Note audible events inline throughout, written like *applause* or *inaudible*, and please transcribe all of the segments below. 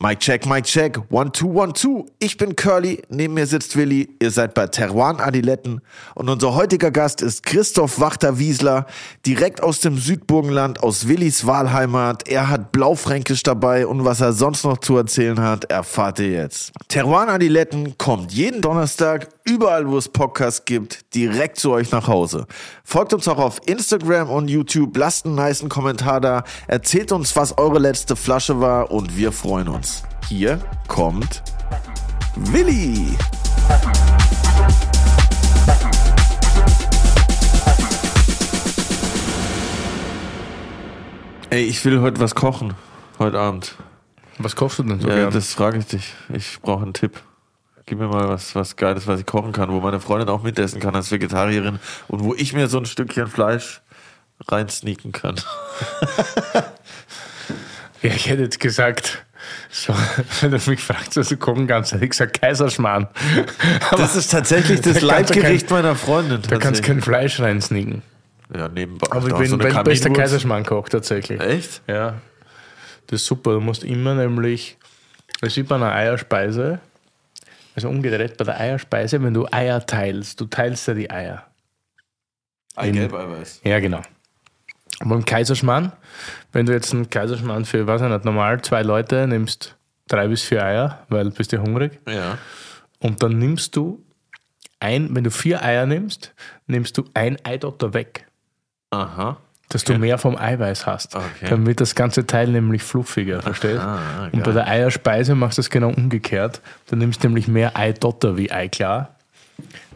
Mic check, Mic check, one, two, one, two. Ich bin Curly, neben mir sitzt Willi, ihr seid bei Teruan Adiletten und unser heutiger Gast ist Christoph Wachter-Wiesler, direkt aus dem Südburgenland, aus Willis Wahlheimat. Er hat Blaufränkisch dabei und was er sonst noch zu erzählen hat, erfahrt ihr jetzt. Teruan Adiletten kommt jeden Donnerstag überall, wo es Podcasts gibt, direkt zu euch nach Hause. Folgt uns auch auf Instagram und YouTube, lasst einen nice Kommentar da, erzählt uns, was eure letzte Flasche war und wir freuen uns. Hier kommt Willi. Ey, ich will heute was kochen, heute Abend. Was kochst du denn so Ja, gern? das frage ich dich. Ich brauche einen Tipp. Gib mir mal was, was Geiles, was ich kochen kann, wo meine Freundin auch mitessen kann als Vegetarierin und wo ich mir so ein Stückchen Fleisch reinsneaken kann. *laughs* Ja, ich hätte jetzt gesagt, so, wenn du mich fragst, was du kochen kannst, hätte ich gesagt Kaiserschmarrn. Aber *laughs* Das ist tatsächlich *laughs* das Da Leibgericht meiner Freundin. da kannst du kein Fleisch reinsnicken. Ja, nebenbei. Aber ich bin so bester Kaminwurst. Kaiserschmarrn-Koch tatsächlich. Echt? Ja. Das ist super. Du musst immer nämlich, das ist wie bei einer Eierspeise, also umgedreht bei der Eierspeise, wenn du Eier teilst, du teilst ja die Eier. Eigelb, Eiweiß. Ja, genau. Und beim Kaiserschmarrn, wenn du jetzt einen Kaiserschmarrn für, weiß ich nicht, normal zwei Leute nimmst, drei bis vier Eier, weil du bist ja hungrig, Ja. und dann nimmst du ein, wenn du vier Eier nimmst, nimmst du ein Eidotter weg, Aha. Dass Okay. du mehr vom Eiweiß hast. Okay. Dann wird das ganze Teil nämlich fluffiger, verstehst? Ah, und bei der Eierspeise machst du es genau umgekehrt. Du nimmst nämlich mehr Eidotter wie Eiklar,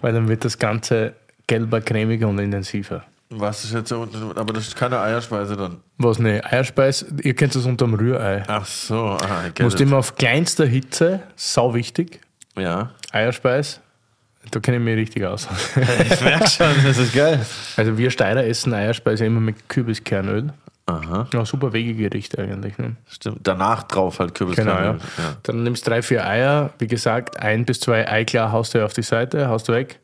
weil dann wird das Ganze gelber, cremiger und intensiver. Was ist jetzt so unten? Aber das ist keine Eierspeise dann. Was eine Eierspeise, ihr kennt das unter dem Rührei. Ach so, ah, I Du get musst it. immer auf kleinster Hitze, sau wichtig, Ja. Eierspeis, da kenne ich mich richtig aus. *laughs* Ich merke schon, das ist geil. Also wir Steirer essen Eierspeise immer mit Kürbiskernöl. Aha, Ja, super Wegegericht eigentlich. Ne? stimmt. Danach drauf halt Genau, Kürbiskernöl. ja. Dann nimmst drei, vier Eier. Wie gesagt, ein bis zwei Eiklar haust du auf die Seite, haust du weg.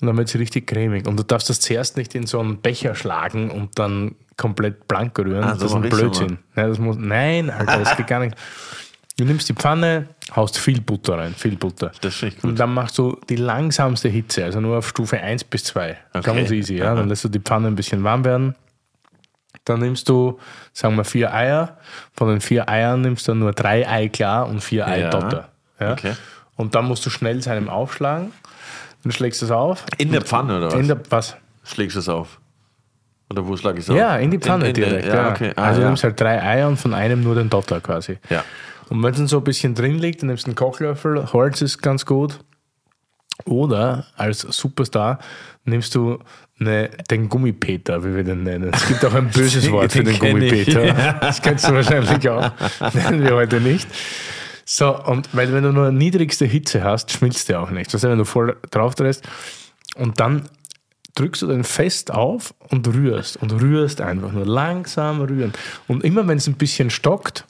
Und dann wird sie richtig cremig. Und du darfst das zuerst nicht in so einen Becher schlagen und dann komplett blank rühren. Ah, das ist ein Blödsinn. Ja, das muss, nein, Alter, das geht gar nicht. *laughs* Du nimmst die Pfanne, haust viel Butter rein, viel Butter. Das finde ich Und gut. dann machst du die langsamste Hitze, also nur auf Stufe 1 bis 2. Okay. Ganz easy, ja. Dann lässt du die Pfanne ein bisschen warm werden. Dann nimmst du, sagen wir, vier Eier. Von den vier Eiern nimmst du nur drei Ei klar und vier Ei Ja. Dotter. Ja. Okay. Und dann musst du schnell seinem aufschlagen. Dann schlägst du es auf. In der Pfanne oder was? In der, was? Schlägst du es auf? Oder wo schlag ich es auf? Ja, in die Pfanne in, in direkt. Der, ja, okay. Ah, also du nimmst halt drei Eier und von einem nur den Dotter quasi. ja. Und wenn es dann so ein bisschen drin liegt, dann nimmst du einen Kochlöffel, Holz ist ganz gut. Oder als Superstar nimmst du eine, den Gummipeter, wie wir den nennen. Es gibt auch ein böses *laughs* Wort für Den den kenn ich. Gummipeter. Das kennst du wahrscheinlich auch. *laughs* Nennen wir heute nicht. So, und weil wenn du nur niedrigste Hitze hast, schmilzt der auch nicht. Das heißt, wenn du voll drauf drehst und dann drückst du den fest auf und rührst und rührst einfach nur langsam rühren. Und immer wenn es ein bisschen stockt,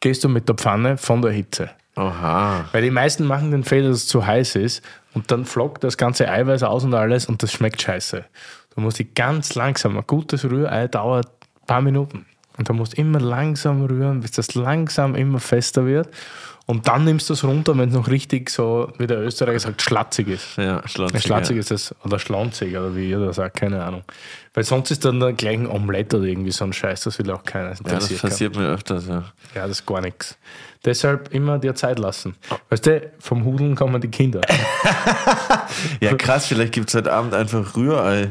gehst du mit der Pfanne von der Hitze. Oha. Weil die meisten machen den Fehler, dass es zu heiß ist und dann flockt das ganze Eiweiß aus und alles und das schmeckt scheiße. Du musst die ganz langsam, ein gutes Rührei dauert ein paar Minuten. Und du musst immer langsam rühren, bis das langsam immer fester wird. Und dann nimmst du es runter, wenn es noch richtig so, wie der Österreicher sagt, schlatzig ist. Ja, schlatzig. Schlatzig ja. ist das, oder schlonzig, oder wie ihr das sagt, keine Ahnung. Weil sonst ist dann gleich ein Omelette oder irgendwie so ein Scheiß, das will auch keiner. Ja, das passiert mir öfters, ja. Ja, das ist gar nichts. Deshalb immer dir Zeit lassen. Weißt du, vom Hudeln kommen die Kinder. *laughs* Ja, krass, vielleicht gibt es heute Abend einfach Rührei.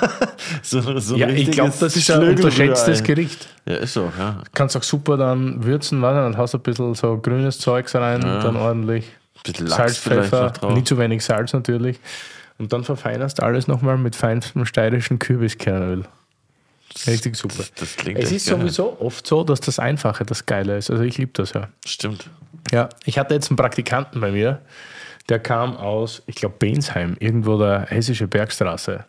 *laughs* so, so ja, ich glaube, das ist ein unterschätztes Gericht. Ja, ist so, ja. Kannst auch super dann würzen, warte, dann hast du ein bisschen so grünes Zeugs rein, dann ordentlich Bisschen Lachs Salz, Pfeffer, nicht zu wenig Salz natürlich. Und dann verfeinerst alles nochmal mit feinstem steirischen Kürbiskernöl. Richtig super. Das klingt Es ist geil. sowieso oft so, dass das Einfache das Geile ist. Also ich liebe das ja. Stimmt. Ja, ich hatte jetzt einen Praktikanten bei mir, der kam aus, ich glaube, Bensheim, irgendwo der hessische Bergstraße.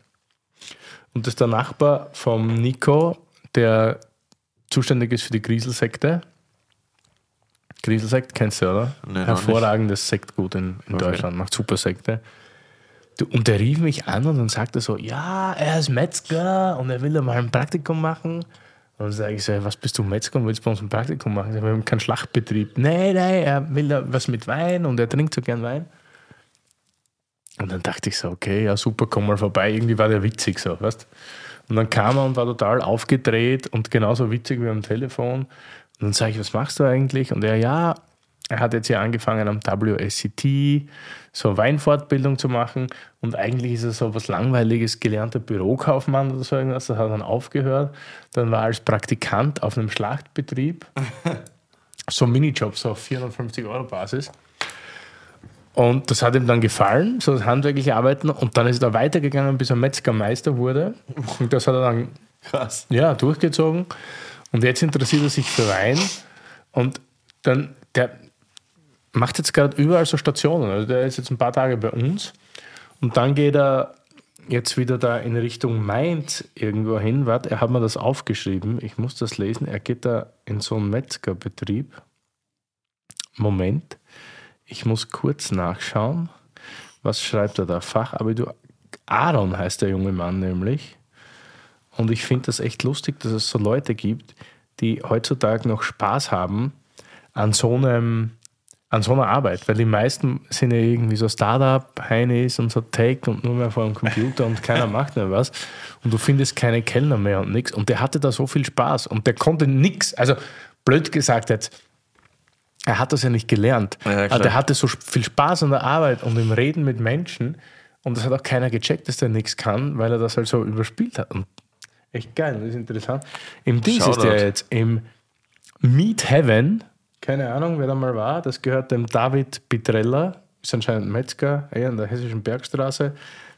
Und das ist der Nachbar vom Nico, der zuständig ist für die Grieselsekte. Grieselsekt kennst du, oder? Nee, Hervorragendes Sektgut in, in Okay. Deutschland, macht super Sekte. Du, und der rief mich an und dann sagte so, ja, er ist Metzger und er will da mal ein Praktikum machen. Und dann sage ich so, was bist du Metzger und willst bei uns ein Praktikum machen? Wir haben keinen Schlachtbetrieb. Nein, nein, er will da was mit Wein und er trinkt so gern Wein. Und dann dachte ich so, okay, ja super, komm mal vorbei. Irgendwie war der witzig so, weißt Und dann kam er und war total aufgedreht und genauso witzig wie am Telefon. Und dann sage ich, was machst du eigentlich? Und er, ja, er hat jetzt ja angefangen am WSCT so Weinfortbildung zu machen und eigentlich ist er so was Langweiliges gelernter Bürokaufmann oder so irgendwas. Das hat dann aufgehört. Dann war er als Praktikant auf einem Schlachtbetrieb. *laughs* so Minijob, so auf 450 Euro Basis. Und das hat ihm dann gefallen, so das handwerkliche Arbeiten. Und dann ist er weitergegangen, bis er Metzgermeister wurde. Und das hat er dann Krass. Ja, durchgezogen. Und jetzt interessiert er sich für Wein. Und dann, der macht jetzt gerade überall so Stationen. Also der ist jetzt ein paar Tage bei uns. Und dann geht er jetzt wieder da in Richtung Mainz irgendwo hin. Warte, er hat mir das aufgeschrieben. Ich muss das lesen. Er geht da in so einen Metzgerbetrieb. Moment. Ich muss kurz nachschauen. Was schreibt er da? Fachabitur. Aaron heißt der junge Mann nämlich. Und ich finde das echt lustig, dass es so Leute gibt, die heutzutage noch Spaß haben an so einem an so einer Arbeit, weil die meisten sind ja irgendwie so Startup-Heinis und so Tech und nur mehr vor dem Computer und keiner *laughs* macht mehr was und du findest keine Kellner mehr und nichts und der hatte da so viel Spaß und der konnte nichts, also blöd gesagt jetzt, er hat das ja nicht gelernt. Ja, aber der hatte so viel Spaß an der Arbeit und im Reden mit Menschen. Und das hat auch keiner gecheckt, dass der nichts kann, weil er das halt so überspielt hat. Und echt geil, das ist interessant. Im Dings ist der jetzt im Meet Heaven, keine Ahnung, wer da mal war, das gehört dem David Pitrella, ist anscheinend Metzger, eher in der hessischen Bergstraße.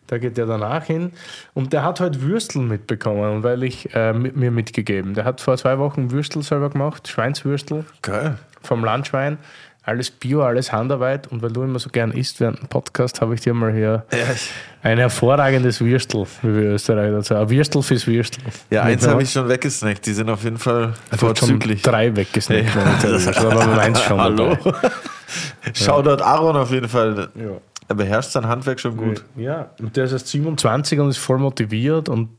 Da geht der danach hin. Und der hat halt Würstel mitbekommen, weil ich äh, mit mir mitgegeben. Der hat vor zwei Wochen Würstel selber gemacht, Schweinswürstel. Geil vom Landschwein. Alles Bio, alles Handarbeit. Und weil du immer so gern isst während dem Podcast, habe ich dir mal hier ja. ein hervorragendes Würstel, wie wir Österreicher dazu Ein Würstel fürs Würstel. Ja, eins habe ich schon weggesnackt. Die sind auf jeden Fall also vorzüglich. Schon drei weggesnackt. Ja, das ist aber *laughs* meins schon Hallo. *laughs* Shoutout Aaron auf jeden Fall. Ja. Er beherrscht sein Handwerk schon gut. Ja, und der ist erst 27 und ist voll motiviert und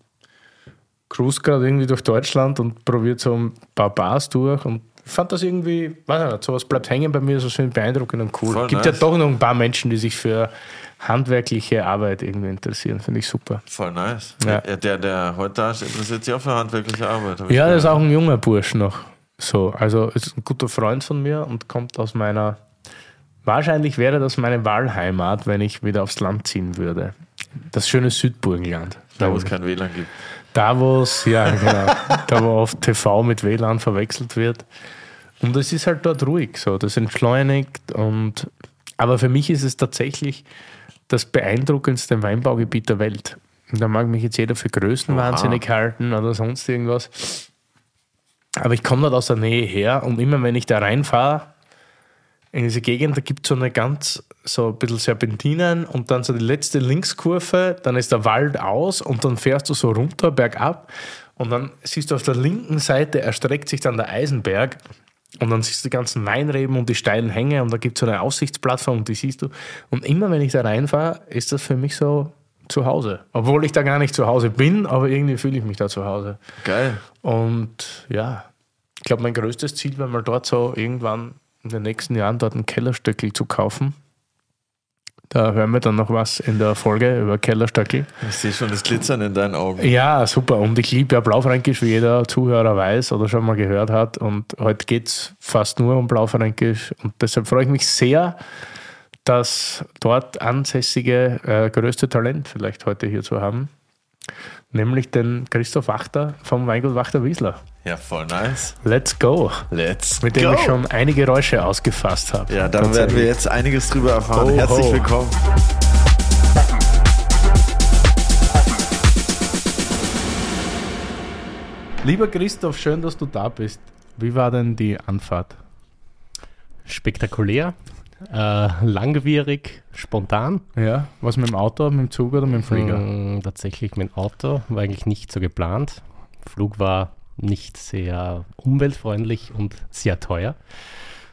cruist gerade irgendwie durch Deutschland und probiert so ein paar Bars durch und fand das irgendwie, weiß nicht, sowas bleibt hängen bei mir, so schön beeindruckend und cool. Es gibt nice. ja doch noch ein paar Menschen, die sich für handwerkliche Arbeit irgendwie interessieren. Finde ich super. Voll nice. Ja. Der, der heute da ist, interessiert sich auch für handwerkliche Arbeit. Ja, der ist auch ein junger Bursch noch. So, also ist ein guter Freund von mir und kommt aus meiner. Wahrscheinlich wäre das meine Wahlheimat, wenn ich wieder aufs Land ziehen würde. Das schöne Südburgenland. Da, wo es kein WLAN gibt. Da, wo es, ja, genau, da, wo oft TV mit WLAN verwechselt wird. Und es ist halt dort ruhig, so, das entschleunigt. Und, aber für mich ist es tatsächlich das beeindruckendste Weinbaugebiet der Welt. Und da mag mich jetzt jeder für größenwahnsinnig halten oder sonst irgendwas. Aber ich komme dort aus der Nähe her und immer wenn ich da reinfahre, in diese Gegend, da gibt es so eine ganz, so ein bisschen Serpentinen und dann so die letzte Linkskurve, dann ist der Wald aus und dann fährst du so runter, bergab und dann siehst du auf der linken Seite erstreckt sich dann der Eisenberg und dann siehst du die ganzen Weinreben und die steilen Hänge und da gibt es so eine Aussichtsplattform und die siehst du. Und immer wenn ich da reinfahre, ist das für mich so zu Hause. Obwohl ich da gar nicht zu Hause bin, aber irgendwie fühle ich mich da zu Hause. Geil. Und ja, ich glaube, mein größtes Ziel wäre mal dort so irgendwann in den nächsten Jahren dort ein Kellerstöckel zu kaufen da hören wir dann noch was in der Folge über Kellerstöckel. Ich sehe schon das Glitzern in deinen Augen. Ja, super. Und ich liebe ja Blaufränkisch, wie jeder Zuhörer weiß oder schon mal gehört hat. Und heute geht es fast nur um Blaufränkisch. Und deshalb freue ich mich sehr, das dort ansässige äh, größte Talent vielleicht heute hier zu haben nämlich den Christoph Wachter vom Weingut Wachter Wiesler. Ja, voll nice. Let's go. Let's Mit dem go. ich schon einige Geräusche ausgefasst habe. Ja, dann werden wir jetzt einiges drüber erfahren. Ho, Herzlich ho. willkommen. Lieber Christoph, schön, dass du da bist. Wie war denn die Anfahrt? Spektakulär, äh, langwierig, spontan. Ja, was mit dem Auto, mit dem Zug oder mit dem Flieger? Mm, tatsächlich mit dem Auto, war eigentlich nicht so geplant. Flug war nicht sehr umweltfreundlich und sehr teuer.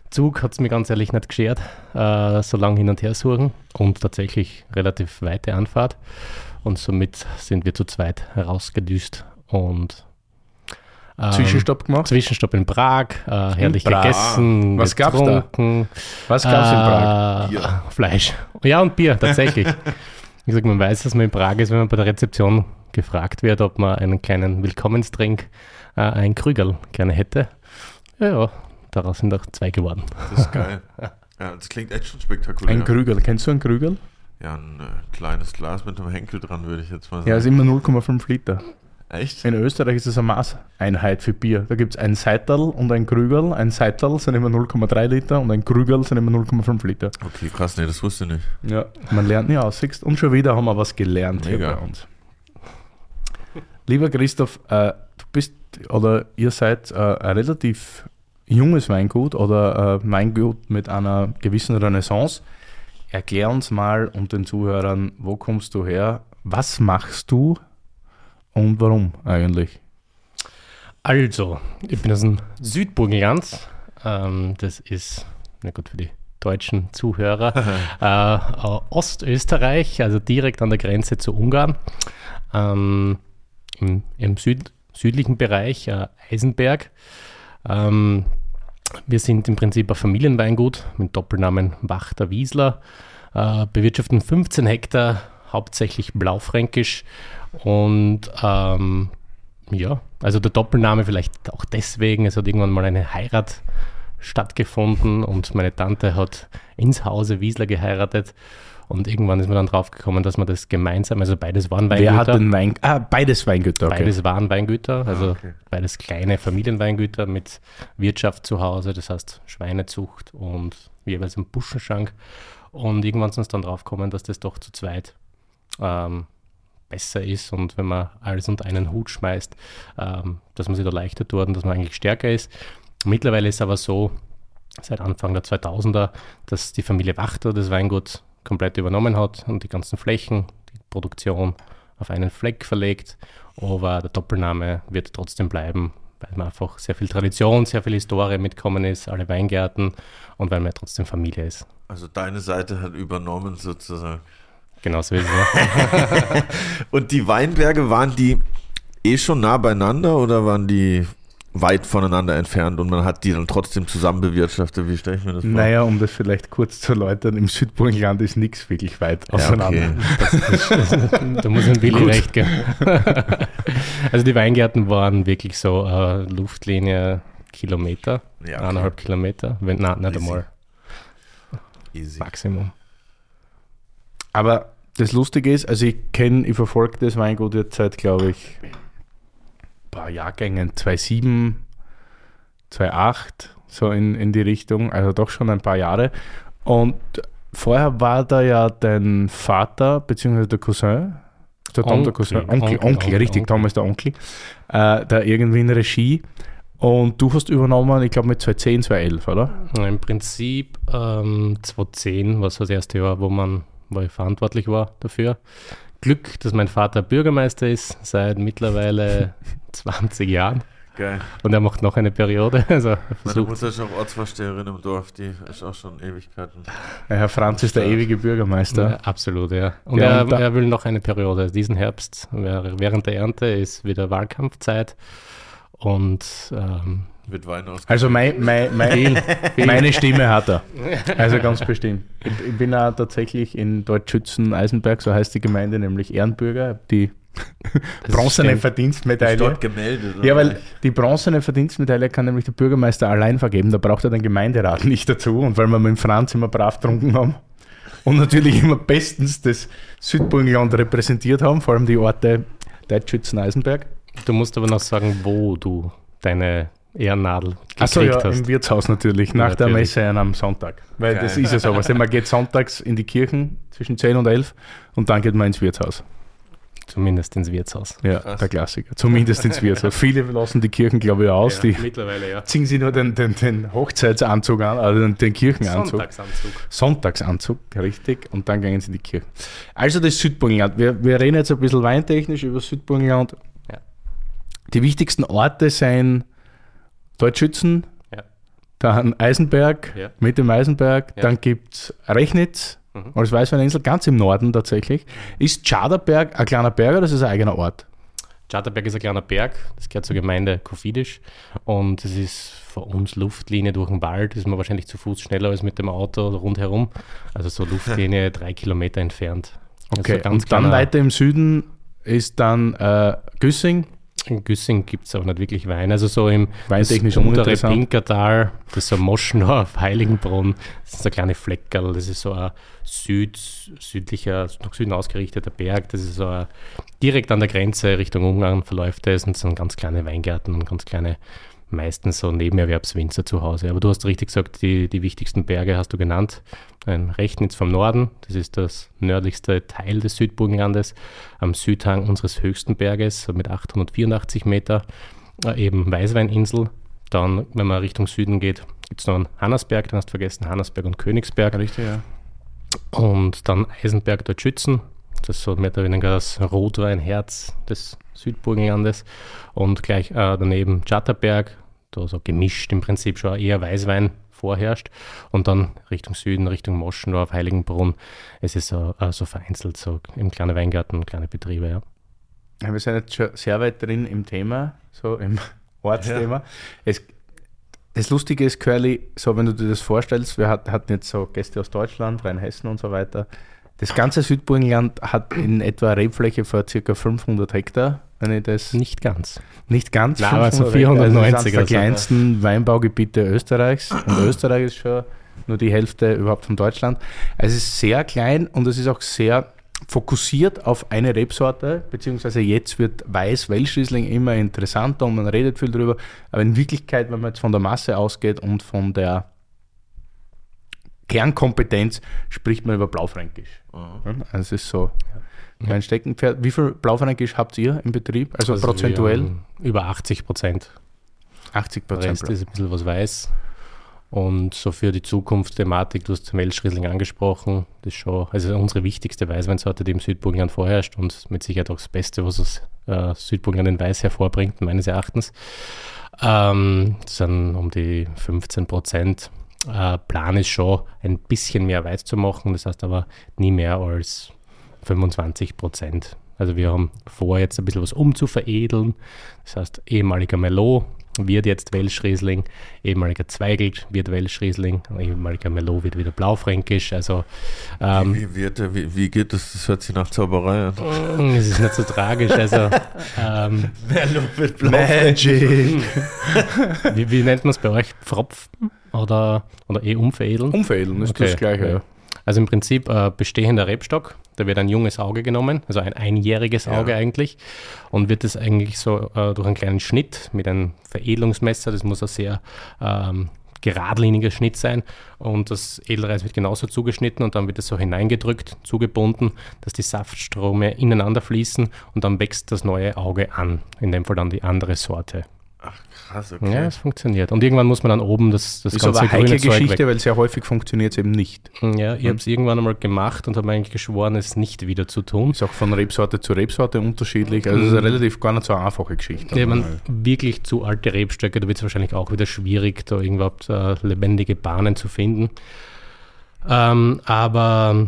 Zug hat es mir ganz ehrlich nicht geschert, äh, so lange hin und her suchen und tatsächlich relativ weite Anfahrt. Und somit sind wir zu zweit herausgedüst und Zwischenstopp gemacht? Zwischenstopp in Prag, äh, herrlich Prag. gegessen, Was gab's da? getrunken. Was gab es in Prag? Äh, Bier. Fleisch. Ja, und Bier, tatsächlich. *laughs* Wie gesagt, man weiß, dass man in Prag ist, wenn man bei der Rezeption gefragt wird, ob man einen kleinen Willkommenstrink, äh, ein Krügerl gerne hätte. Ja, ja, daraus sind auch zwei geworden. Das ist geil. *laughs* Ja, das klingt echt schon spektakulär. Ein Krügel. Kennst du ein Krügel? ja, ein äh, kleines Glas mit einem Henkel dran, würde ich jetzt mal sagen. Ja, ist immer 0,5 Liter. Echt? In Österreich ist es eine Maßeinheit für Bier. Da gibt es ein Seital und ein Krügel. Ein Seital sind immer 0,3 Liter und ein Krügel sind immer 0,5 Liter. Okay, krass, nee, das wusste ich nicht. Ja, man lernt nie aus. siehst? Und schon wieder haben wir was gelernt hier Mega. bei uns. Lieber Christoph, äh, du bist oder ihr seid äh, ein relativ junges Weingut oder äh, Weingut mit einer gewissen Renaissance. Erklär uns mal und den Zuhörern, wo kommst du her, was machst du und warum eigentlich? Also, ich bin aus dem Südburgenland. Ähm, das ist, na gut, für die deutschen Zuhörer, *laughs* äh, äh, Ostösterreich, also direkt an der Grenze zu Ungarn. Ähm, Im im Süd, südlichen Bereich, äh, Eisenberg. Ähm, wir sind im Prinzip ein Familienweingut mit Doppelnamen Wachter Wiesler, äh, bewirtschaften 15 Hektar, hauptsächlich blaufränkisch und ähm, ja, also der Doppelname vielleicht auch deswegen, es hat irgendwann mal eine Heirat stattgefunden und meine Tante hat ins Hause Wiesler geheiratet und irgendwann ist man dann drauf gekommen, dass man das gemeinsam, also beides waren Wer hat Weingüter, den Wein? Ah, beides Weingüter. Okay. beides waren Weingüter, also okay. beides kleine Familienweingüter mit Wirtschaft zu Hause, das heißt Schweinezucht und jeweils einen Buschenschank und irgendwann sind uns dann drauf gekommen, dass das doch zu zweit ähm, besser ist und wenn man alles unter einen Hut schmeißt, ähm, dass man sich da leichter tut und dass man eigentlich stärker ist. Mittlerweile ist aber so, seit Anfang der 2000er, dass die Familie Wachter das Weingut komplett übernommen hat und die ganzen Flächen, die Produktion auf einen Fleck verlegt. Aber der Doppelname wird trotzdem bleiben, weil man einfach sehr viel Tradition, sehr viel Historie mitkommen ist, alle Weingärten und weil man ja trotzdem Familie ist. Also deine Seite hat übernommen sozusagen. Genauso ist es. Ja. *laughs* Und die Weinberge, waren die eh schon nah beieinander oder waren die weit voneinander entfernt und man hat die dann trotzdem zusammen bewirtschaftet? Wie stelle ich mir das vor? Naja, um das vielleicht kurz zu erläutern, im Südburgenland ist nichts wirklich weit Ja, auseinander. *laughs* okay. Da muss *laughs* ein Willi recht geben. also die Weingärten waren wirklich so äh, Luftlinie Kilometer, Ja, okay. eineinhalb Kilometer, wenn, nein, nicht Easy. einmal, Easy. Maximum. Aber das Lustige ist, also ich kenne, ich verfolge das Weingut jetzt seit, glaube ich, ein paar Jahrgängen, 2007, 2008, so in, in die Richtung, also doch schon ein paar Jahre. Und vorher war da ja dein Vater, beziehungsweise der Cousin, der Tom, der Onkel, Cousin, Onkel, Onkel, Onkel, richtig, Onkel. Tom ist der Onkel, äh, da irgendwie in Regie. Und du hast übernommen, ich glaube mit 2010, 2011, oder? Im Prinzip ähm, 2010 war so das erste Jahr, wo man wo ich verantwortlich war dafür. Glück, dass mein Vater Bürgermeister ist seit mittlerweile *laughs* 20 Jahren Geil. und er macht noch eine Periode. *laughs* Also Meine Mutter ist auch Ortsvorsteherin im Dorf, die ist auch schon Ewigkeiten. Ja, Herr Franz ist der ewige Bürgermeister. Ja, absolut, ja. Und, Ja, er, und er will noch eine Periode. Diesen Herbst, während der Ernte, ist wieder Wahlkampfzeit. Und ähm, Wird Wein aus. Also mein, mein, mein, meine Stimme hat er. *laughs* Also ganz bestimmt. Ich, ich bin auch tatsächlich in Deutschschützen-Eisenberg, so heißt die Gemeinde, nämlich Ehrenbürger, die *laughs* bronzene stimmt. Verdienstmedaille. dort gemeldet. Ja, oder? weil die bronzene Verdienstmedaille kann nämlich der Bürgermeister allein vergeben, da braucht er den Gemeinderat nicht dazu. Und weil wir mit dem Franz immer brav getrunken haben und natürlich immer bestens das Südburgenland repräsentiert haben, vor allem die Orte Deutschschützen-Eisenberg. du musst aber noch sagen, wo du deine Ehrennadel gekriegt Achso, ja, hast. im Wirtshaus natürlich, nach der Natürlich. Messe am Sonntag. Weil das Geil. ist ja so, was man geht sonntags in die Kirchen zwischen 10 und 11 und dann geht man ins Wirtshaus. Zumindest ins Wirtshaus. Ja, Krass. der Klassiker. Zumindest ins Wirtshaus. Viele lassen die Kirchen, glaube ich, aus. die mittlerweile ja. ziehen sie nur den, den, den Hochzeitsanzug an, also den, den Kirchenanzug. Sonntagsanzug. Sonntagsanzug, richtig. Und dann gehen sie in die Kirche. Also das Südburgenland. Wir, wir reden jetzt ein bisschen weintechnisch über Südburgenland. Ja. Die wichtigsten Orte sind Deutschschützen, Ja. dann Eisenberg, Ja. mit dem Eisenberg, Ja. dann gibt es Rechnitz Mhm. als Weißweininsel, ganz im Norden tatsächlich. Ist Tschaderberg ein kleiner Berg oder ist es ein eigener Ort? Schatterberg ist ein kleiner Berg, das gehört zur Gemeinde Kofidisch und es ist von uns Luftlinie durch den Wald, ist man wahrscheinlich zu Fuß schneller als mit dem Auto rundherum. Also so Luftlinie *laughs* drei Kilometer entfernt. Okay, also und dann weiter im Süden ist dann äh, Güssing. In Güssing gibt es auch nicht wirklich Wein. Also so im Weintechnisch untere Pinkertal, das ist so Moschendorf, *laughs* Heiligenbrunn, das ist so ein kleine Fleckerl, das ist so ein Süd, südlicher, nach Süden ausgerichteter Berg, das ist so ein, direkt an der Grenze Richtung Ungarn verläuft das und so ganz kleine Weingärten und ganz kleine meistens so Nebenerwerbswinzer zu Hause. Aber du hast richtig gesagt, die, die wichtigsten Berge hast du genannt. Ein Rechnitz vom Norden, das ist das nördlichste Teil des Südburgenlandes, am Südhang unseres höchsten Berges mit 884 Meter, äh, eben Weißweininsel. Dann, wenn man Richtung Süden geht, gibt es noch einen Hannersberg, dann hast du vergessen, Hannersberg und Königsberg. Richtig, ja. Und dann Eisenberg dort Schützen, das ist so mehr oder weniger das Rotweinherz des Südburgenlandes. Und gleich äh, daneben Chatterberg, da so gemischt im Prinzip schon eher Weißwein vorherrscht. Und dann Richtung Süden, Richtung Moschendorf, Heiligenbrunn. Es ist so, äh, so vereinzelt, so im kleinen Weingarten, kleine Betriebe, ja. ja. Wir sind jetzt schon sehr weit drin im Thema, so im *laughs* Ortsthema. Ja. Es, das Lustige ist, Curly, so wenn du dir das vorstellst, wir hatten jetzt so Gäste aus Deutschland, Rheinhessen und so weiter. Das ganze Südburgenland hat in etwa Rebfläche von ca. 500 Hektar wenn ich das. Nicht ganz. Nicht ganz. Nein, aber so 490. Also der kleinsten Weinbaugebiete Österreichs. Und Österreich ist schon nur die Hälfte überhaupt von Deutschland. Also es ist sehr klein und es ist auch sehr fokussiert auf eine Rebsorte, beziehungsweise jetzt wird Weiß Welschriesling immer interessanter und man redet viel drüber. Aber in Wirklichkeit, wenn man jetzt von der Masse ausgeht und von der Kernkompetenz, spricht man über Blaufränkisch. Mhm. Also es ist so. Ja mein Steckenpferd. Wie viel Blaufränkisch habt ihr im Betrieb? Also, also prozentuell? Über 80 Prozent. 80 Prozent. Rest ist ein bisschen was weiß. Und so für die Zukunftsthematik, du hast zum Welschriesling angesprochen, das ist schon, also unsere wichtigste Weißweinsorte, die im Südburgenland vorherrscht und mit Sicherheit auch das Beste, was das äh, Südburgenland in Weiß hervorbringt, meines Erachtens. Ähm, das sind um die 15 Prozent. Äh, Plan ist schon, ein bisschen mehr Weiß zu machen, das heißt aber nie mehr als 25 Prozent. Also wir haben vor, jetzt ein bisschen was umzuveredeln. Das heißt, ehemaliger Merlot wird jetzt Welschriesling, ehemaliger Zweigelt wird Welschriesling, ehemaliger Merlot wird wieder Blaufränkisch. Also, ähm, wie, wird, wie, wie, geht das? Das hört sich nach Zauberei an. Mm, es ist nicht so tragisch. Also, ähm, *laughs* Merlot wird Blaufränkisch. wie, wie nennt man es bei euch? Pfropfen oder, oder eh umveredeln? Umveredeln ist okay. das Gleiche. Ja. Also im Prinzip äh, bestehender Rebstock, da wird ein junges Auge genommen, also ein einjähriges Auge ja. eigentlich, und wird es eigentlich so äh, durch einen kleinen Schnitt mit einem Veredelungsmesser, das muss ein sehr ähm, geradliniger Schnitt sein und das Edelreis wird genauso zugeschnitten und dann wird es so hineingedrückt, zugebunden, dass die Saftstrome ineinander fließen und dann wächst das neue Auge an, in dem Fall dann die andere Sorte. Ach krass, okay. Ja, es funktioniert. Und irgendwann muss man dann oben das, das ist ganze aber eine heikle Geschichte, weg. weil sehr häufig funktioniert es eben nicht. Ja, ich hm. habe es irgendwann einmal gemacht und habe eigentlich geschworen, es nicht wieder zu tun. Ist auch von Rebsorte zu Rebsorte unterschiedlich. Also es ist eine hm. relativ gar nicht so eine einfache Geschichte. Ja, man wirklich zu alte Rebstöcke, da wird es wahrscheinlich auch wieder schwierig, da überhaupt äh, lebendige Bahnen zu finden. Ähm, aber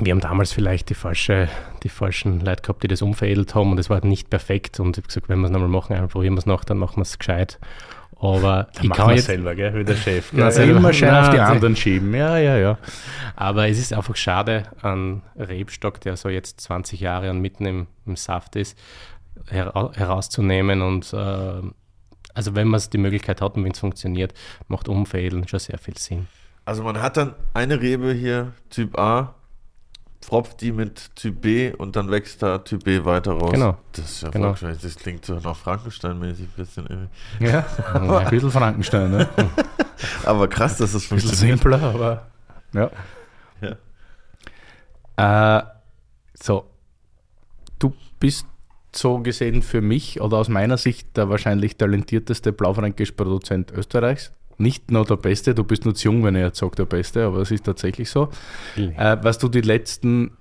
wir haben damals vielleicht die, falsche, die falschen Leute gehabt, die das umveredelt haben und es war nicht perfekt. Und ich habe gesagt, wenn wir es nochmal machen, dann probieren wir es noch, dann machen wir es gescheit. Aber dann ich kann jetzt selber, gell, wie der Chef. Gell? Na, immer schön auf die anderen schieben. Ja, ja, ja. Aber es ist einfach schade an Rebstock, der so jetzt 20 Jahre und mitten im, im Saft ist, her herauszunehmen. Und äh, also wenn man die Möglichkeit hat und wenn es funktioniert, macht Umveredeln schon sehr viel Sinn. Also man hat dann eine Rebe hier, Typ A, pfropft die mit Typ B und dann wächst da Typ B weiter raus. Genau. Das ist ja genau. Das klingt so nach Frankenstein-mäßig ein bisschen. Irgendwie. Ja, *laughs* ein bisschen Frankenstein, ne? *laughs* aber krass, dass das funktioniert. simpler, aber ja. ja. Äh, so, du bist so gesehen für mich oder aus meiner Sicht der wahrscheinlich talentierteste blaufränkisch Produzent Österreichs nicht nur der Beste, du bist nur zu jung, wenn er jetzt sagt der Beste, aber es ist tatsächlich so. Äh, was du die letzten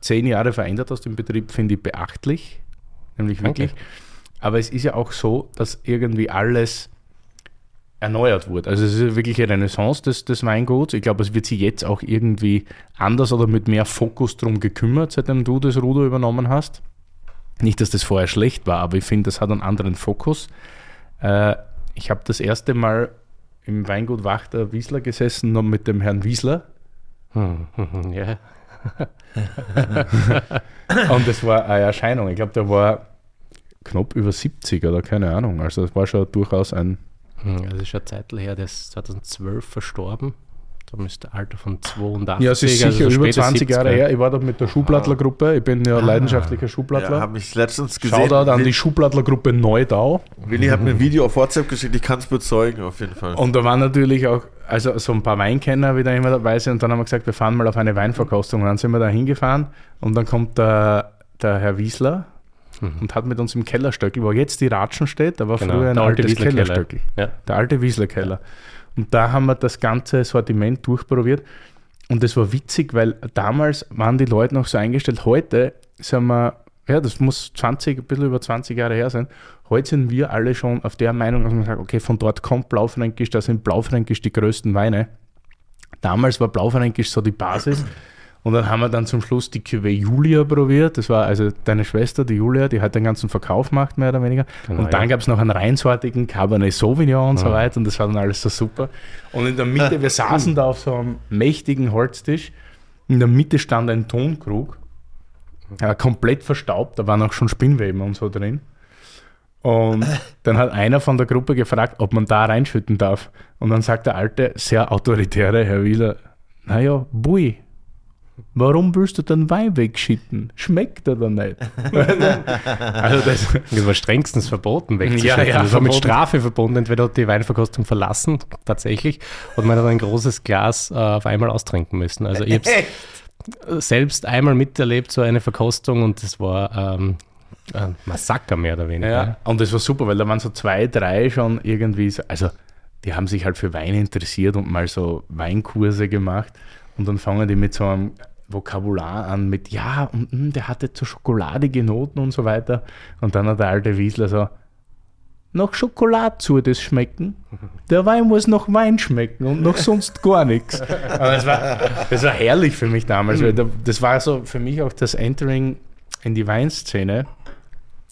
zehn Jahre verändert hast im Betrieb, finde ich beachtlich. Nämlich wirklich. Okay. Aber es ist ja auch so, dass irgendwie alles erneuert wurde. Also es ist wirklich eine Renaissance des, des Weinguts. Ich glaube, es wird sich jetzt auch irgendwie anders oder mit mehr Fokus darum gekümmert, seitdem du das Ruder übernommen hast. Nicht, dass das vorher schlecht war, aber ich finde, das hat einen anderen Fokus. Äh, ich habe das erste Mal im Weingut Wachter Wiesler gesessen, noch mit dem Herrn Wiesler. Hm, *laughs* ja. *laughs* Und das war eine Erscheinung. Ich glaube, der war knapp über 70 oder keine Ahnung. Also das war schon durchaus ein. Hm, Das ist schon eine Zeit her, der ist 2012 verstorben. Da müsste Alter von 82. Ja, es ist also sicher so über späte 20 Jahre 70er. her. Ich war da mit der Schublattler-Gruppe. Ich bin ja leidenschaftlicher Ja, Schublattler. habe ich letztens gesehen. Shoutout an die Schublattler-Gruppe Neudau. Willi hat mir ein Video auf WhatsApp geschickt, ich kann es bezeugen, auf jeden Fall. Und da waren natürlich auch also so ein paar Weinkenner wieder immer dabei sind. Und dann haben wir gesagt, wir fahren mal auf eine Weinverkostung. Und dann sind wir da hingefahren. Und dann kommt der, der Herr Wiesler und hat mit uns im Kellerstöckel, wo jetzt die Ratschen steht, da war Genau, früher ein der alte altes Wiesler Keller. Kellerstöckel. Ja. Der alte Wiesler-Keller. Und da haben wir das ganze Sortiment durchprobiert. Und das war witzig, weil damals waren die Leute noch so eingestellt. Heute sind wir, ja, das muss 20, ein bisschen über 20 Jahre her sein. Heute sind wir alle schon auf der Meinung, dass man sagt, okay, von dort kommt Blaufränkisch, da sind Blaufränkisch die größten Weine. Damals war Blaufränkisch so die Basis. Und dann haben wir dann zum Schluss die Cuvée Julia probiert. Das war also deine Schwester, die Julia, die hat den ganzen Verkauf gemacht, mehr oder weniger. Genau, und dann ja. gab es noch einen reinsortigen Cabernet Sauvignon und so weiter. Und das war dann alles so super. Und in der Mitte, wir saßen da auf so einem mächtigen Holztisch. In der Mitte stand ein Tonkrug, äh, komplett verstaubt. Da waren auch schon Spinnweben und so drin. Und *laughs* dann hat einer von der Gruppe gefragt, ob man da reinschütten darf. Und dann sagt der alte, sehr autoritäre Herr Wieler, naja, Bui, warum willst du den Wein wegschütten? Schmeckt er da nicht? *laughs* also das, Das war strengstens verboten wegzuschütten. Ja, ja, das war mit. Strafe verbunden. Entweder die Weinverkostung verlassen, tatsächlich, oder man hat ein großes Glas äh, auf einmal austrinken müssen. Also ich habe selbst einmal miterlebt, so eine Verkostung, und das war ähm, ein Massaker mehr oder weniger. ja, und das war super, weil da waren so zwei, drei schon irgendwie, so, also die haben sich halt für Wein interessiert und mal so Weinkurse gemacht. Und dann fangen die mit so einem Vokabular an, mit ja, und mm, der hatte so schokoladige Noten und so weiter. Und dann hat der alte Wiesler so, noch Schokolade zu das schmecken. Der Wein muss noch Wein schmecken und noch sonst gar nichts. *laughs* Aber das, war, das war herrlich für mich damals, da, das war so für mich auch das Entering in die Weinszene.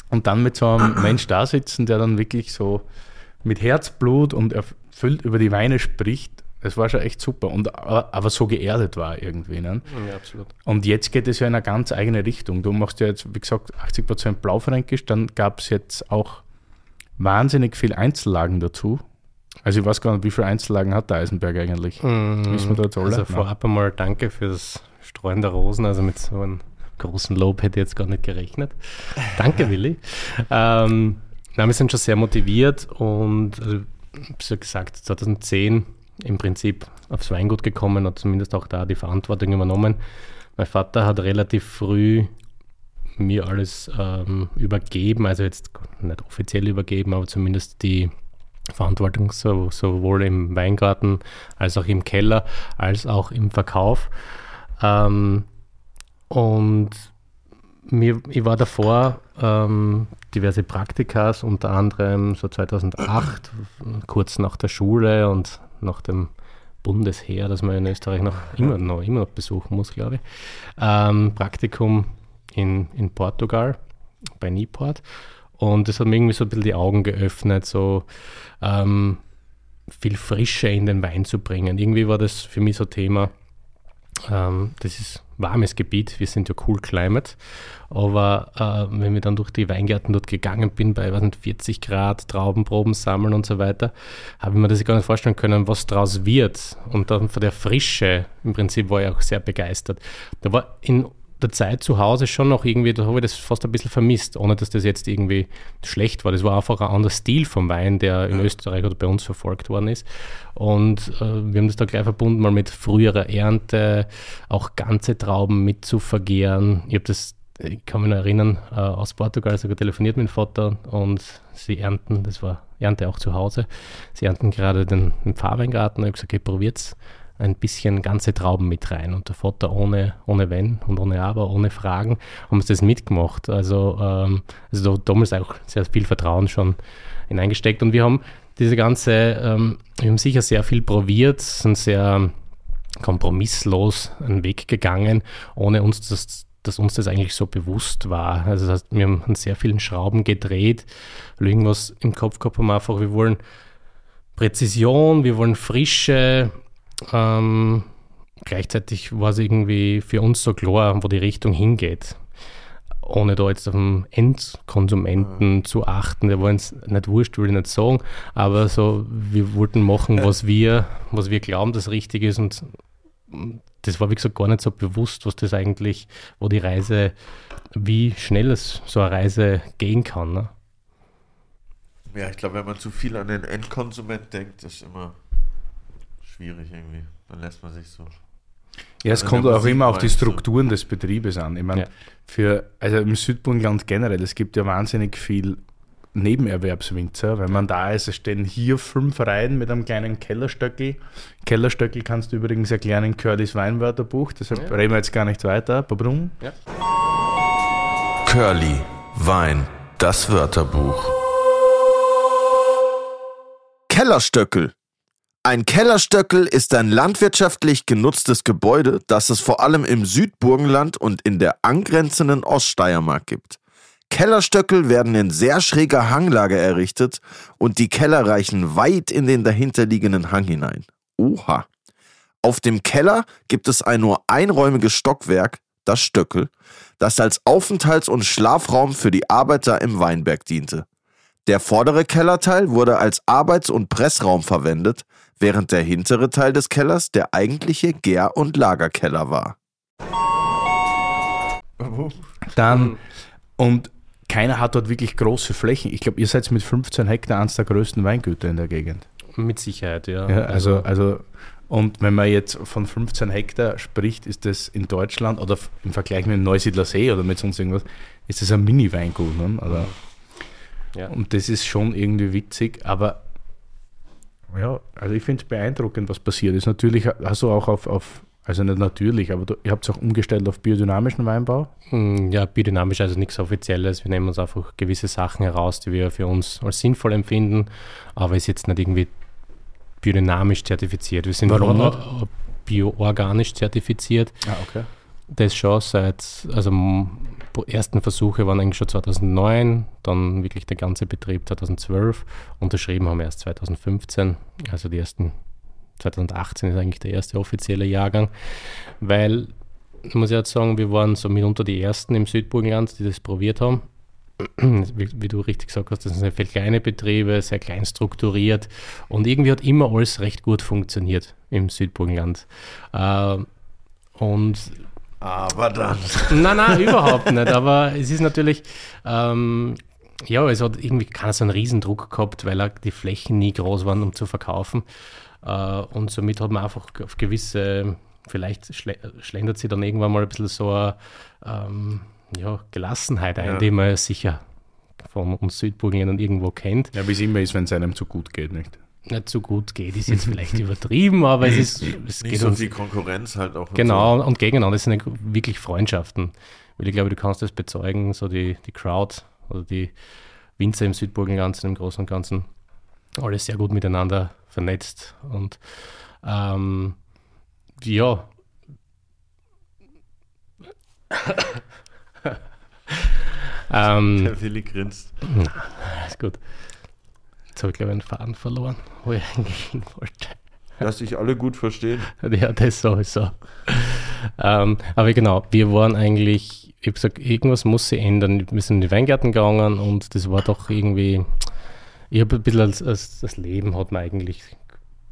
Und dann mit so einem *coughs* Mensch da sitzen, der dann wirklich so mit Herzblut und erfüllt über die Weine spricht, das war schon echt super. Und, aber, aber so geerdet war irgendwie. Ne? Ja, absolut. Und jetzt geht es ja in eine ganz eigene Richtung. Du machst ja jetzt, wie gesagt, 80% Blaufränkisch, dann gab es jetzt auch wahnsinnig viel Einzellagen dazu. Also ich weiß gar nicht, wie viele Einzellagen hat der Eisenberg eigentlich? Wissen wir da jetzt alle? Also Nein. vorab einmal danke für das Streuen der Rosen. Also mit so einem großen Lob hätte ich jetzt gar nicht gerechnet. *laughs* Danke, Willi. Ähm, na, wir sind schon sehr motiviert und also, wie gesagt, 2010 im Prinzip aufs Weingut gekommen und zumindest auch da die Verantwortung übernommen. Mein Vater hat relativ früh mir alles ähm, übergeben, also jetzt nicht offiziell übergeben, aber zumindest die Verantwortung so, sowohl im Weingarten als auch im Keller, als auch im Verkauf. Ähm, und mir, ich war davor ähm, diverse Praktikas, unter anderem so 2008, kurz nach der Schule und nach dem Bundesheer, das man in Österreich noch immer noch, immer noch besuchen muss, glaube ich. Ähm, Praktikum in, in Portugal, bei Nieport. Und das hat mir irgendwie so ein bisschen die Augen geöffnet, so ähm, viel Frische in den Wein zu bringen. Irgendwie war das für mich so Thema. Ähm, das ist warmes Gebiet, wir sind ja cool climate, aber äh, wenn ich dann durch die Weingärten dort gegangen bin, bei was nicht, 40 Grad, Traubenproben sammeln und so weiter, habe ich mir das gar nicht vorstellen können, was draus wird. Und dann von der Frische, im Prinzip war ich auch sehr begeistert. Da war in der Zeit zu Hause schon noch irgendwie, da habe ich das fast ein bisschen vermisst, ohne dass das jetzt irgendwie schlecht war. Das war einfach ein anderer Stil vom Wein, der in Österreich oder bei uns verfolgt worden ist. Und äh, wir haben das da gleich verbunden, mal mit früherer Ernte, auch ganze Trauben mit zu vergären. Ich habe das, ich kann mich noch erinnern, äh, aus Portugal sogar telefoniert mit dem Vater und sie ernten, das war Ernte auch zu Hause, sie ernten gerade den, den Pfarrweingarten. Ich habe gesagt, okay, probiert's ein bisschen ganze Trauben mit rein. Und der Vater ohne, ohne Wenn und ohne Aber, ohne Fragen, haben uns das mitgemacht. Also, ähm, also da, damals auch sehr viel Vertrauen schon hineingesteckt. Und wir haben diese ganze, ähm, wir haben sicher sehr viel probiert, sind sehr kompromisslos einen Weg gegangen, ohne uns das dass uns das eigentlich so bewusst war. Also das heißt, wir haben an sehr vielen Schrauben gedreht, weil irgendwas im Kopf gehabt haben, einfach, wir wollen Präzision, wir wollen Frische. Ähm, gleichzeitig war es irgendwie für uns so klar, wo die Richtung hingeht. Ohne da jetzt auf den Endkonsumenten zu achten. Wir wollen es nicht wurscht, will ich nicht sagen, aber so, wir wollten machen, was wir, was wir glauben, dass richtig ist und das war, wie gesagt, gar nicht so bewusst, was das eigentlich, wo die Reise, wie schnell es so eine Reise gehen kann. Ne? Ja, ich glaube, wenn man zu viel an den Endkonsument denkt, ist immer schwierig irgendwie. Dann lässt man sich so. Ja, es Also kommt auch immer auf die? Strukturen des Betriebes an. Ich meine, Ja. für, also im Südburgenland generell, es gibt ja wahnsinnig viel Nebenerwerbswinzer. Wenn man da ist, es stehen hier fünf Reihen mit einem kleinen Kellerstöckel. Kellerstöckel kannst du übrigens erklären in Curtis Weinwörterbuch, deshalb reden wir jetzt gar nicht weiter. Babrum. Curly, Wein, das Wörterbuch. Kellerstöckel. Ein Kellerstöckel ist ein landwirtschaftlich genutztes Gebäude, das es vor allem im Südburgenland und in der angrenzenden Oststeiermark gibt. Kellerstöckel werden in sehr schräger Hanglage errichtet und die Keller reichen weit in den dahinterliegenden Hang hinein. Oha. Auf dem Keller gibt es ein nur einräumiges Stockwerk, das Stöckel, das als Aufenthalts- und Schlafraum für die Arbeiter im Weinberg diente. Der vordere Kellerteil wurde als Arbeits- und Pressraum verwendet, während der hintere Teil des Kellers der eigentliche Gär- und Lagerkeller war. Dann, und keiner hat dort wirklich große Flächen. Ich glaube, ihr seid mit 15 Hektar eines der größten Weingüter in der Gegend. Mit Sicherheit, ja. Ja, also, also, und wenn man jetzt von 15 Hektar spricht, ist das in Deutschland oder im Vergleich mit dem Neusiedler See oder mit sonst irgendwas, ist das ein Mini-Weingut. Ne? Also, Ja. Und das ist schon irgendwie witzig, aber ja, also ich finde es beeindruckend, was passiert ist. Natürlich hast du auch auf, auf also nicht natürlich, aber du, ihr habt es auch umgestellt auf biodynamischen Weinbau. Mm, Ja, biodynamisch, also nichts Offizielles. Wir nehmen uns einfach gewisse Sachen heraus, die wir für uns als sinnvoll empfinden, aber ist jetzt nicht irgendwie biodynamisch zertifiziert. Wir sind Warum nicht? bioorganisch zertifiziert. Ah, okay. Das schon seit, also die ersten Versuche waren eigentlich schon 2009, dann wirklich der ganze Betrieb 2012, unterschrieben haben wir erst 2015, also die ersten 2018 ist eigentlich der erste offizielle Jahrgang, weil, muss ich jetzt sagen, wir waren so mitunter die ersten im Südburgenland, die das probiert haben. Wie, wie du richtig gesagt hast, das sind sehr viele kleine Betriebe, sehr klein strukturiert und irgendwie hat immer alles recht gut funktioniert im Südburgenland. Äh, und Aber dann. *laughs* Nein, nein, überhaupt nicht. Aber es ist natürlich, ähm, ja, es hat irgendwie keiner so einen Riesendruck gehabt, weil auch die Flächen nie groß waren, um zu verkaufen. Äh, und somit hat man einfach auf gewisse, vielleicht schle schlendert sie dann irgendwann mal ein bisschen so eine ähm, ja, Gelassenheit ein, Ja. die man sicher von uns Südburgenländern irgendwo kennt. Ja, wie es immer ist, wenn es einem zu gut geht, nicht? Nicht so gut geht, ist jetzt vielleicht *laughs* übertrieben, aber es ist, es Nicht geht so uns viel Konkurrenz halt auch. und Genau, und gegeneinander. Sind wirklich Freundschaften. Weil ich glaube, du kannst das bezeugen, so die, die Crowd oder die Winzer im Südburgenland sind im Großen und Ganzen alle sehr gut miteinander vernetzt. Und ähm, ja. So. *laughs* ähm, Der Willi grinst. *laughs* ist gut. Jetzt habe ich, glaube ich, einen Faden verloren, *laughs* wo ich eigentlich hin wollte. Dass sich alle gut verstehen. *laughs* Ja, das sowieso. ähm, aber genau, wir waren eigentlich, ich habe gesagt, irgendwas muss sich ändern. Wir sind in die Weingärten gegangen und das war doch irgendwie, ich habe ein bisschen als, als das Leben hat mir eigentlich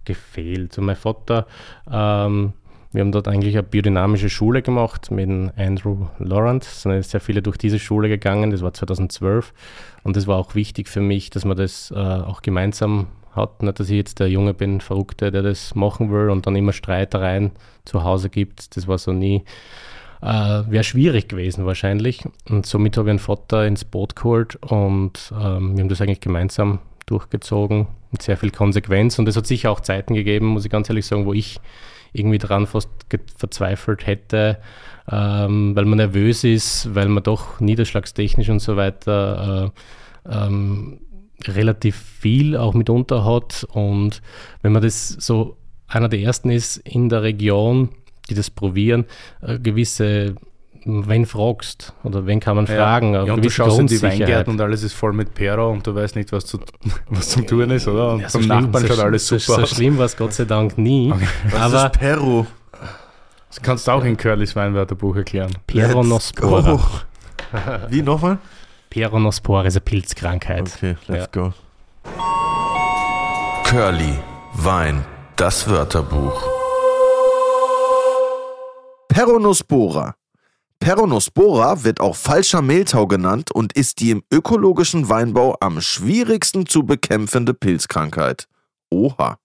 gefehlt. Und mein Vater, ähm, wir haben dort eigentlich eine biodynamische Schule gemacht mit Andrew Laurent. Es sind sehr viele durch diese Schule gegangen, das war 2012. Und das war auch wichtig für mich, dass man das äh, auch gemeinsam hat. Nicht, dass ich jetzt der Junge bin, Verrückte, der das machen will und dann immer Streitereien zu Hause gibt. Das war so nie, äh, wäre schwierig gewesen wahrscheinlich. Und somit habe ich einen Vater ins Boot geholt und ähm, wir haben das eigentlich gemeinsam durchgezogen mit sehr viel Konsequenz. Und es hat sicher auch Zeiten gegeben, muss ich ganz ehrlich sagen, wo ich irgendwie dran fast verzweifelt hätte, ähm, weil man nervös ist, weil man doch niederschlagstechnisch und so weiter äh, ähm, relativ viel auch mitunter hat. Und wenn man das so einer der ersten ist in der Region, die das probieren, äh, gewisse wen fragst oder wen kann man fragen? Ja, und du schaust in die. Weingärten und alles ist voll mit Pero und du weißt nicht, was, zu, *laughs* was zum Tun ist, oder? Und Ja, so beim schlimm- Nachbarn so schaut sch- alles so, super so aus. schlimm war es Gott sei Dank nie. Was Aber ist Peru? Das kannst du auch in Curlys Weinwörterbuch erklären. Peronospora. Let's go. *laughs* Wie nochmal? Peronospora ist eine Pilzkrankheit. Okay, let's Ja. go. Curly, Wein, das Wörterbuch. Peronospora. Peronospora wird auch falscher Mehltau genannt und ist die im ökologischen Weinbau am schwierigsten zu bekämpfende Pilzkrankheit. Oha.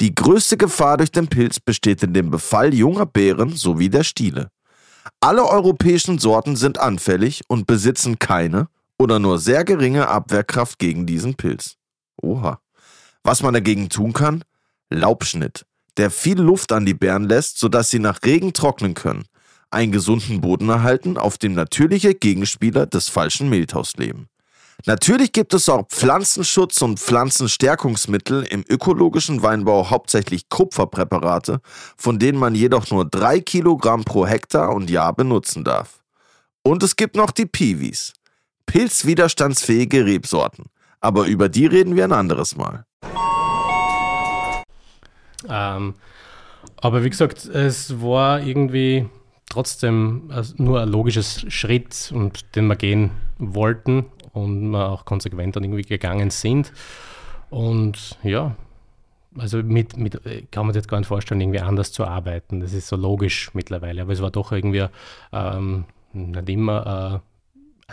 Die größte Gefahr durch den Pilz besteht in dem Befall junger Beeren sowie der Stiele. Alle europäischen Sorten sind anfällig und besitzen keine oder nur sehr geringe Abwehrkraft gegen diesen Pilz. Oha. Was man dagegen tun kann? Laubschnitt, der viel Luft an die Beeren lässt, sodass sie nach Regen trocknen können. Einen gesunden Boden erhalten, auf dem natürliche Gegenspieler des falschen Mehltaus leben. Natürlich gibt es auch Pflanzenschutz- und Pflanzenstärkungsmittel im ökologischen Weinbau, hauptsächlich Kupferpräparate, von denen man jedoch nur 3 Kilogramm pro Hektar und Jahr benutzen darf. Und es gibt noch die Piwis, pilzwiderstandsfähige Rebsorten. Aber über die reden wir ein anderes Mal. Ähm, aber wie gesagt, es war irgendwie trotzdem nur ein logisches Schritt, und den wir gehen wollten und wir auch konsequent dann irgendwie gegangen sind. Und ja, also mit, mit äh, kann man sich jetzt gar nicht vorstellen, irgendwie anders zu arbeiten. Das ist so logisch mittlerweile. Aber es war doch irgendwie ähm, nicht immer, äh,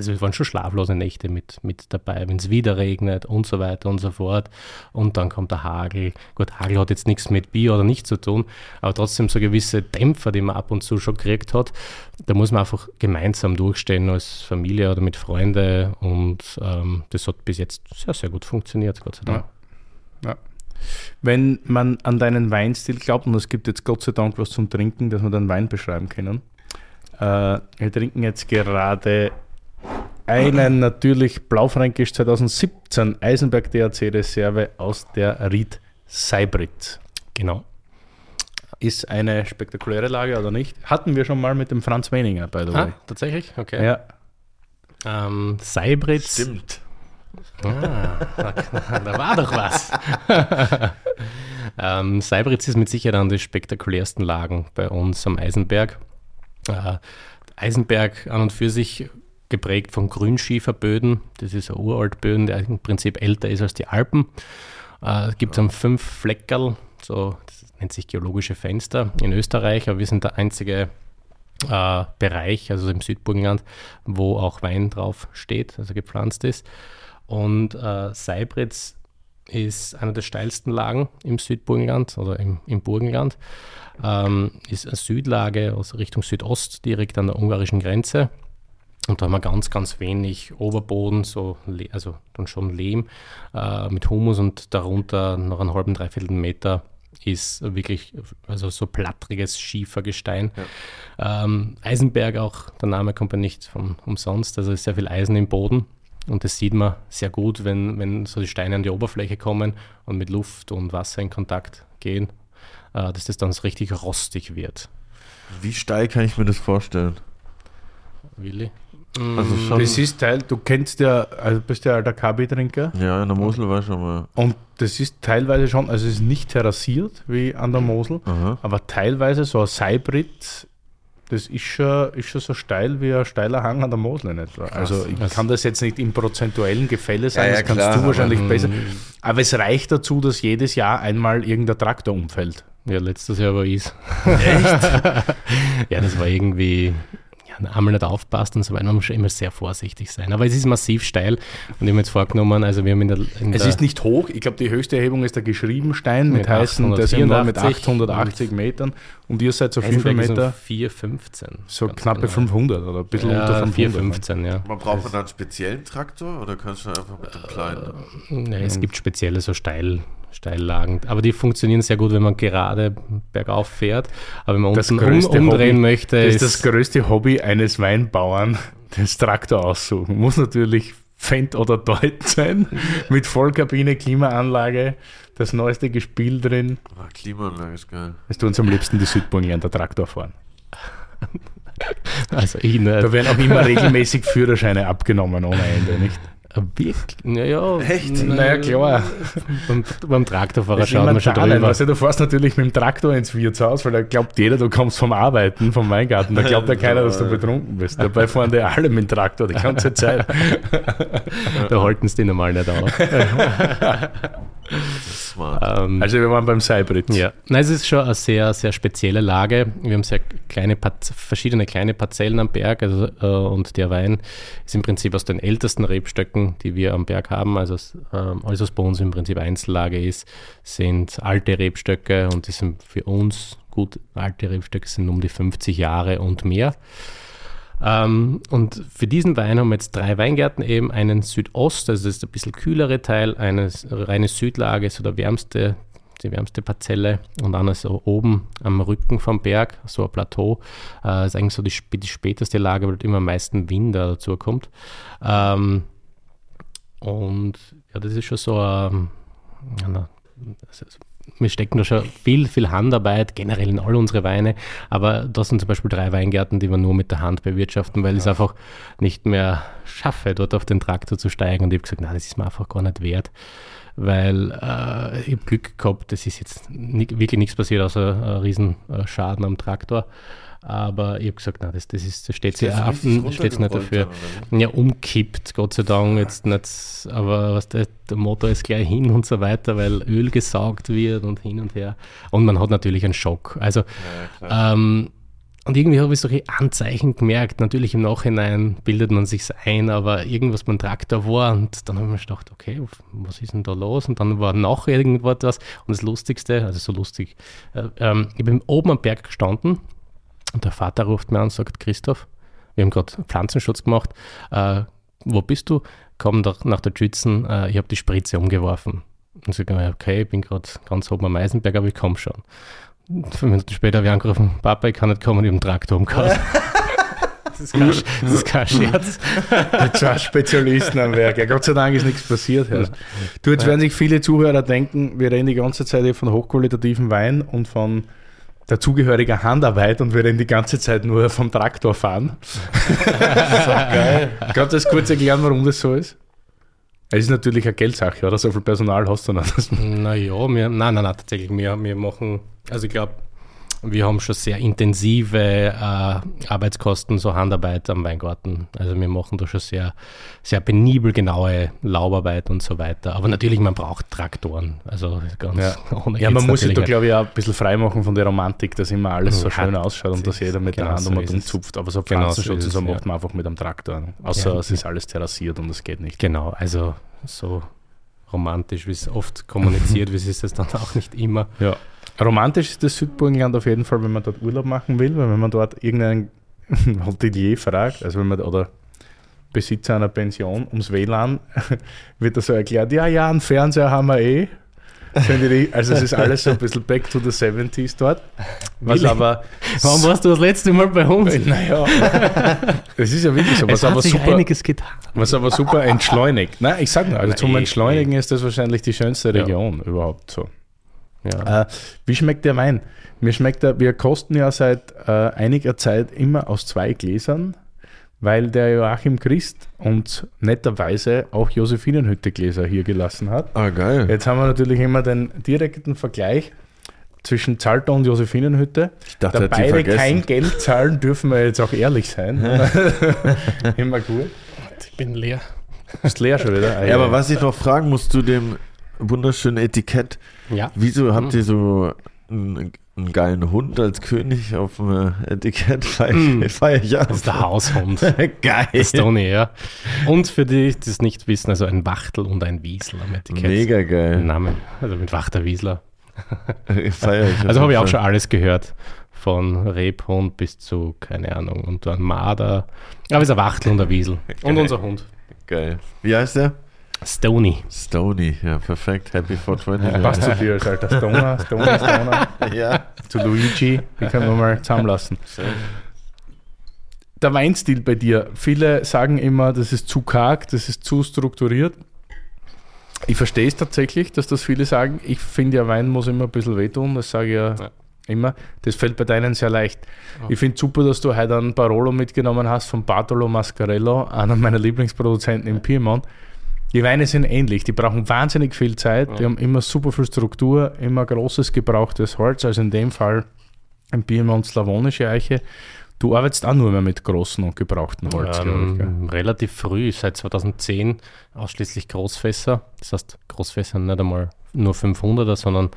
also es waren schon schlaflose Nächte mit, mit dabei, wenn es wieder regnet und so weiter und so fort. Und dann kommt der Hagel. Gut, Hagel hat jetzt nichts mit Bier oder nicht zu tun, aber trotzdem so gewisse Dämpfer, die man ab und zu schon gekriegt hat. Da muss man einfach gemeinsam durchstehen als Familie oder mit Freunden. Und ähm, das hat bis jetzt sehr, sehr gut funktioniert, Gott sei Dank. Ja. Wenn man an deinen Weinstil glaubt, und es gibt jetzt Gott sei Dank was zum Trinken, dass wir dann Wein beschreiben können. Äh, wir trinken jetzt gerade einen natürlich Blaufränkisch 2017 Eisenberg DAC Reserve aus der Ried Seibrit. Genau. Ist eine spektakuläre Lage oder nicht? Hatten wir schon mal mit dem Franz Weninger, by the way. Ah, tatsächlich? Okay. Ja, Ähm, Seibritz. Stimmt. Ah, da, *laughs* da war doch was. *laughs* ähm, Seibritz ist mit Sicherheit eine der spektakulärsten Lagen bei uns am Eisenberg. Äh, Eisenberg an und für sich geprägt von Grünschieferböden. Das ist ein Uraltböden, der im Prinzip älter ist als die Alpen. Äh, es gibt dann fünf Fleckerl, so, das nennt sich geologische Fenster in Österreich, aber wir sind der einzige äh, Bereich, also im Südburgenland, wo auch Wein drauf steht, also gepflanzt ist. Und äh, Seibritz ist eine der steilsten Lagen im Südburgenland oder im, im Burgenland. Ähm, ist eine Südlage aus Richtung Südost, direkt an der ungarischen Grenze. Und da haben wir ganz, ganz wenig Oberboden, so, also dann schon Lehm äh, mit Humus und darunter noch einen halben, dreiviertel Meter ist wirklich also so plattriges Schiefergestein. Ähm, Eisenberg auch, der Name kommt ja nicht von umsonst, also ist sehr viel Eisen im Boden. Und das sieht man sehr gut, wenn, wenn so die Steine an die Oberfläche kommen und mit Luft und Wasser in Kontakt gehen, äh, dass das dann so richtig rostig wird. Wie steil kann ich mir das vorstellen? Willi? Also schon. das ist Teil, du kennst ja, also bist ja alter KB-Trinker. Ja, in der Mosel war ich schon mal. Und das ist teilweise schon, also es ist nicht terrassiert wie an der Mosel, Aha. aber teilweise so ein Seibrit, das ist schon, ist schon so steil wie ein steiler Hang an der Mosel in etwa. Also ich kann das jetzt nicht im prozentuellen Gefälle sein, Ja, ja, das kannst klar, du aber- wahrscheinlich besser. Aber es reicht dazu, dass jedes Jahr einmal irgendein Traktor umfällt. Ja, letztes Jahr war ich Echt? *laughs* ja, das war irgendwie, einmal nicht aufpasst und so weiter. Man muss schon immer sehr vorsichtig sein. Aber es ist massiv steil und ich habe mir jetzt vorgenommen, also wir haben in der. In Es der ist nicht hoch, ich glaube, die höchste Erhebung ist der Geschriebenstein mit, Mit heißen, der ist irgendwann mit 884 880 Metern und ihr seid so 5 Eisenberg ist um Meter, 415. so knappe genau. 500 oder ein bisschen unter Ja, 500. 415, ja. Man braucht man da einen speziellen Traktor oder kannst du einfach mit dem kleinen? Nee, es gibt spezielle so Steil, Steillagen, aber die funktionieren sehr gut, wenn man gerade bergauf fährt. Aber wenn man Das unten um, umdrehen Hobby möchte, Das ist das größte Hobby eines Weinbauern, *laughs* das Traktor aussuchen. Muss natürlich Fendt oder Deut *laughs* sein, mit Vollkabine, Klimaanlage, das neueste Gespiel drin. Ah, Klimaanlage ist geil. Es tut uns am liebsten die Südburgenländer Traktor fahren. *laughs* Also ich nicht. Da werden auch immer regelmäßig Führerscheine abgenommen ohne Ende, nicht? Wirklich? Naja. Echt? Naja, klar. Beim, beim Traktorfahrer schaut immer man schon drüber. du, du fährst natürlich mit dem Traktor ins Wirtshaus, weil da glaubt jeder, du kommst vom Arbeiten, vom Weingarten. Da glaubt ja *laughs* keiner, dass du betrunken bist. Dabei fahren die alle mit dem Traktor die ganze Zeit. Da halten sie die normal nicht auf. *laughs* Smart. ähm, Also wir waren beim Seibritz. Ja, Nein, es ist schon eine sehr, sehr spezielle Lage. Wir haben sehr kleine, verschiedene kleine Parzellen am Berg also, äh, und der Wein ist im Prinzip aus den ältesten Rebstöcken, die wir am Berg haben. Also ähm, alles, was bei uns im Prinzip Einzellage ist, sind alte Rebstöcke und die sind für uns gut, alte Rebstöcke sind um die 50 Jahre und mehr. Ähm, und für diesen Wein haben wir jetzt drei Weingärten eben, einen Südost, also das ist ein bisschen kühlere Teil, eine reine Südlage, so der wärmste, die wärmste Parzelle und dann so oben am Rücken vom Berg, so ein Plateau, äh, ist eigentlich so die, die späteste Lage, weil dort immer am meisten Wind da dazu kommt. Ähm, und ja, das ist schon so ein, ist- wir stecken da schon viel, viel Handarbeit, generell in all unsere Weine, aber das sind zum Beispiel drei Weingärten, die wir nur mit der Hand bewirtschaften, weil ich es einfach nicht mehr schaffe, dort auf den Traktor zu steigen. Und ich habe gesagt, nein, das ist mir einfach gar nicht wert, weil äh, ich habe Glück gehabt, das ist jetzt wirklich nichts passiert, außer äh, Schaden am Traktor. Aber ich habe gesagt, nein, das, das, ist, das steht auf, richtig steht's nicht dafür. Ja, umkippt, Gott sei Dank jetzt nicht, aber was der, der Motor ist gleich hin und so weiter, weil Öl gesaugt wird und hin und her. Und man hat natürlich einen Schock. Also, ähm, und irgendwie habe ich solche Anzeichen gemerkt. Natürlich im Nachhinein bildet man sich ein, aber irgendwas beim Traktor war und dann habe ich mir gedacht, okay, was ist denn da los? Und dann war noch irgendwas. Und das Lustigste, also so lustig, äh, ähm, ich bin oben am Berg gestanden und der Vater ruft mir an und sagt, Christoph, wir haben gerade Pflanzenschutz gemacht. Äh, wo bist du? Komm doch nach der Schützen, äh, ich habe die Spritze umgeworfen. Und sage ich, okay, ich bin gerade ganz oben am Eisenberg, aber ich komme schon. Fünf Minuten später habe ich angerufen, Papa, ich kann nicht kommen, ich habe einen Traktor umgehauen. *laughs* das, ist kein, das ist kein Scherz. Zwei Spezialisten am Werk. Ja, Gott sei Dank ist nichts passiert. Herr. Du, jetzt werden sich viele Zuhörer denken, wir reden die ganze Zeit hier von hochqualitativen Wein und von dazugehöriger Handarbeit und wir reden die ganze Zeit nur vom Traktor fahren. Geil. *laughs* Kannst du das kurz erklären, warum das so ist? Es ist natürlich eine Geldsache, oder? So viel Personal hast du nicht. Das- Naja, wir, nein, nein, nein, tatsächlich. Wir, wir machen, also ich glaube, wir haben schon sehr intensive äh, Arbeitskosten, so Handarbeit am Weingarten. Also wir machen da schon sehr, sehr penibel genaue Laubarbeit und so weiter. Aber natürlich, man braucht Traktoren. Also ganz Ja, *laughs* ohne ja man muss sich da, glaube ich, auch ein bisschen frei machen von der Romantik, dass immer alles so Ja, schön ausschaut und dass jeder mit der genau Hand so um es. umzupft. Aber so Genau so Pflanzenschutz und so es, ja. macht man einfach mit einem Traktor. Außer Ja. es ist alles terrassiert und das geht nicht. Genau, also so romantisch, wie es oft kommuniziert *laughs* wird, ist es dann auch nicht immer. Ja. Romantisch ist das Südburgenland auf jeden Fall, wenn man dort Urlaub machen will, weil wenn man dort irgendeinen *laughs* Hotelier fragt, also wenn man oder Besitzer einer Pension ums WLAN, *laughs* wird da so erklärt, ja, ja, einen Fernseher haben wir eh. Also es ist alles so ein bisschen back to the 70s dort. Was aber *laughs* Warum warst du das letzte Mal bei uns? naja, es ist ja wirklich so, was es hat aber sich super, einiges getan. was aber super entschleunigt. Nein, ich sag nur, also zum Nein, Entschleunigen ist das wahrscheinlich die schönste Ja. Region überhaupt so. Ja. Äh, wie schmeckt der Wein? Mir schmeckt er, wir kosten ja seit äh, einiger Zeit immer aus zwei Gläsern, weil der Joachim Christ uns netterweise auch Josephinenhütte-Gläser hier gelassen hat. Ah, geil. Jetzt haben wir natürlich immer den direkten Vergleich zwischen Zalter und Josephinenhütte. Ich dachte, Da beide vergessen. kein Geld zahlen, dürfen wir jetzt auch ehrlich sein. *laughs* *laughs* immer gut. Ich bin leer. Ist leer schon wieder. Ah, Ja, aber was ich noch fragen muss zu dem wunderschönen Etikett. Ja. Wieso habt Mhm. ihr so einen, einen geilen Hund als König auf dem Etikett? *laughs* Feier ich, feier ich Das ist der Haushund. *laughs* Geil. Das Tony, ja. Und für die, die es nicht wissen, also ein Wachtel und ein Wiesel am Etikett. Mega geil. Name. Also mit Wachter Wiesler. *laughs* Feier ich Also habe ich auch schon alles gehört. Von Rebhund bis zu, keine Ahnung, und dann Marder. Aber es ist ein Wachtel und ein Wiesel. Und unser Hund. Geil. Wie heißt der? Stony. Stony. Ja, perfekt. Happy 420. *laughs* Passt zu dir als alter Stoner, *laughs* Stoner, Stoner. ja. zu Luigi, die können wir mal zusammenlassen. Der Weinstil bei dir, viele sagen immer, das ist zu karg, das ist zu strukturiert. Ich verstehe es tatsächlich, dass das viele sagen. Ich finde ja, Wein muss immer ein bisschen wehtun, das sage ich ja, Ja. immer. Das fällt bei deinen sehr leicht. Ich finde super, dass du heute einen Barolo mitgenommen hast von Bartolo Mascarello, einer meiner Lieblingsproduzenten im Piemont. Die Weine sind ähnlich, die brauchen wahnsinnig viel Zeit, die haben immer super viel Struktur, immer großes gebrauchtes Holz, also in dem Fall ein Piemont slavonische Eiche. Du arbeitest auch nur mehr mit großen und gebrauchten Holz, glaube ich. Ähm, relativ früh, seit 2010 ausschließlich Großfässer. Das heißt, Großfässer nicht einmal nur 500er, sondern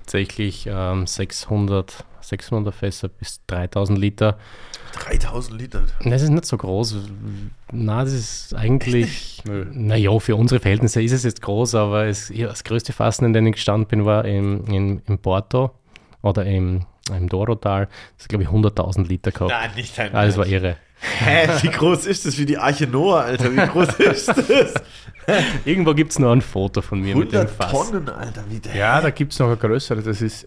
tatsächlich ähm, 600, 600 Fässer bis 3000 Liter. 3000 Liter. Das ist nicht so groß. Na, das ist eigentlich, naja, für unsere Verhältnisse ist es jetzt groß, aber es, das größte Fassen, in dem ich gestanden bin, war im, in, in Porto oder im, im Dorotal. Das ist, glaube ich, 100.000 Liter gehabt. Nein, nicht dein Ah, das war irre. Hä, wie groß ist das? Wie die Arche Noah, Alter. Wie groß ist das? *laughs* Irgendwo gibt es noch ein Foto von mir mit dem 100 Fass. Tonnen, Alter. Wie der Ja, da gibt es noch eine größere. Das ist,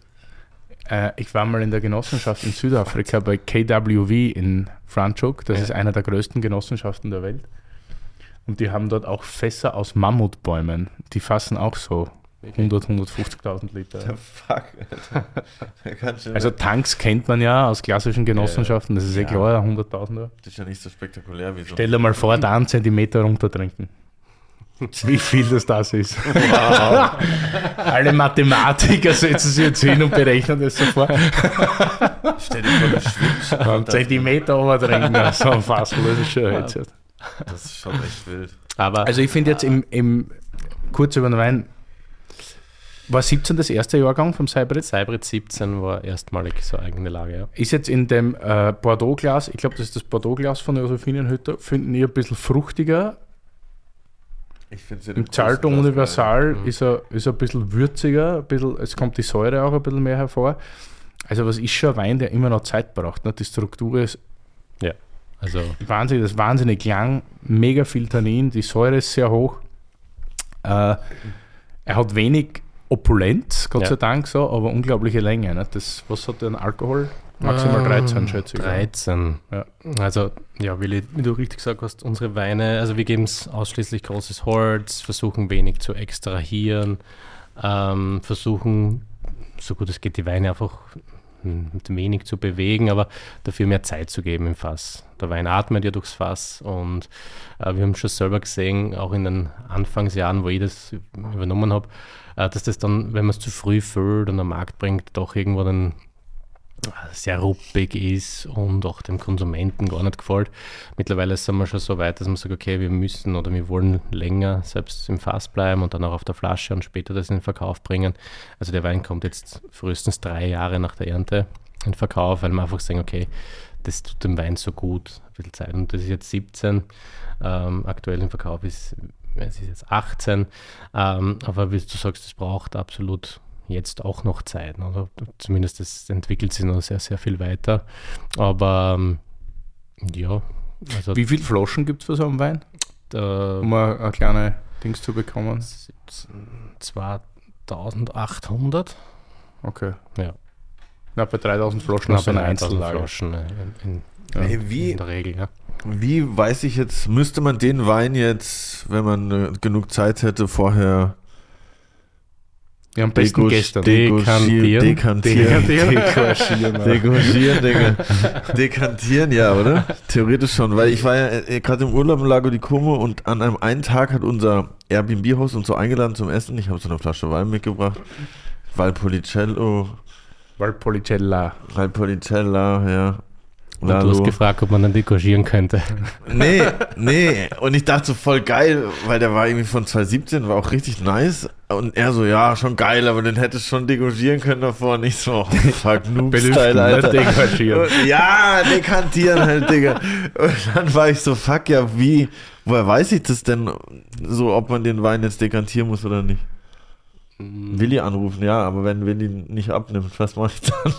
äh, ich war mal in der Genossenschaft in Südafrika bei KWV in Franschhoek. Das Ja. ist einer der größten Genossenschaften der Welt. Und die haben dort auch Fässer aus Mammutbäumen. Die fassen auch so 100, 150.000 Liter. Fuck, kannst *laughs* du- Also Tanks kennt man ja aus klassischen Genossenschaften. Das ist eh Ja. klar, 100.000er. das ist ja nicht so spektakulär wie so. Stell dir mal vor, *laughs* da einen Zentimeter runtertrinken. Wie viel das das ist. Alle Mathematiker setzen sich jetzt hin und berechnen das sofort. Stell dir vor, du schwimmst. Einen Zentimeter runtertrinken, so ein Fassel, das ist schon Headset. Das ist schon echt wild. Aber Also ich finde jetzt im, im kurz über den Wein, war 17 das erste Jahrgang vom Cybrid? Cybrid 17 war erstmalig so eigene Lage, ja. Ist jetzt in dem äh, Bordeaux-Glas, ich glaube, das ist das Bordeaux-Glas von Josephinenhütter, finden die ein bisschen fruchtiger. Ich finde Im Zalto Universal ist er, ist er ein bisschen würziger, ein bisschen, es kommt die Säure auch ein bisschen mehr hervor. Also was ist schon ein Wein, der immer noch Zeit braucht. Ne? Die Struktur ist Ja. Also wahnsinnig, das ist wahnsinnig lang, mega viel Tannin, die Säure ist sehr hoch. Äh, er hat wenig Opulenz, Gott Ja. sei Dank so, aber unglaubliche Länge. Ne? Das, was hat an Alkohol? Maximal 13, schätze ich. 13. Ja. Also, ja, Willi, wie du richtig gesagt hast, unsere Weine, also wir geben es ausschließlich großes Holz, versuchen wenig zu extrahieren, ähm, versuchen, so gut es geht, die Weine einfach mit wenig zu bewegen, aber dafür mehr Zeit zu geben im Fass. Der Wein atmet ja durchs Fass und äh, wir haben schon selber gesehen, auch in den Anfangsjahren, wo ich das übernommen habe, äh, dass das dann, wenn man es zu früh füllt und am Markt bringt, doch irgendwo dann sehr ruppig ist und auch dem Konsumenten gar nicht gefällt. Mittlerweile sind wir schon so weit, dass man sagt, okay, wir müssen oder wir wollen länger selbst im Fass bleiben und dann auch auf der Flasche und später das in den Verkauf bringen. Also der Wein kommt jetzt frühestens drei Jahre nach der Ernte in den Verkauf, weil wir einfach sagen, okay, das tut dem Wein so gut, ein bisschen Zeit. Und das ist jetzt 17, ähm, aktuell im Verkauf ist es ist jetzt 18, ähm, aber wie du sagst, es braucht absolut jetzt auch noch Zeit. Oder zumindest es entwickelt sich noch sehr, sehr viel weiter. Aber ähm, ja, also Wie viele Flaschen gibt es für so einen Wein, da, um ein, ein kleine Dings zu bekommen? 2800 Okay. Ja. Na, bei 3000 Flaschen hast du eine 1000 Einzellage. Flaschen in, in, Ja. Hey, wie, in der Regel. Ja. wie weiß ich jetzt, müsste man den Wein jetzt, wenn man äh, genug Zeit hätte, vorher Ja, am besten gestern. Dekantieren. Dekantieren. Dekantieren. Dekantieren, Digga. Dekantieren, ja, oder? Theoretisch schon, weil ich war ja äh, gerade im Urlaub im Lago di Como und an einem einen Tag hat unser Airbnb-Haus uns so eingeladen zum Essen. Ich habe so eine Flasche Wein mitgebracht. Valpolicello, Valpolicella. Valpolicella, ja. Und du hast gefragt, ob man dann dekogieren könnte. *laughs* Nee, nee. Und ich dachte so voll geil, weil der war irgendwie von 2017, war auch richtig nice. Und er so, ja, schon geil, aber den hättest du schon dekantieren können davor. Und ich so, oh, fuck, *laughs* Noob-Style, Alter. nicht dekantieren. Ja, dekantieren halt, Digga. Und dann war ich so, fuck, ja, wie, woher weiß ich das denn, so, ob man den Wein jetzt dekantieren muss oder nicht? Willi anrufen, ja, aber wenn Willi nicht abnimmt, was mache ich dann?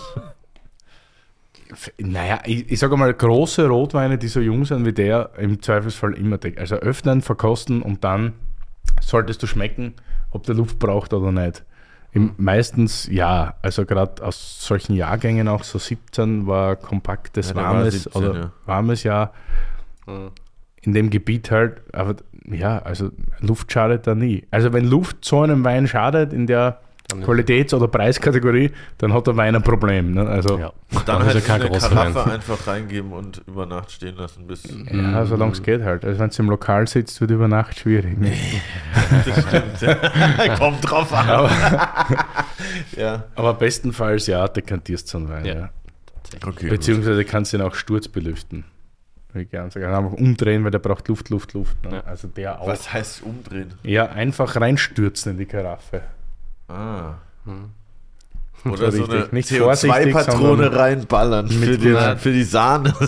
Naja, ich, ich sage mal, große Rotweine, die so jung sind wie der, im Zweifelsfall immer deck. Also öffnen, verkosten und dann solltest du schmecken, ob der Luft braucht oder nicht. Im, meistens ja, also gerade aus solchen Jahrgängen auch so 17 war kompaktes, Ja, warmes 17, oder ja. warmes Jahr. In dem Gebiet halt, aber ja, also Luft schadet da nie. Also wenn Luft so einem Wein schadet in der Qualitäts- oder Preiskategorie, dann hat der Wein ein Problem. Ne? Also, Ja. Dann Dann halt ist er kein Karaffe Wein. einfach reingeben und über Nacht stehen lassen, bis. ja, solange es geht halt. Also wenn du im Lokal sitzt, wird über Nacht schwierig. Ne? *laughs* Das stimmt. *laughs* Kommt drauf an. *laughs* ja. Aber bestenfalls ja, dekantierst du so einen Wein. Ja. Ja. Okay. Beziehungsweise kannst du ihn auch sturzbelüften. Wie ich gerne sagen. Einfach umdrehen, weil der braucht Luft, Luft, Luft. Ne? Ja. Also der auch. Was heißt umdrehen? Ja, einfach reinstürzen in die Karaffe. Ah. Hm. Oder so richtig. eine Nicht vorsichtig, CO2-Patrone sondern reinballern für die, für die Sahne. *laughs*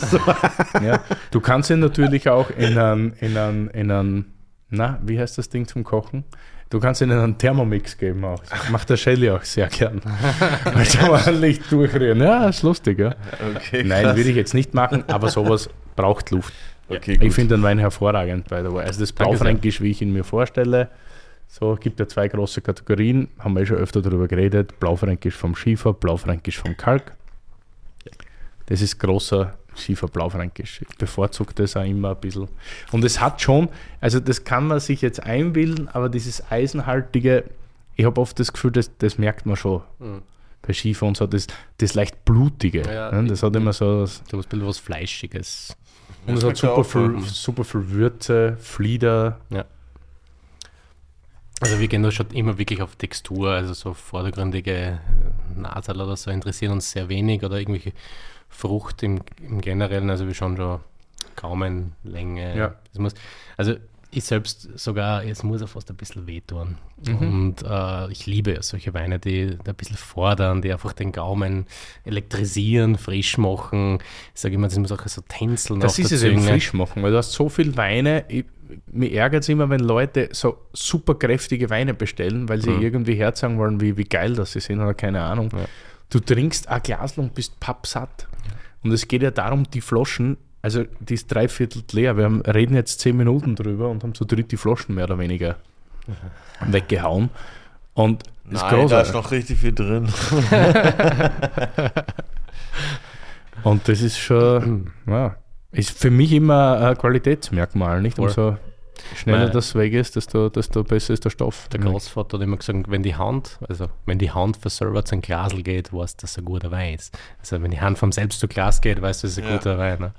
Ja. Du kannst ihn natürlich auch in einen, in einen, in einen, na, wie heißt das Ding zum Kochen? Du kannst ihn in einen Thermomix geben auch. Das macht der Shelly auch sehr gern. *laughs* Weil da ordentlich durchrühren. Ja, ist lustig, ja. Okay, Nein, würde ich jetzt nicht machen, aber sowas braucht Luft. Okay. Ich finde den Wein hervorragend, by the way. Also das. Blaufränkisch, wie ich ihn mir vorstelle, so gibt ja zwei große Kategorien, haben wir eh schon öfter darüber geredet. Blaufränkisch vom Schiefer, Blaufränkisch vom Kalk. Das ist großer Schiefer Blaufränkisch. Ich bevorzuge das auch immer ein bisschen. Und es hat schon, also das kann man sich jetzt einbilden, aber dieses Eisenhaltige, ich habe oft das Gefühl, das, das merkt man schon Mhm. bei Schiefer und so, das, das leicht Blutige. Ja, ne? Das hat immer so, Du hast ein bisschen was Fleischiges. und es hat super viel, super viel Würze, Flieder. Ja. Also wir gehen da schon immer wirklich auf Textur, also so vordergründige äh, Nasal oder so interessieren uns sehr wenig oder irgendwelche Frucht im, im Generellen, also wir schauen schon Gaumenlänge. Ja. Das muss, also ich selbst sogar, es muss auch fast ein bisschen wehtun. Mhm. Und äh, ich liebe solche Weine, die, die ein bisschen fordern, die einfach den Gaumen elektrisieren, frisch machen. Ich sage immer, das muss auch so tänzeln Das ist es eben frisch machen, weil du hast so viel Weine. Ich, mir ärgert es immer, wenn Leute so super kräftige Weine bestellen, weil sie Mhm. irgendwie herzagen wollen, wie, wie geil das sie sind oder keine Ahnung. Ja. Du trinkst ein Glas und bist pappsatt. Und es geht ja darum, die Flaschen, also die ist dreiviertel leer. Wir haben, reden jetzt zehn Minuten drüber und haben so dritt die Flaschen mehr oder weniger *laughs* weggehauen. Und ist Nein, da großartig. ist noch richtig viel drin. *laughs* Und das ist schon, *clears throat* ja, ist für mich immer ein Qualitätsmerkmal, nicht? Voll. Umso schneller Weil- das weg ist, desto, desto besser ist der Stoff. Der Großvater hat immer gesagt, wenn die Hand, also wenn die Hand von selber zu einem Glasl geht, weißt du, dass es ein guter Wein ist. Also wenn die Hand vom selbst zu Glas geht, weißt du, dass es ein Ja. guter Wein. Ne?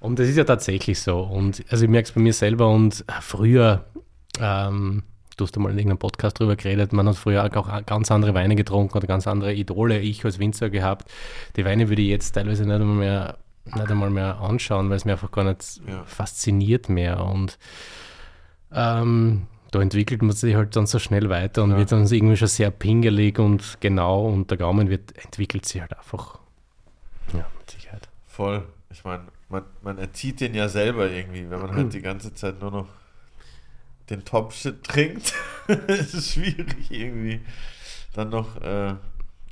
Und das ist ja tatsächlich so. Und also ich merke es bei mir selber und früher, ähm, du hast einmal in irgendeinem Podcast drüber geredet, man hat früher auch ganz andere Weine getrunken oder ganz andere Idole, ich als Winzer gehabt. Die Weine würde ich jetzt teilweise nicht einmal mehr, nicht einmal mehr anschauen, weil es mir einfach gar nicht Ja. fasziniert mehr. Und ähm, da entwickelt man sich halt dann so schnell weiter und wird dann irgendwie schon sehr pingelig und genau und der Gaumen wird, entwickelt sich halt einfach. Ja, mit Sicherheit. Voll. Ich meine, man, man erzieht den ja selber irgendwie, wenn man halt die ganze Zeit nur noch den Top-Shit trinkt. *laughs* es ist schwierig irgendwie dann noch äh,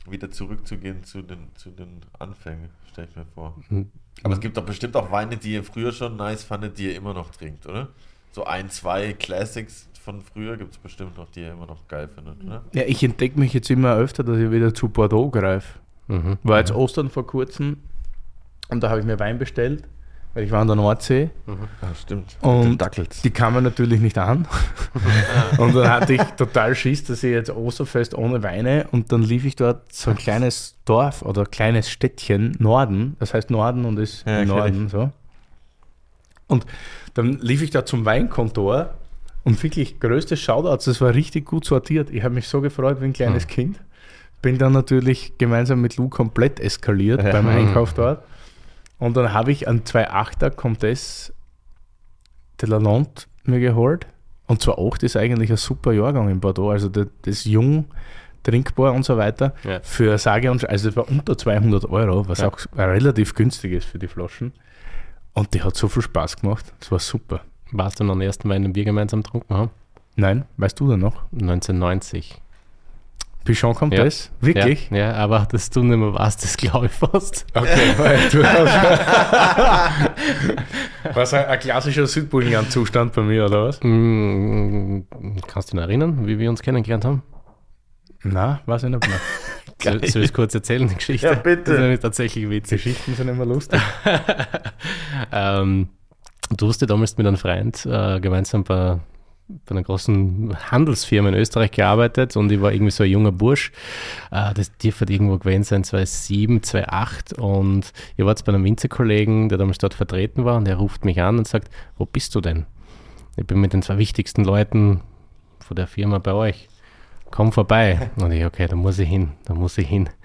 wieder zurückzugehen zu den, zu den Anfängen, stelle ich mir vor. Mhm. Aber es gibt doch bestimmt auch Weine, die ihr früher schon nice fandet, die ihr immer noch trinkt, oder? So ein, zwei Classics von früher gibt es bestimmt noch, die ihr immer noch geil findet, oder? Ja, ich entdecke mich jetzt immer öfter, dass ich wieder zu Bordeaux greife. Mhm. War jetzt Ostern vor kurzem und da habe ich mir Wein bestellt, weil ich war an der Nordsee Ja, stimmt. und die kamen natürlich nicht an. *laughs* und dann hatte ich total Schiss, dass ich jetzt Osterfest ohne Weine und dann lief ich dort so ein kleines Dorf oder kleines Städtchen, Norden, das heißt Norden und ist Ja, Norden so. Und dann lief ich da zum Weinkontor und wirklich größte Shoutouts, das war richtig gut sortiert. Ich habe mich so gefreut wie ein kleines Kind. Bin dann natürlich gemeinsam mit Lou komplett eskaliert Ja. beim Einkauf dort. Und dann habe ich einen 2.8er Comtesse de la Lande mir geholt. Und zwar 8 ist eigentlich ein super Jahrgang in Bordeaux. Also das, das ist jung, trinkbar und so weiter. Ja. Für sage und also es war unter 200 Euro, was Ja. auch relativ günstig ist für die Flaschen. Und die hat so viel Spaß gemacht. Das war super. Warst du noch den ersten Wein, den wir gemeinsam getrunken haben? Nein, weißt du da noch? 1990. Pichon Comtesse? Wirklich? Ja, ja, aber dass du nicht mehr warst, das glaube ich fast. Okay, *laughs* weil du hast. *laughs* Was ein, ein klassischer Südburgenland-Zustand bei mir, oder was? Mm, Kannst du dich noch erinnern, wie wir uns kennengelernt haben? Na, weiß ich nicht mehr. *laughs* Soll, soll ich es kurz erzählen, die Geschichte? Ja, bitte. Das ist nämlich tatsächlich witzig. Geschichten sind immer lustig. ähm, du hast ja damals mit einem Freund äh, gemeinsam bei bei einer großen Handelsfirma in Österreich gearbeitet und ich war irgendwie so ein junger Bursch. Äh, das dürfte irgendwo gewesen sein, 2007, 2008 und ich war jetzt bei einem Winzerkollegen, der damals dort vertreten war und der ruft mich an und sagt, wo bist du denn? Ich bin mit den zwei wichtigsten Leuten von der Firma bei euch. Komm vorbei. *laughs* Und ich, okay, da muss ich hin, da muss ich hin. *laughs*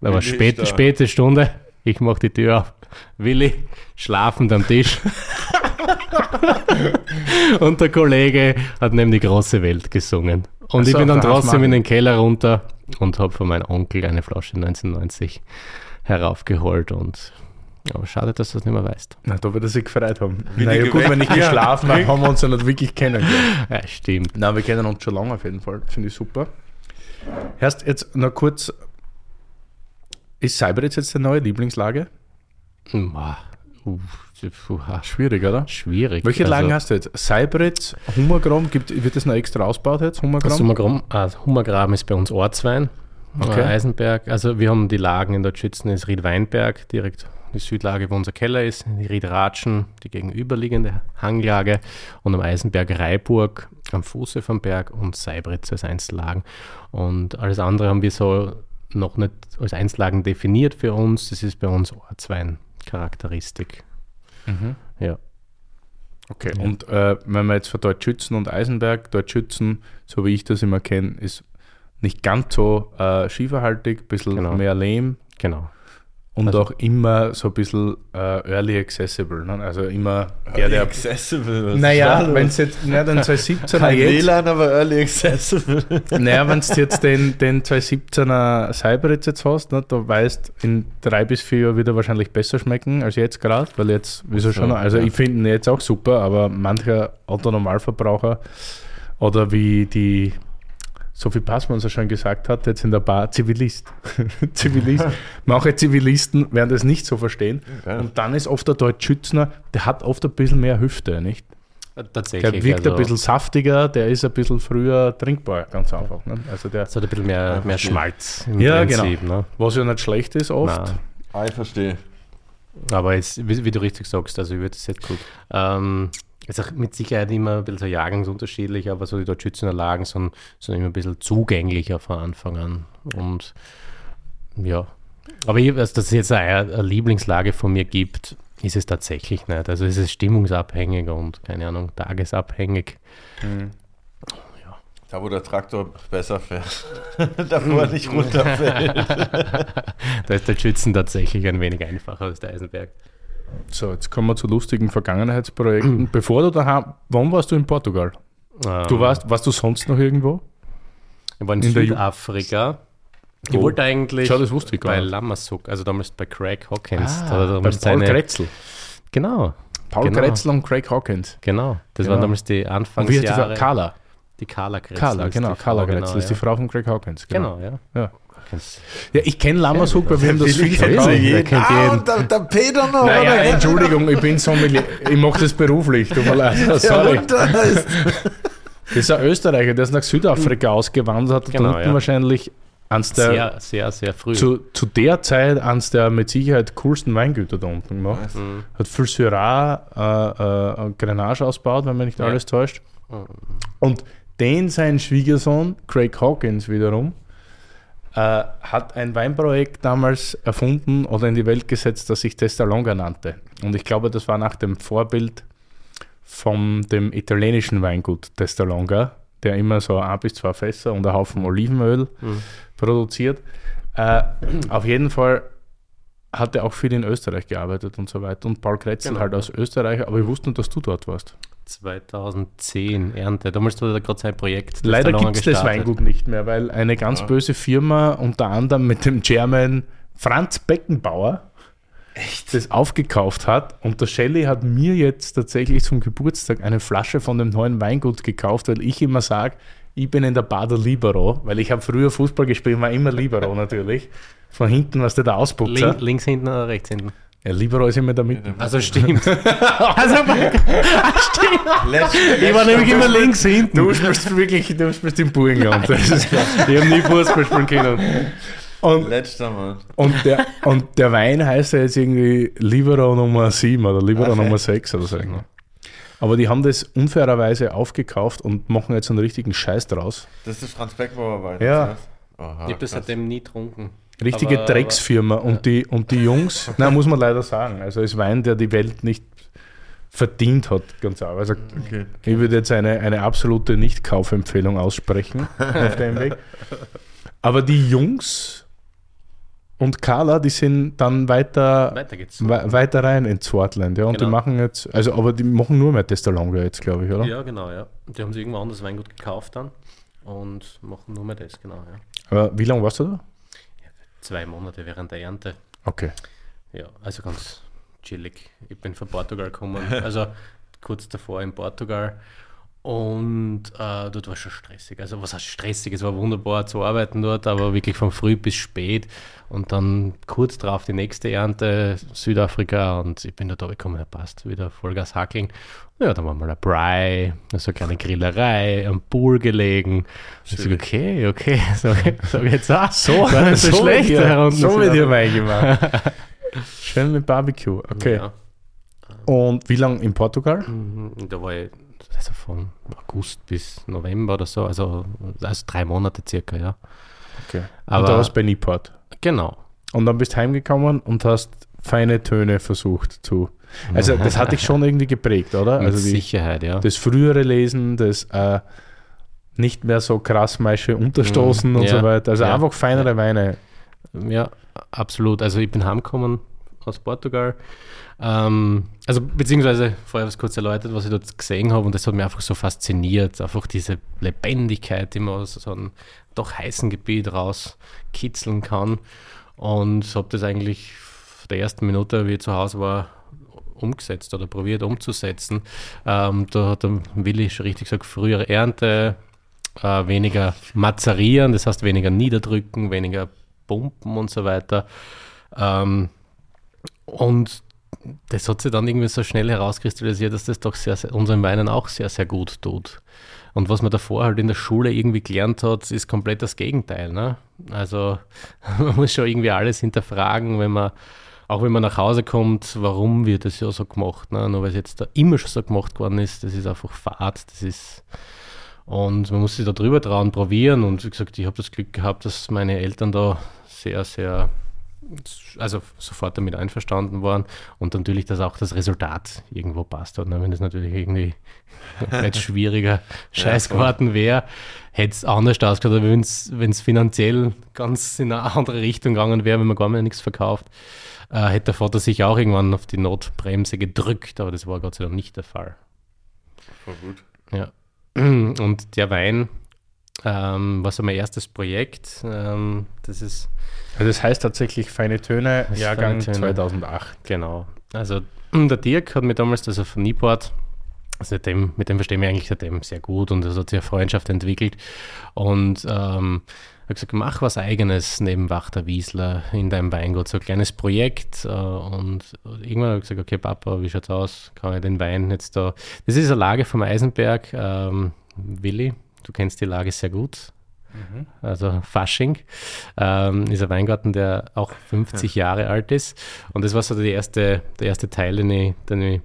Da war spät, späte Stunde. Ich mache die Tür auf. Willi, schlafend am Tisch. *laughs* *laughs* Und der Kollege hat neben die große Welt gesungen. Und Ach ich bin dann trotzdem in den Keller runter und habe von meinem Onkel eine Flasche 1990 heraufgeholt. Und aber schade, dass du das nicht mehr weißt. Na, da wird er sich gefreut haben. Wie naja, gut, wenn ich geschlafen habe, haben wir uns ja nicht wirklich kennengelernt. Ja, stimmt. Na, wir kennen uns schon lange auf jeden Fall. Finde ich super. Erst jetzt noch kurz. Ist Cyberitz jetzt deine neue Lieblingslage? Boah, puha, Schwierig, oder? schwierig. Welche Also, Lagen hast du jetzt? Cyberitz, Hummergraben, gibt, wird das noch extra ausgebaut jetzt? Das Hummergraben? Hummergraben, ah, Hummergraben ist bei uns Ortswein. Okay. Äh, Eisenberg. Also wir haben die Lagen in der Schützen ist Ried-Weinberg, direkt die Südlage, wo unser Keller ist, die Ried-Ratschen, die gegenüberliegende Hanglage und am Eisenberg Reiburg am Fuße vom Berg und Seibritz als Einzellagen. Und alles andere haben wir so noch nicht als Einzellagen definiert für uns. Das ist bei uns Ortswein-Charakteristik. Ja. Okay, und äh, wenn wir jetzt von Deutschschützen und Eisenberg, Deutschschützen, so wie ich das immer kenne, ist nicht ganz so äh, schieferhaltig, ein bisschen Genau. mehr Lehm Genau. Und Also- auch immer so ein bisschen äh, early accessible. Ne? Also immer der, der. accessible. was Naja, wenn es jetzt, na, den 2017er *laughs* Kein jetzt, WLAN, aber early accessible. *laughs* naja, wenn du jetzt den, den 2017er Cyberitz jetzt hast, ne, da weißt in drei bis vier Jahren wird er wahrscheinlich besser schmecken als jetzt gerade, weil jetzt, wieso schon, also ja. ich finde ihn jetzt auch super, aber mancher Autonormalverbraucher oder wie die Sophie Passmann so schon gesagt hat, jetzt in der Bar, Zivilist. *laughs* Zivilist. Manche Zivilisten werden das nicht so verstehen. Ja. Und dann ist oft der Deutschschützner, der hat oft ein bisschen mehr Hüfte, nicht? Tatsächlich. Der wirkt also, ein bisschen saftiger, der ist ein bisschen früher trinkbar, ganz einfach. Ne? Also der, Es hat ein bisschen mehr, mehr Schmalz im Ja, Prinzip. Ne? was ja nicht schlecht ist oft. Ah, ich verstehe. Aber jetzt, wie, wie du richtig sagst, also ich würde es jetzt gut. Ähm, ist auch mit Sicherheit immer ein bisschen so jahrgangsunterschiedlich, aber so die Deutschschützener Lagen sind, sind immer ein bisschen zugänglicher von Anfang an. Und ja. Aber ich, also, dass es jetzt eine, eine Lieblingslage von mir gibt, ist es tatsächlich nicht. Also es ist stimmungsabhängig und keine Ahnung, tagesabhängig. Da, wo der Traktor besser fährt. *laughs* da, wo er nicht runterfällt. *laughs* Da ist der Schützen tatsächlich ein wenig einfacher als der Eisenberg. So, jetzt kommen wir zu lustigen Vergangenheitsprojekten. *clears throat* Bevor du daheim, wann warst du in Portugal? Du Ähm, warst, warst du sonst noch irgendwo? Ich war in, in Südafrika. Ich Oh. wollte eigentlich Schau, das wusste ich bei. Lammasuk, also damals bei Craig Hawkins. er bei Paul Kretzel. Genau, Paul Genau. Kretzel und Craig Hawkins. genau. Das Genau. waren damals die Und wie heißt die Anfangsjahre. Frau? Carla. Die Carla Kretzel. Carla, genau. Carla Kretzel genau, ist die ja. Frau von Craig Hawkins. Genau, ja. Ja, Kennst- ja ich kenne Lammershoek, weil wir haben das viel verkauft. Ah, der, der Peter noch, Naja, oder? Entschuldigung, ich bin Sommelier. Ich mache das beruflich, tut mir leid. Sorry. Das ist ein Österreicher, der ist nach Südafrika ausgewandert, hat Genau, da unten ja. wahrscheinlich eins der, Sehr, sehr, sehr früh. zu, zu der Zeit eines der mit Sicherheit coolsten Weingüter da unten gemacht. Mhm. Hat viel Syrah, äh, äh, Grenache ausgebaut, wenn mich nicht Ja. alles täuscht. Und den sein Schwiegersohn, Craig Hawkins wiederum, äh, hat ein Weinprojekt damals erfunden oder in die Welt gesetzt, das sich Testalonga nannte. Und ich glaube, das war nach dem Vorbild von dem italienischen Weingut Testalonga, der immer so ein bis zwei Fässer und einen Haufen Olivenöl produziert. Äh, auf jeden Fall hat er auch viel in Österreich gearbeitet und so weiter. Und Paul Kretzel Genau. halt aus Österreich, aber ich wusste nicht, dass du dort warst. 2010 Ernte. Damals hat er gerade sein Projekt. Leider da gibt es das. Weingut nicht mehr, weil eine ganz böse Firma, unter anderem mit dem Chairman Franz Beckenbauer, das aufgekauft hat. Und der Shelley hat mir jetzt tatsächlich zum Geburtstag eine Flasche von dem neuen Weingut gekauft, weil ich immer sage, ich bin in der Bar der Libero, weil ich habe früher Fußball gespielt, war immer Libero *laughs* natürlich. Von hinten was der da Ausputzer. Link, links hinten oder rechts hinten? Ja, Libero ist immer da mitten. Also stimmt. *laughs* also, *laughs* *laughs* Letzte, ich war nämlich immer links hinten. Du spielst wirklich, du spielst im Burgenland. Ich habe nie Fußball spielen können. Und, letzter Mann. und, der, und der Wein heißt ja jetzt irgendwie Libero Nummer 7 oder Libero Okay. Nummer 6 oder so. irgendwie. Aber die haben das unfairerweise aufgekauft und machen jetzt einen richtigen Scheiß draus. Das ist Franz Beckenbauer Wein. Ja. das heißt? Aha, Ich habe das seitdem nie getrunken. Richtige Aber- Drecksfirma. Und, die, und die Jungs, *laughs* na muss man leider sagen, also ist Wein, der die Welt nicht verdient hat, ganz einfach. Also Okay. ich würde jetzt eine, eine absolute Nicht-Kaufempfehlung aussprechen *laughs* auf dem Weg. Aber die Jungs und Carla, die sind dann weiter, Weiter we weiter rein in Swartland. Ja, und die Genau. machen jetzt, also aber die machen nur mehr Testalonga jetzt, glaube ich, oder? Ja, genau, ja. Die haben sich irgendwo anders Weingut gekauft dann und machen nur mehr das, genau, ja. Aber wie lange warst du da? Zwei Monate während der Ernte. Okay. Ja, also ganz chillig. Ich bin von Portugal gekommen, *laughs* also kurz davor in Portugal. Und äh, dort war schon stressig. Also was heißt stressig? Es war wunderbar zu arbeiten dort, aber wirklich von früh bis spät. Und dann kurz drauf die nächste Ernte, Südafrika. Und ich bin dort gekommen, ja passt, wieder Vollgas hackeln. Ja, dann war mal ein Bry, so eine kleine Grillerei, am Pool gelegen. Ich so, okay, okay, *laughs* so, so geht's auch. So, war nicht so, schlecht. Wird da hier, so wird hier. Wein gemacht. Schön mit Barbecue. Okay. Ja. Und wie lange in Portugal? Mhm, Da war ich also von August bis November oder so, also, also drei Monate circa, ja. Okay. Aber- und da warst du bei Newport. Genau. Und dann bist du heimgekommen und hast feine Töne versucht zu. Also das hat dich schon irgendwie geprägt, oder? Mit Also die, Sicherheit, ja. das frühere Lesen, das äh, nicht mehr so krass Maische unterstoßen Mhm, und ja, so weiter. Also ja, einfach feinere Weine. Ja, absolut. Also ich bin heimgekommen aus Portugal. Ähm, also beziehungsweise vorher was kurz erläutert, was ich dort gesehen habe und das hat mich einfach so fasziniert. Einfach diese Lebendigkeit, die man aus so einem doch heißen Gebiet rauskitzeln kann. Und habe das eigentlich von der ersten Minute, wie ich zu Hause war, umgesetzt oder probiert umzusetzen. Ähm, da hat der Willi schon richtig gesagt, frühere Ernte, äh, weniger mazerieren, das heißt weniger niederdrücken, weniger pumpen und so weiter. Ähm, und das hat sich dann irgendwie so schnell herauskristallisiert, dass das doch sehr, sehr, unseren Weinen auch sehr, sehr gut tut. Und was man davor halt in der Schule irgendwie gelernt hat, ist komplett das Gegenteil. Ne? Also *laughs* man muss schon irgendwie alles hinterfragen, wenn man, auch wenn man nach Hause kommt, warum wird das ja so gemacht. Ne? Nur weil es jetzt da immer schon so gemacht worden ist, das ist einfach Fahrt, das ist und man muss sich da drüber trauen, probieren. Und wie gesagt, ich habe das Glück gehabt, dass meine Eltern da sehr, sehr, also sofort damit einverstanden waren. Und natürlich, dass auch das Resultat irgendwo passt hat. ne? Wenn das natürlich irgendwie *laughs* ein schwieriger Scheiß geworden wäre, hätte es anders ausgeschaut. Aber wenn es finanziell ganz in eine andere Richtung gegangen wäre, wenn man gar mehr nichts verkauft, äh, hätte der Vater sich auch irgendwann auf die Notbremse gedrückt. Aber das war Gott sei Dank nicht der Fall. Voll gut. Ja. *clears throat* Und der Wein ähm, war so mein erstes Projekt. Ähm, das ist Also das heißt tatsächlich feine Töne, Jahrgang Feine Töne. 2008. genau. Also der Dirk hat mir damals, also von Nieport, seitdem, mit dem verstehen wir eigentlich seitdem sehr gut und es hat sich eine Freundschaft entwickelt. Und ähm, habe gesagt, mach was Eigenes neben Wachter Wiesler in deinem Weingut, so ein kleines Projekt. Äh, und irgendwann habe ich gesagt, okay, Papa, wie schaut's aus? Kann ich den Wein jetzt da. Das ist eine Lage vom Eisenberg. Ähm, Willi, du kennst die Lage sehr gut. Also Fasching ähm, ist ein Weingarten, der auch 50 Jahre alt ist. Und das war so die erste, der erste Teil, den ich, den ich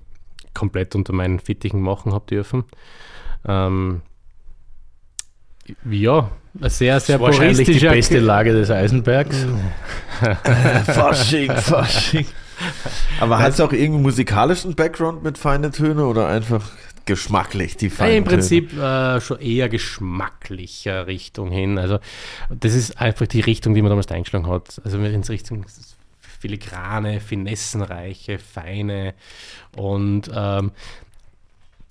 komplett unter meinen Fittichen machen habe dürfen. Ähm, ja, sehr, sehr Wahrscheinlich die beste Lage des Eisenbergs. *laughs* *laughs* Fasching, Fasching. Aber hat es auch irgendwie musikalischen Background mit feine Töne oder einfach geschmacklich die Ja, feinen Im Prinzip äh, schon eher geschmacklicher Richtung hin. Also das ist einfach die Richtung, die man damals eingeschlagen hat. Also in Richtung filigrane, finessenreiche, feine und ähm,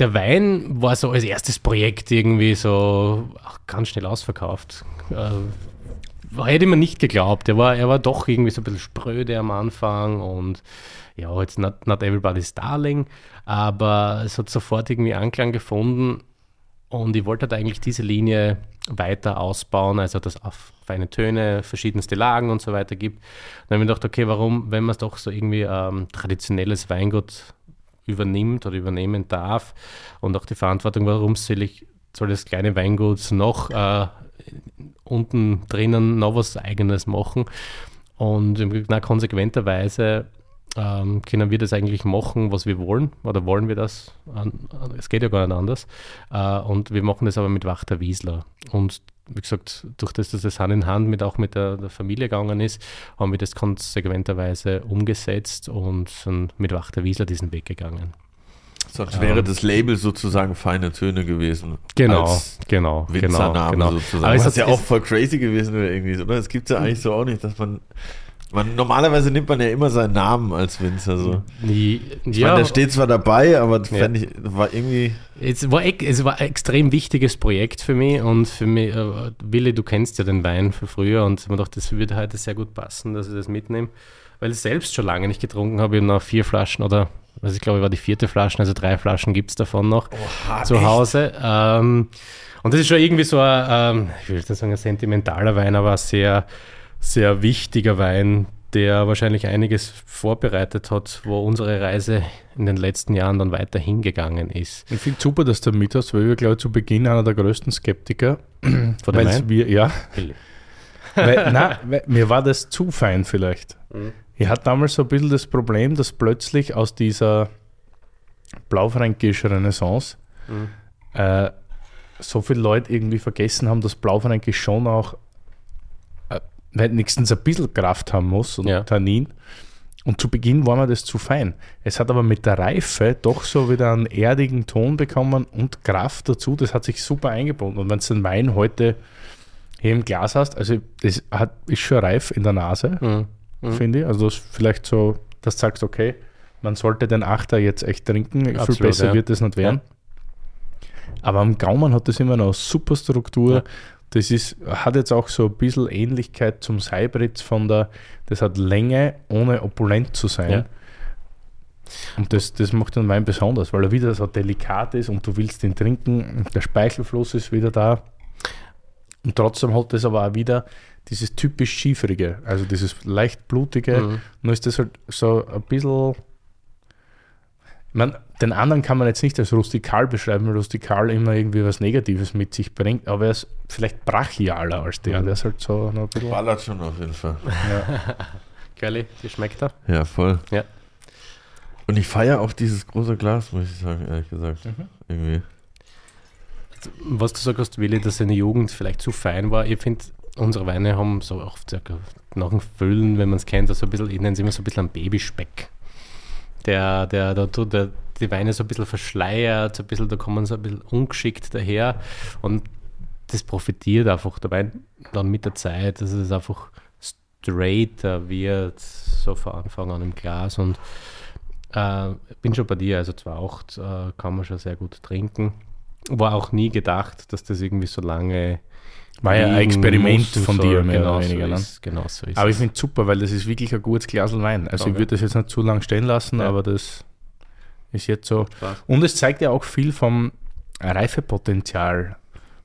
der Wein war so als erstes Projekt irgendwie so auch ganz schnell ausverkauft. Äh, hätte mir nicht geglaubt. Er war, er war doch irgendwie so ein bisschen spröde am Anfang und ja, jetzt not, not everybody's darling, aber es hat sofort irgendwie Anklang gefunden und ich wollte halt eigentlich diese Linie weiter ausbauen, also dass es auf feine Töne, verschiedenste Lagen und so weiter gibt. Dann habe ich mir gedacht, okay, warum, wenn man es doch so irgendwie ähm, traditionelles Weingut übernimmt oder übernehmen darf und auch die Verantwortung, warum soll ich soll das kleine Weingut noch äh, unten drinnen noch was eigenes machen und na, konsequenterweise ähm, können wir das eigentlich machen, was wir wollen? Oder wollen wir das? Es geht ja gar nicht anders. Äh, und wir machen das aber mit Wachter Wiesler. Und wie gesagt, durch das, dass das Hand in Hand mit auch mit der, der Familie gegangen ist, haben wir das konsequenterweise umgesetzt und sind mit Wachter Wiesler diesen Weg gegangen. Sonst wäre das Label sozusagen feine Töne gewesen. Genau, genau, genau, Winzername genau. sozusagen. Aber es ist ja auch voll crazy gewesen oder irgendwie, oder? Es gibt ja eigentlich so auch nicht, dass man, man normalerweise nimmt man ja immer seinen Namen als Winzer so. Die, Ich ja, meine, der steht zwar dabei, aber das Ja. ich, war irgendwie, Es war, es war ein extrem wichtiges Projekt für mich und für mich, äh, Willi, du kennst ja den Wein von früher und mir gedacht, das würde heute sehr gut passen, dass ich das mitnehme, weil ich selbst schon lange nicht getrunken habe. Ich habe noch vier Flaschen oder, also ich glaube, war die vierte Flasche, also drei Flaschen gibt es davon noch zu Hause. Ähm, und das ist schon irgendwie so ein, ähm, ich will nicht sagen ein sentimentaler Wein, aber sehr, sehr wichtiger Wein, der wahrscheinlich einiges vorbereitet hat, wo unsere Reise in den letzten Jahren dann weiter hingegangen ist. Ich finde super, dass du mit hast, weil wir, glaube ich, zu Beginn einer der größten Skeptiker. *clears throat* Von dem Wein? wir, ja, *laughs* weil, nein, weil, mir war das zu fein vielleicht. Mhm. Ich hatte damals so ein bisschen das Problem, dass plötzlich aus dieser blaufränkischen Renaissance Mhm. äh, so viele Leute irgendwie vergessen haben, dass Blaufränkisch schon auch wenigstens ein bisschen Kraft haben muss und Ja. Tannin. Und zu Beginn war mir das zu fein. Es hat aber mit der Reife doch so wieder einen erdigen Ton bekommen und Kraft dazu. Das hat sich super eingebunden. Und wenn du den Wein heute hier im Glas hast, also das hat, ist schon reif in der Nase, Mhm. finde ich. Also das ist vielleicht so, dass du sagst, okay, man sollte den Achter jetzt echt trinken. Viel Absolut, besser ja. wird das nicht werden. Aber am Gaumen hat das immer noch eine super Struktur. Ja. Das ist, hat jetzt auch so ein bisschen Ähnlichkeit zum Seibritz von der, das hat Länge, ohne opulent zu sein. Ja. Und das, das macht den Wein besonders, weil er wieder so delikat ist und du willst ihn trinken der Speichelfluss ist wieder da. Und trotzdem hat das aber auch wieder dieses typisch Schiefrige, also dieses leicht blutige. Mhm. Nur ist das halt so ein bisschen. Ich mein, den anderen kann man jetzt nicht als rustikal beschreiben, weil rustikal immer irgendwie was Negatives mit sich bringt, aber er ist vielleicht brachialer als der. Mhm. Der ist halt so noch ein bisschen. ballert schon auf jeden Fall. Curly, *laughs* wie schmeckt er? Ja, voll. Ja. Und ich feiere auch dieses große Glas, muss ich sagen, ehrlich gesagt. Mhm. Irgendwie. Was du sagst, Willi, dass seine Jugend vielleicht zu fein war. Ich finde, unsere Weine haben so auch circa nach dem Füllen, wenn man es kennt, so ein bisschen, ich nenne es immer so ein bisschen einen Babyspeck. Der, der, der tut der, die Weine so ein bisschen verschleiert, so ein bisschen, da kommen so ein bisschen ungeschickt daher und das profitiert einfach der Wein dann mit der Zeit, dass es einfach straighter wird, so von Anfang an im Glas und äh, bin schon bei dir, also 2,8 äh, kann man schon sehr gut trinken. War auch nie gedacht, dass das irgendwie so lange. War ja ein Experiment von dir, mehr genau oder weniger. So ne? ist, genau so ist Aber ich finde es super, weil das ist wirklich ein gutes Glas Wein. Also ich Okay. würde das jetzt nicht zu lange stehen lassen, Ja. aber das ist jetzt so. Und es zeigt ja auch viel vom Reifepotenzial.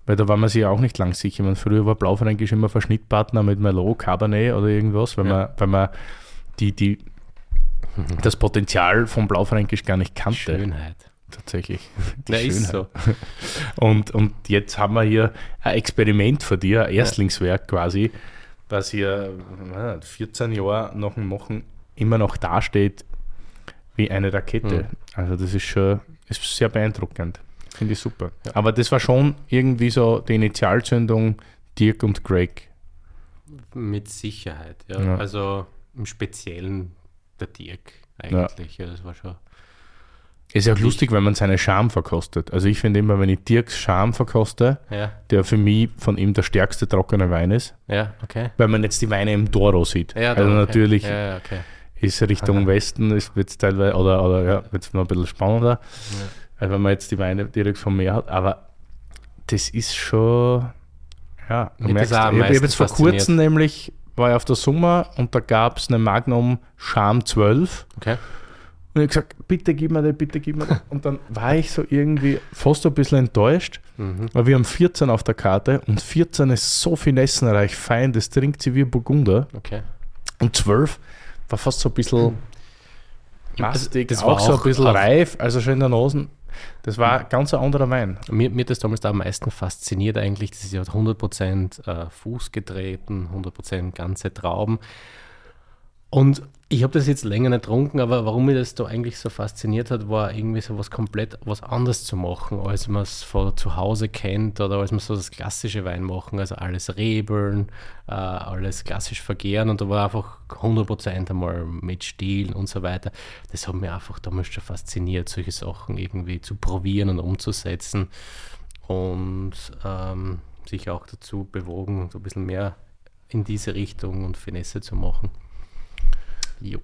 Weil da war man sich ja auch nicht lang sicher. Ich meine, früher war Blaufränkisch immer Verschnittpartner mit Merlot, Cabernet oder irgendwas, weil Ja. man, weil man die, die, das Potenzial vom Blaufränkisch gar nicht kannte. Schönheit. Tatsächlich. *laughs* Die Na, ist Schönheit. so. Und, und jetzt haben wir hier ein Experiment von dir, ein Erstlingswerk quasi, was hier äh, 14 Jahre nach dem Machen immer noch dasteht wie eine Rakete. Mhm. Also das ist schon ist sehr beeindruckend. Finde ich super. Aber das war schon irgendwie so die Initialzündung Dirk und Greg. Mit Sicherheit, ja. Ja. Also im Speziellen der Dirk eigentlich. Ja. das war schon. Ist ja auch lustig, wenn man seine Scham verkostet. Also ich finde immer, wenn ich Dirks Scham verkoste, Ja, der für mich von ihm der stärkste trockene Wein ist, ja, okay. weil man jetzt die Weine im Toro sieht. Ja, also okay. natürlich Ja, ja, okay. Ist Richtung. Westen, ist wird teilweise, oder, oder ja, wird es noch ein bisschen spannender, als wenn man jetzt die Weine direkt vom Meer hat. Aber das ist schon, ja, du merkst, ich habe jetzt vor fasziniert. kurzem nämlich, war ich auf der Sommer und da gab es eine Magnum Charme 12 Okay. und ich habe gesagt, bitte gib mir das, bitte gib mir das. Und dann war ich so irgendwie fast ein bisschen enttäuscht, Mhm. weil wir haben 14 auf der Karte und 14 ist so finessenreich, fein, das trinkt sie wie Burgunder. Okay. Und 12 war fast so ein bisschen Also, mastig, das auch, war so ein bisschen reif, also schon in der Nase. Das war ganz ein anderer Wein. Mir, mir hat das damals da am meisten fasziniert eigentlich, das ist ja 100% äh, Fuß getreten, 100% ganze Trauben. Und Ich habe das jetzt länger nicht getrunken, aber warum mich das da eigentlich so fasziniert hat, war irgendwie so was komplett was anderes zu machen, als man es von zu Hause kennt oder als man so das klassische Wein machen, also alles rebeln, äh, alles klassisch vergehren und da war einfach 100% einmal mit Stil und so weiter. Das hat mich einfach damals schon fasziniert, solche Sachen irgendwie zu probieren und umzusetzen und ähm, sich auch dazu bewogen, so ein bisschen mehr in diese Richtung und Finesse zu machen. Jo.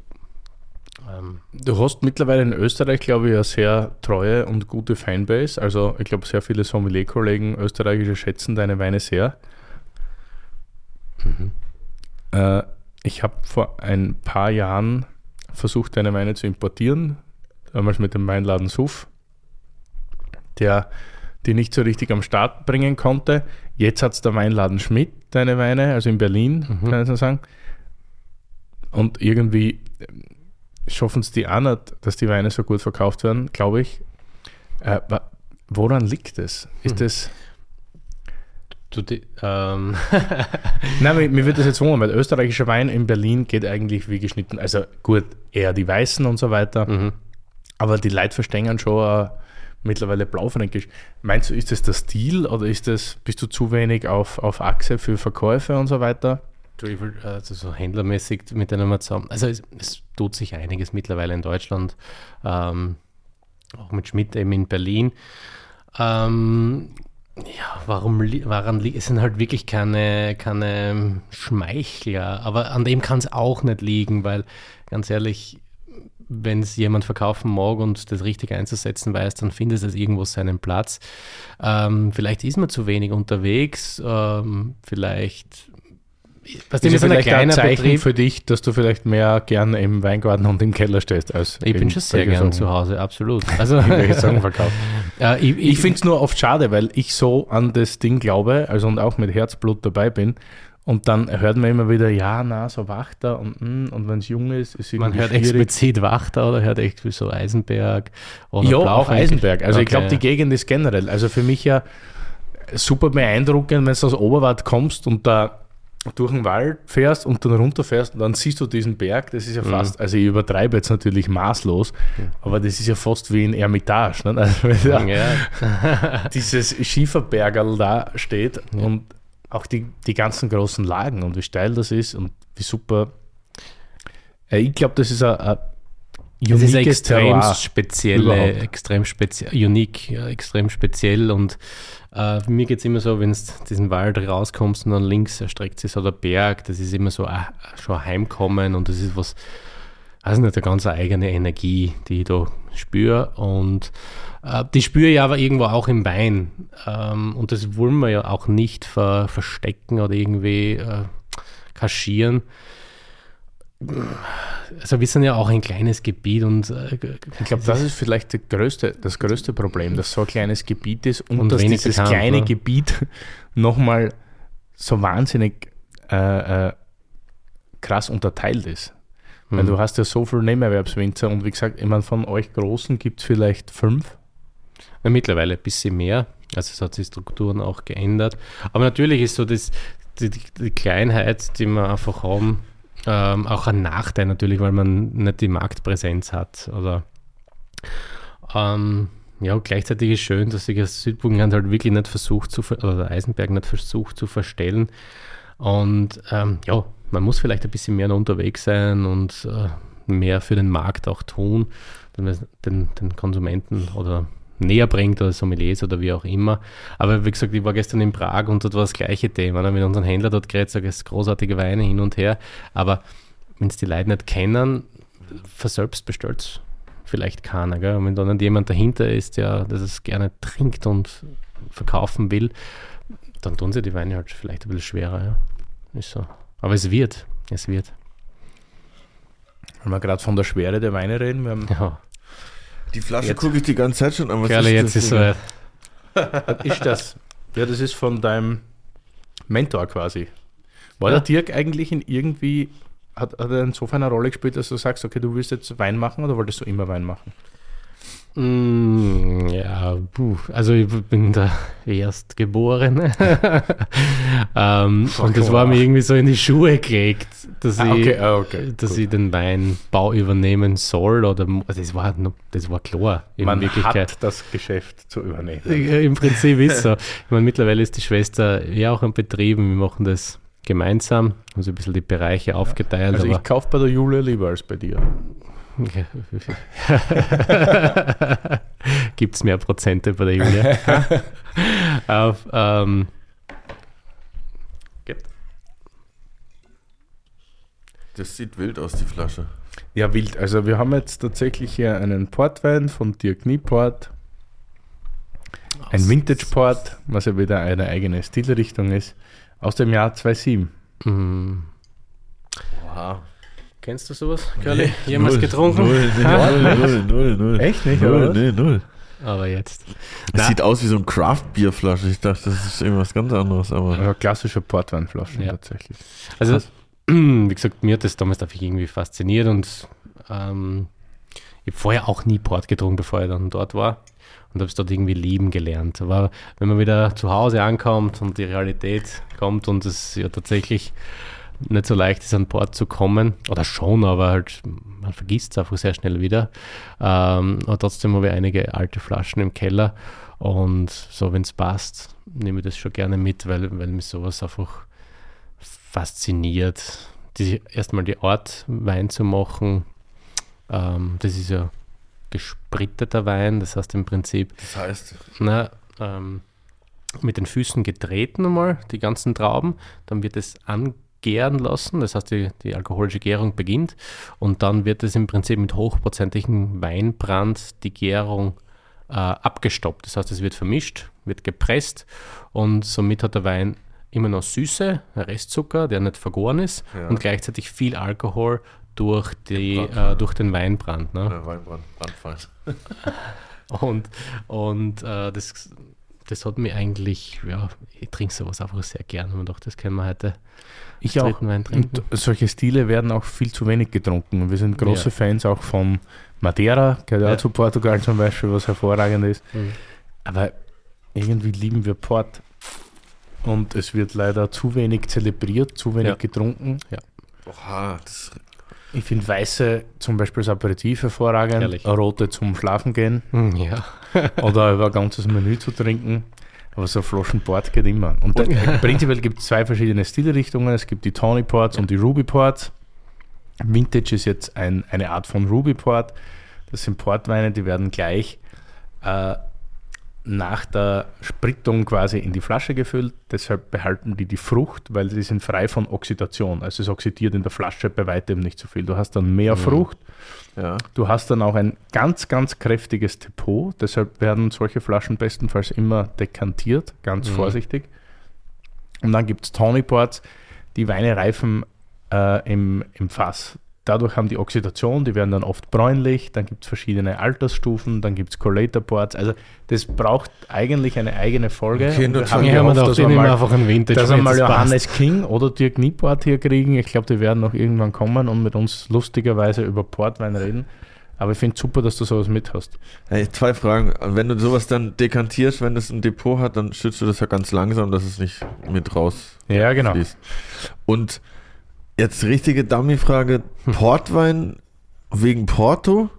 Ähm, du hast mittlerweile in Österreich, glaube ich, eine sehr treue und gute Fanbase. Also ich glaube, sehr viele Sommelier-Kollegen österreichische schätzen deine Weine sehr. Mhm. Äh, ich habe vor ein paar Jahren versucht, deine Weine zu importieren. Damals mit dem Weinladen Suff, der die nicht so richtig am Start bringen konnte. Jetzt hat es der Weinladen Schmidt, deine Weine, also in Berlin, mhm. kann ich so sagen. Und irgendwie ähm, schaffen es die auch nicht, dass die Weine so gut verkauft werden, glaube ich. Äh, woran liegt es? Ist hm. das. Du, die, ähm. *laughs* Nein, mir, mir wird das jetzt wundern, weil österreichischer Wein in Berlin geht eigentlich wie geschnitten. Also gut, eher die Weißen und so weiter. Mhm. Aber die Leute verstehen schon äh, mittlerweile Blaufränkisch. Meinst du, ist das der Stil oder ist das, bist du zu wenig auf, auf Achse für Verkäufe und so weiter? Also so händlermäßig mit denen wir zusammen. Also es, es, tut sich einiges mittlerweile in Deutschland, ähm, auch mit Schmidt eben in Berlin. Ähm, ja, warum waran liegt es sind halt wirklich keine, keine Schmeichler, aber an dem kann es auch nicht liegen, weil ganz ehrlich, wenn es jemand verkaufen mag und das richtig einzusetzen weiß, dann findet es irgendwo seinen Platz. Ähm, vielleicht ist man zu wenig unterwegs, ähm, vielleicht was ist vielleicht ein Zeichen Betrieb. für dich, dass du vielleicht mehr gerne im Weingarten und im Keller stehst als Ich bin schon sehr gerne zu Hause, absolut. *laughs* Also *laughs* ja, ich, ich, ich finde es nur oft schade, weil ich so an das Ding glaube, also und auch mit Herzblut dabei bin. Und dann hört man immer wieder, ja, na, so Wachter und, hm, und wenn es jung ist, ist Man hört schwierig. explizit Wachter oder hört echt wie so Eisenberg oder Ja, auch Eisenberg. Also okay. ich glaube, die Gegend ist generell, also für mich ja super beeindruckend, wenn du aus Oberwart kommst und da durch den Wald fährst und dann runterfährst und dann siehst du diesen Berg, das ist ja mhm. fast, mhm. also ich übertreibe jetzt natürlich maßlos, mhm. aber das ist ja fast wie ein Ermitage, ne? *laughs* also da ja. *laughs* dieses Schieferbergerl da steht ja. und auch die, die ganzen großen Lagen und wie steil das ist und wie super. Ich glaube, das ist ein, es ist extrem spezielle, extrem speziell, unique, ja, extrem speziell und äh, mir geht es immer so, wenn du diesen Wald rauskommst und dann links erstreckt sich so der Berg, das ist immer so äh, schon heimkommen und das ist was, also nicht eine ganz eigene Energie, die ich da spüre und äh, die spüre ich aber irgendwo auch im Wein ähm, und das wollen wir ja auch nicht ver verstecken oder irgendwie äh, kaschieren also wir sind ja auch ein kleines Gebiet und äh, ich glaube, das ist vielleicht das größte, das größte Problem, dass so ein kleines Gebiet ist und, und dass dieses bekannt, kleine ne? Gebiet *laughs* nochmal so wahnsinnig äh, äh, krass unterteilt ist. Mhm. Weil du hast ja so viele Nebenerwerbswinzer und wie gesagt, ich meine, von euch Großen gibt es vielleicht fünf. Ja, mittlerweile ein bisschen mehr. Also es hat sich Strukturen auch geändert. Aber natürlich ist so das, die, die Kleinheit, die wir einfach haben, ähm, auch ein Nachteil natürlich, weil man nicht die Marktpräsenz hat. Oder ähm, ja, gleichzeitig ist schön, dass sich das Südburgenland halt wirklich nicht versucht zu, oder der Eisenberg nicht versucht zu verstellen. Und ähm, ja, man muss vielleicht ein bisschen mehr unterwegs sein und äh, mehr für den Markt auch tun, den, den Konsumenten oder näher bringt oder Sommeliers oder wie auch immer. Aber wie gesagt, ich war gestern in Prag und dort war das gleiche Thema. Ne? Mit unseren Händlern dort geredet, sage es großartige Weine hin und her. Aber wenn es die Leute nicht kennen, verselbst bestellt es vielleicht keiner. Gell? Und wenn dann jemand dahinter ist, der das gerne trinkt und verkaufen will, dann tun sie die Weine halt vielleicht ein bisschen schwerer. Ja? Ist so. Aber es wird. Es wird. Wenn wir gerade von der Schwere der Weine reden, wir haben ja. Die Flasche gucke ich die ganze Zeit schon an. Was Kerle, jetzt ist so. Was ist das? Ja, das ist von deinem Mentor quasi. War ja. der Dirk eigentlich in irgendwie, hat, hat er insofern eine Rolle gespielt, dass du sagst, okay, du willst jetzt Wein machen oder wolltest du immer Wein machen? Mm, ja, puh, also ich bin der Erstgeborene. *laughs* ähm, und das war mir irgendwie so in die Schuhe gelegt, dass, Ah, ich, okay, ah, okay, dass gut. ich den Weinbau übernehmen soll. Oder also das war, noch- das war klar in Man Wirklichkeit. hat das Geschäft zu übernehmen. *laughs* Im Prinzip ist so. Ich meine, mittlerweile ist die Schwester ja auch am Betrieb. Wir machen das gemeinsam, haben so ein bisschen die Bereiche aufgeteilt. Also ich kaufe bei der Julia lieber als bei dir. *laughs* Gibt es mehr Prozente bei der Julia? *laughs* Auf, ähm, Das sieht wild aus, die Flasche. Ja, wild. Also wir haben jetzt tatsächlich hier einen Portwein von Dirk Nieport. Ein Vintage Port, was ja wieder eine eigene Stilrichtung ist, aus dem Jahr 2007. mm, Wow. Kennst du sowas, Curly? Jemals Null, getrunken? Null, null, *laughs* null, null, null. Echt nicht, Null, oder nee, null. Aber jetzt. Es Na. sieht aus wie so ein Craft-Bier-Flasche. Ich dachte, das ist irgendwas ganz anderes, aber. Ja, klassische Portweinflaschen Ja. tatsächlich. Also, *clears throat* wie gesagt, mir hat das damals einfach irgendwie fasziniert und ähm, ich habe vorher auch nie Port getrunken, bevor ich dann dort war und habe es dort irgendwie lieben gelernt. Aber wenn man wieder zu Hause ankommt und die Realität kommt und es ja tatsächlich nicht so leicht ist, an Port zu kommen, oder schon, aber halt, man vergisst es einfach sehr schnell wieder. Ähm, aber trotzdem habe ich einige alte Flaschen im Keller. Und so, wenn es passt, nehme ich das schon gerne mit, weil, weil mich sowas einfach fasziniert, die, erstmal die Art Wein zu machen. Ähm, das ist ja gespritteter Wein, das heißt im Prinzip Das heißt, na, ähm, mit den Füßen getreten einmal, die ganzen Trauben, dann wird es angären lassen, das heißt die, die alkoholische Gärung beginnt und dann wird es im Prinzip mit hochprozentigem Weinbrand die Gärung äh, abgestoppt. Das heißt, es wird vermischt, wird gepresst und somit hat der Wein immer noch Süße, Restzucker, der nicht vergoren ist Ja. und gleichzeitig viel Alkohol durch, die, äh, durch den Weinbrand. Ne? Weinbrand, Brandfall. *laughs* Und, und äh, das, das hat mir eigentlich, ja, ich trinke sowas einfach sehr gern und doch, das können wir heute Ich auch. Wein trinken. Und solche Stile werden auch viel zu wenig getrunken. Wir sind große Ja. Fans auch von Madeira, gehört Ja. auch zu Portugal zum Beispiel, was hervorragend ist. Mhm. Aber irgendwie lieben wir Port. Und es wird leider zu wenig zelebriert, zu wenig Ja. getrunken. Oha, das Ich finde Weiße zum Beispiel als Aperitif hervorragend, Herrlich. Rote zum Schlafen gehen Hm, Ja, *laughs* oder über ein ganzes Menü zu trinken. Aber so Flaschen Port geht immer. Und da, *laughs* prinzipiell gibt es zwei verschiedene Stilrichtungen. Es gibt die Tawny Ports und die Ruby Ports. Vintage ist jetzt ein, eine Art von Ruby Port. Das sind Portweine, die werden gleich äh, nach der Sprittung quasi in die Flasche gefüllt. Deshalb behalten die die Frucht, weil sie sind frei von Oxidation. Also es oxidiert in der Flasche bei weitem nicht so viel. Du hast dann mehr Frucht. ja. Du hast dann auch ein ganz, ganz kräftiges Depot. Deshalb werden solche Flaschen bestenfalls immer dekantiert, ganz vorsichtig. Und dann gibt es Tawny Ports, die Weine reifen äh, im, im Fass. Dadurch haben die Oxidation, die werden dann oft bräunlich, dann gibt es verschiedene Altersstufen, dann gibt es Collator Ports. Also das braucht eigentlich eine eigene Folge. Okay, Und nur wir haben dass wir mal, einfach einen Vintage. dass wir mal es passt. Johannes King oder Dirk Nieport hier kriegen. Ich glaube, die werden noch irgendwann kommen und mit uns lustigerweise über Portwein reden. Aber ich finde super, dass du sowas mit hast. Hey, zwei Fragen. Wenn du sowas dann dekantierst, wenn es ein Depot hat, dann schützt du das ja ganz langsam, dass es nicht mit raus Ja, genau. fließt. Und jetzt richtige Dummy-Frage: Portwein wegen Porto?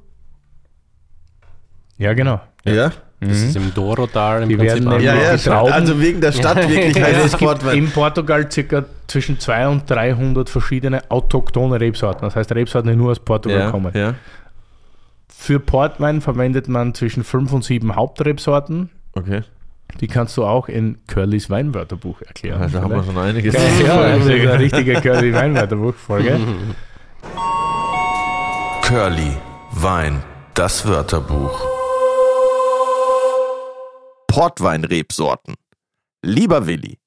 Ja, genau. Ja? Das ist im Dorotal im Die Prinzip werden Ja, ja. Trauben- Also wegen der Stadt *laughs* wirklich Ja, heißt es es Portwein. in Portugal circa zwischen 200 und 300 verschiedene autochthone Rebsorten. Das heißt, Rebsorten, die nur aus Portugal Ja, kommen. ja. Für Portwein verwendet man zwischen 5 und 7 Hauptrebsorten. Okay. Die kannst du auch in Curlys Weinwörterbuch erklären. Ja, da haben wir schon einiges. ja, also eine richtige Curly Weinwörterbuch-Folge. *laughs* Curly, Wein, das Wörterbuch. Portweinrebsorten. Lieber Willi,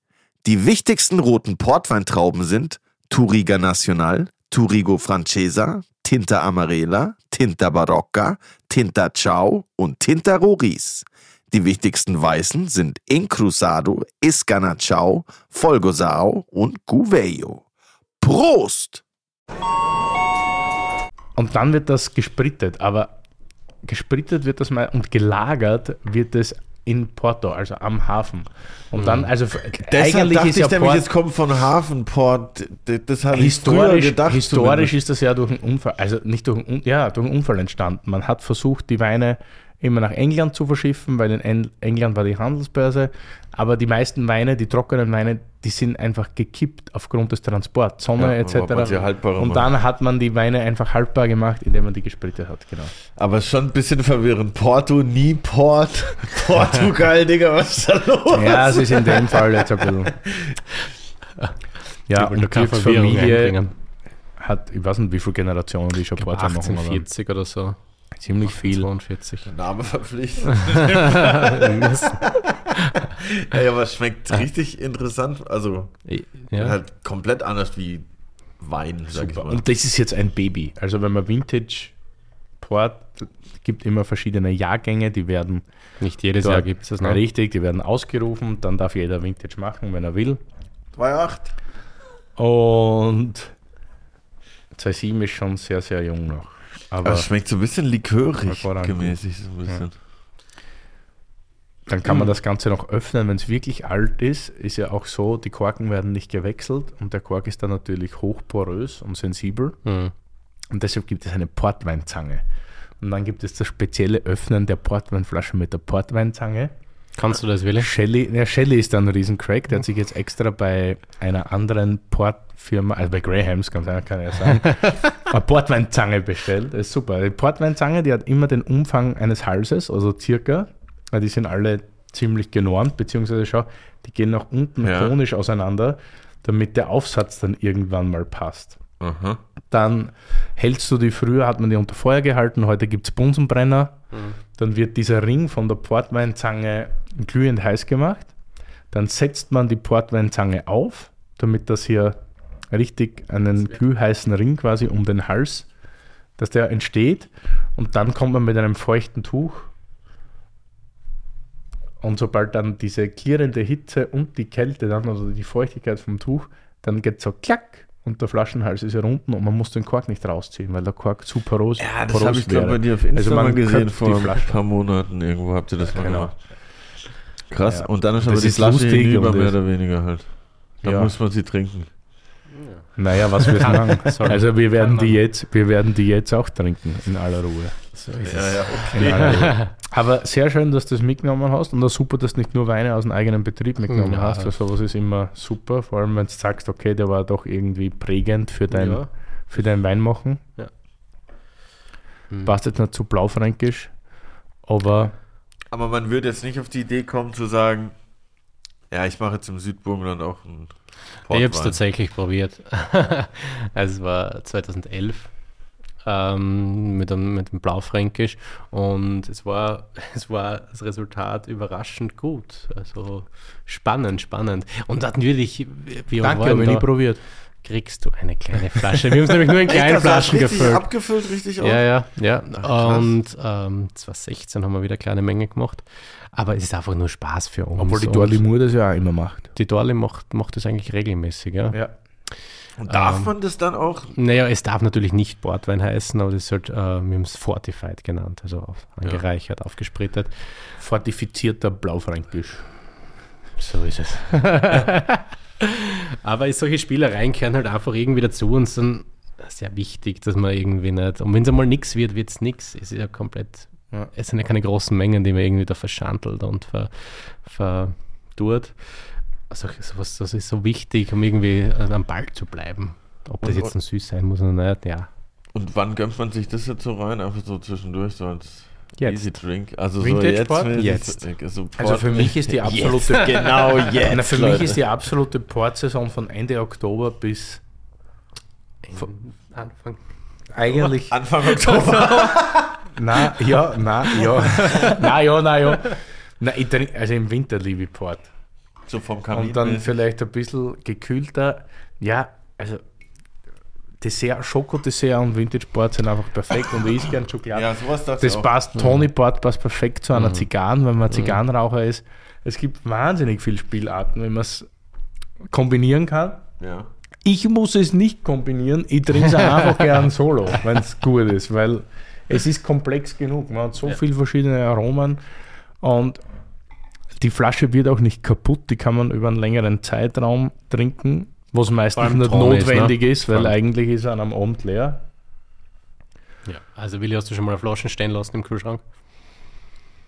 die wichtigsten roten Portweintrauben sind Touriga Nacional, Tourigo Francesa, Tinta Amarela, Tinta Barocca, Tinta Ciao und Tinta Roriz. Die wichtigsten Weißen sind Incrusado, Iscana Ciao, Folgosao und Gouveio. Prost! Und dann wird das gesprittet. Aber gesprittet wird das mal und gelagert wird es in Porto, also am Hafen. Und dann, also f- Deshalb eigentlich dachte ist ich ja nämlich, Port, es kommt von Hafenport. Das habe ich historisch, gedacht. historisch zumindest. ist das ja durch einen Unfall, also nicht durch einen, ja, durch einen Unfall entstanden. Man hat versucht, die Weine immer nach England zu verschiffen, weil in En- England war die Handelsbörse. Aber die meisten Weine, die trockenen Weine, die sind einfach gekippt aufgrund des Transports, Sonne Ja, etc. Und dann hat man die Weine einfach haltbar gemacht, indem man die gesprittet hat. Genau. Aber schon ein bisschen verwirrend. Porto, nie Port. *laughs* Portugal, Digga, was ist da los? Ja, es ist in dem Fall jetzt ein bisschen. Ja, und Verwirrung Familie einbringen. hat, ich weiß nicht, wie viele Generationen die schon Porto machen, aber 1840 oder so. Ziemlich viel. 42. Name verpflichtet. *laughs* Ey, aber es schmeckt richtig interessant. Also ja. halt komplett anders wie Wein, sag ich mal. Und das ist jetzt ein Baby. Also wenn man Vintage Port gibt immer verschiedene Jahrgänge, die werden Nicht jedes Jahr gibt es das Ja, noch. richtig, die werden ausgerufen, dann darf jeder Vintage machen, wenn er will. 2,8. Und 2,7 ist schon sehr, sehr jung noch. Aber Aber es schmeckt so ein bisschen likörig gemäßig. So ein bisschen. dann kann man das Ganze noch öffnen, wenn es wirklich alt ist. Ist ja auch so, die Korken werden nicht gewechselt und der Kork ist dann natürlich hochporös und sensibel. Hm. Und deshalb gibt es eine Portweinzange. Und dann gibt es das spezielle Öffnen der Portweinflasche mit der Portweinzange. Kannst du das, Willi? Shelly, der Shelly ist dann ein Riesencrack, der hat sich jetzt extra bei einer anderen Portfirma, also bei Grahams, kann kann ja sagen, *laughs* eine Portweinzange bestellt. Das ist super. Die Portweinzange, die hat immer den Umfang eines Halses, also circa, weil die sind alle ziemlich genormt, beziehungsweise schau, die gehen nach unten Ja. konisch auseinander, damit der Aufsatz dann irgendwann mal passt. Aha. Dann hältst du die, früher hat man die unter Feuer gehalten, heute gibt es Bunsenbrenner. Dann wird dieser Ring von der Portweinzange glühend heiß gemacht. Dann setzt man die Portweinzange auf, damit das hier richtig einen glühheißen Ring quasi um den Hals, dass der entsteht. Und dann kommt man mit einem feuchten Tuch. Und sobald dann diese klirrende Hitze und die Kälte dann, also die Feuchtigkeit vom Tuch, dann geht so klack und der Flaschenhals ist herunten und man muss den Kork nicht rausziehen, weil der Kork zu porös, Ja, das habe ich glaube bei dir auf Also mal man gesehen vor ein paar Monaten. Irgendwo habt ihr das mal Genau. gemacht. Krass. Ja. Und dann ist aber die ist Flasche lustig hinüber, mehr oder weniger halt. Dann Ja. muss man sie trinken. Naja, was wir *laughs* sagen. Also wir werden die jetzt, wir werden die jetzt auch trinken, in aller Ruhe. So ist Ja, es. ja, In aller Ruhe. Aber sehr schön, dass du das mitgenommen hast und auch super, dass du nicht nur Weine aus dem eigenen Betrieb mitgenommen Ja. hast, weil sowas ist immer super, vor allem wenn du sagst, okay, der war doch irgendwie prägend für dein, Ja. für dein Weinmachen. Hm. Passt jetzt nicht zu blaufränkisch, aber Aber man würde jetzt nicht auf die Idee kommen zu sagen, ja, ich mache jetzt im Südburgenland auch einen Ich habe es tatsächlich probiert. also *laughs* es war 2011 ähm, mit, dem, mit dem Blaufränkisch und es war, *laughs* es war das Resultat überraschend gut. Also spannend, spannend. Und natürlich, wie danke, habe ich nie probiert. kriegst du eine kleine Flasche. Wir haben es nämlich nur in *laughs* kleinen Flaschen richtig gefüllt. abgefüllt, richtig auch? Ja, ja, ja. krass. und ähm, 2016 haben wir wieder eine kleine Menge gemacht. Aber es ist einfach nur Spaß für uns. Obwohl die Dorli Moore das ja auch immer macht. die Dorli macht, macht das eigentlich regelmäßig, ja. Ja. Und darf Ähm, man das dann auch? Naja, es darf natürlich nicht Portwein heißen, aber das ist halt, äh, wir haben es Fortified genannt, also auf, angereichert, aufgesprittet. Fortifizierter Blaufränkisch. So ist es. *laughs* aber solche Spielereien gehören halt einfach irgendwie dazu und sind sehr wichtig, dass man irgendwie nicht, und wenn es einmal nichts wird, wird es nichts. Es ist ja komplett, Ja. es sind ja keine großen Mengen, die man irgendwie da verschandelt und ver, verdurt. Also sowas, das ist so wichtig, um irgendwie äh, am Ball zu bleiben. Ob das Und- jetzt ein süß sein muss oder nicht, ja. Und wann gönnt man sich das jetzt so rein? Einfach so zwischendurch, so als Jetzt. Easy Drink? Also so jetzt? Jetzt. So Also Port- für mich ist die *laughs* absolute genau *laughs* jetzt, Na, für Leute. mich ist die absolute Portsaison von Ende Oktober bis Anfang. eigentlich Anfang Oktober. *laughs* Na, ja, na, ja. na, ja, na, ja. Na, ich trink, also im Winter liebe ich Port. So vom Kamin. Und dann vielleicht ein bisschen gekühlter. Ja, also Dessert, Schokodessert und Vintage Port sind einfach perfekt und ich esse gern Schokolade. Ja, sowas das passt, Tony Port passt perfekt zu einer Zigarren, wenn man Zigarrenraucher ist. Es gibt wahnsinnig viele Spielarten, wenn man es kombinieren kann. Ja. Ich muss es nicht kombinieren, ich trinke es einfach gern solo, *laughs* wenn es gut ist, weil es ist komplex genug. Man hat so viele verschiedene Aromen und die Flasche wird auch nicht kaputt. Die kann man über einen längeren Zeitraum trinken, was meistens nicht Traum ist, notwendig ne? ist, weil eigentlich ist er am Abend leer. Ja. Also Willi, hast du schon mal Flaschen stehen lassen im Kühlschrank?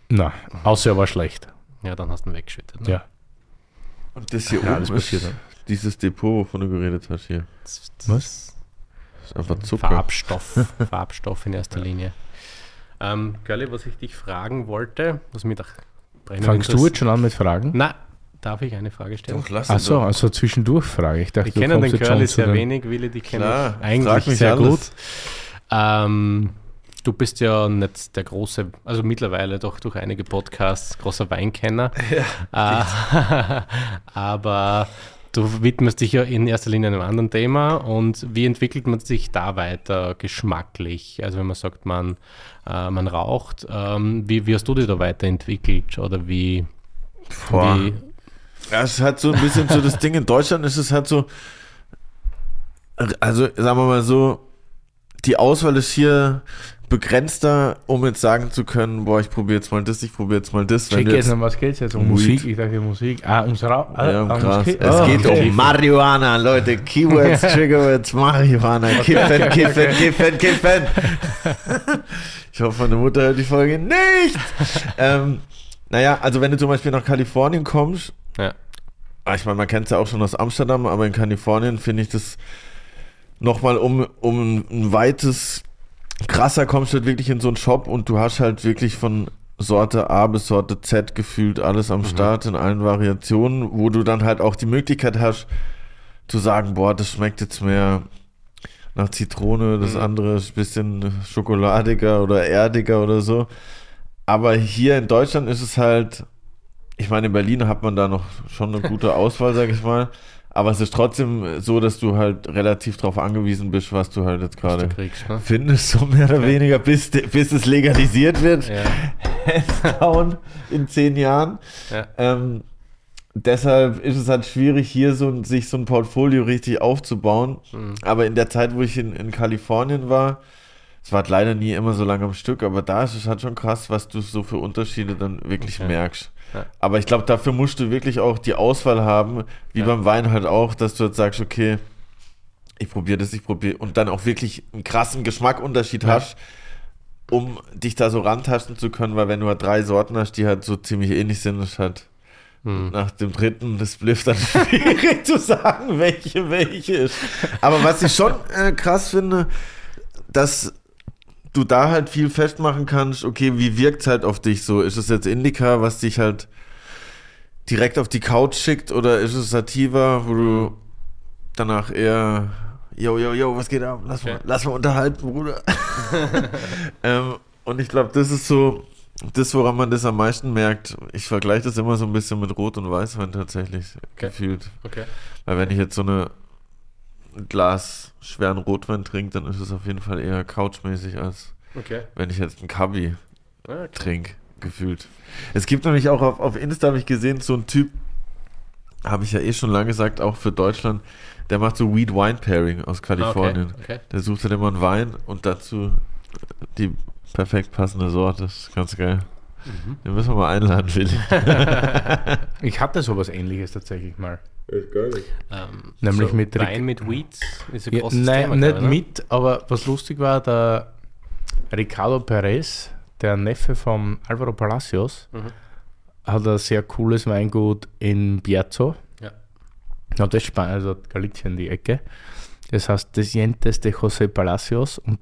Na, außer er war schlecht. Ja, dann hast du ihn weggeschüttet. Ne? Ja. Und das hier Ja, oben das ist passiert dann. dieses Depot, wovon du geredet hast hier. Das- das Was? ist ist einfach Zucker. Farbstoff. *laughs* Farbstoff in erster Linie. Ähm, Girlie, was ich dich fragen wollte, was mich doch Fangst du jetzt schon an mit Fragen? Na, darf ich eine Frage stellen? Doch, lass Achso, also zwischendurch frage ich. dachte, Wir du kennen den Curly sehr wenig, Willi, die kenne ich eigentlich mich sehr alles. gut. Ähm, du bist ja nicht der große, also mittlerweile doch durch einige Podcasts großer Weinkenner. äh, *laughs* aber du widmest dich ja in erster Linie einem anderen Thema und wie entwickelt man sich da weiter geschmacklich? Also wenn man sagt, man, äh, man raucht, ähm, wie, wie hast du dich da weiterentwickelt oder wie, Boah. wie Ja, es ist halt so ein bisschen so das Ding in Deutschland ist es halt so, also sagen wir mal so, die Auswahl ist hier begrenzter, um jetzt sagen zu können, boah, ich probiere jetzt mal das, ich probiere jetzt mal das. Wenn Check jetzt, jetzt, um was geht's jetzt? Um Musik? Ich dachte Musik. Ah, ums Rauch. Ah, ja, um ah, ums Es Ah, geht okay. um Marihuana, Leute. Keywords, *laughs* Triggerwords, Marihuana. Kiffen, kiffen, kiffen, kiffen. Ich hoffe, meine Mutter hört die Folge nicht. ähm, naja, also wenn du zum Beispiel nach Kalifornien kommst, ja. Ah, ich meine, man kennt es ja auch schon aus Amsterdam, aber in Kalifornien finde ich das nochmal um, um ein weites, krasser kommst du halt wirklich in so einen Shop und du hast halt wirklich von Sorte A bis Sorte Z gefühlt alles am Start in allen Variationen, wo du dann halt auch die Möglichkeit hast zu sagen, boah, das schmeckt jetzt mehr nach Zitrone, das andere ist ein bisschen schokoladiger oder erdiger oder so. Aber hier in Deutschland ist es halt, ich meine, in Berlin hat man da noch schon eine *laughs* gute Auswahl, sag ich mal. Aber es ist trotzdem so, dass du halt relativ darauf angewiesen bist, was du halt jetzt gerade ne? findest, so mehr oder weniger, bis, bis es legalisiert wird. Ja. In zehn Jahren. Ja. Ähm, deshalb ist es halt schwierig, hier so, sich so ein Portfolio richtig aufzubauen. Mhm. Aber in der Zeit, wo ich in, in Kalifornien war, es war halt leider nie immer so lange am Stück, aber da ist es halt schon krass, was du so für Unterschiede dann wirklich Okay. merkst. Ja. Aber ich glaube, dafür musst du wirklich auch die Auswahl haben, wie Ja. beim Wein halt auch, dass du jetzt sagst, okay, ich probiere das, ich probiere und dann auch wirklich einen krassen Geschmackunterschied Ja. hast, um dich da so rantasten zu können, weil wenn du halt drei Sorten hast, die halt so ziemlich ähnlich sind, ist halt Hm. nach dem dritten das Bliff dann *laughs* schwierig zu sagen, welche welche ist. Aber was ich schon äh, krass finde, dass du da halt viel festmachen kannst, okay, wie wirkt es halt auf dich so? Ist es jetzt Indica, was dich halt direkt auf die Couch schickt oder ist es Sativa, wo du danach eher yo, yo, yo, was geht ab? Lass, Okay. mal, lass mal unterhalten, Bruder. *laughs* ähm, und ich glaube, das ist so das, woran man das am meisten merkt. Ich vergleiche das immer so ein bisschen mit Rot- und Weißwein tatsächlich Okay. gefühlt. Okay. Weil wenn ich jetzt so eine ein Glas schweren Rotwein trinke, dann ist es auf jeden Fall eher couchmäßig, als Okay. wenn ich jetzt einen Kabi Ah, okay. trink, gefühlt. Es gibt nämlich auch auf, auf Insta, habe ich gesehen, so ein Typ, habe ich ja eh schon lange gesagt, auch für Deutschland, der macht so Weed Wine Pairing aus Kalifornien. Ah, Okay. Der sucht dann immer einen Wein und dazu die perfekt passende Sorte. Das ist ganz geil. Mhm. Den müssen wir mal einladen, Willi. *laughs* *laughs* Ich hatte sowas ähnliches tatsächlich mal. Ähm, Nämlich mit Rick- Wein mit Weeds ist ein Ja, großes nein, Thema. nicht ne? mit, aber was lustig war, der Ricardo Perez, der Neffe von Alvaro Palacios, Mhm. hat ein sehr cooles Weingut in Bierzo. Ja. Ja, das ist Spanien, also Galicien die Ecke. Das heißt Descientes de José Palacios und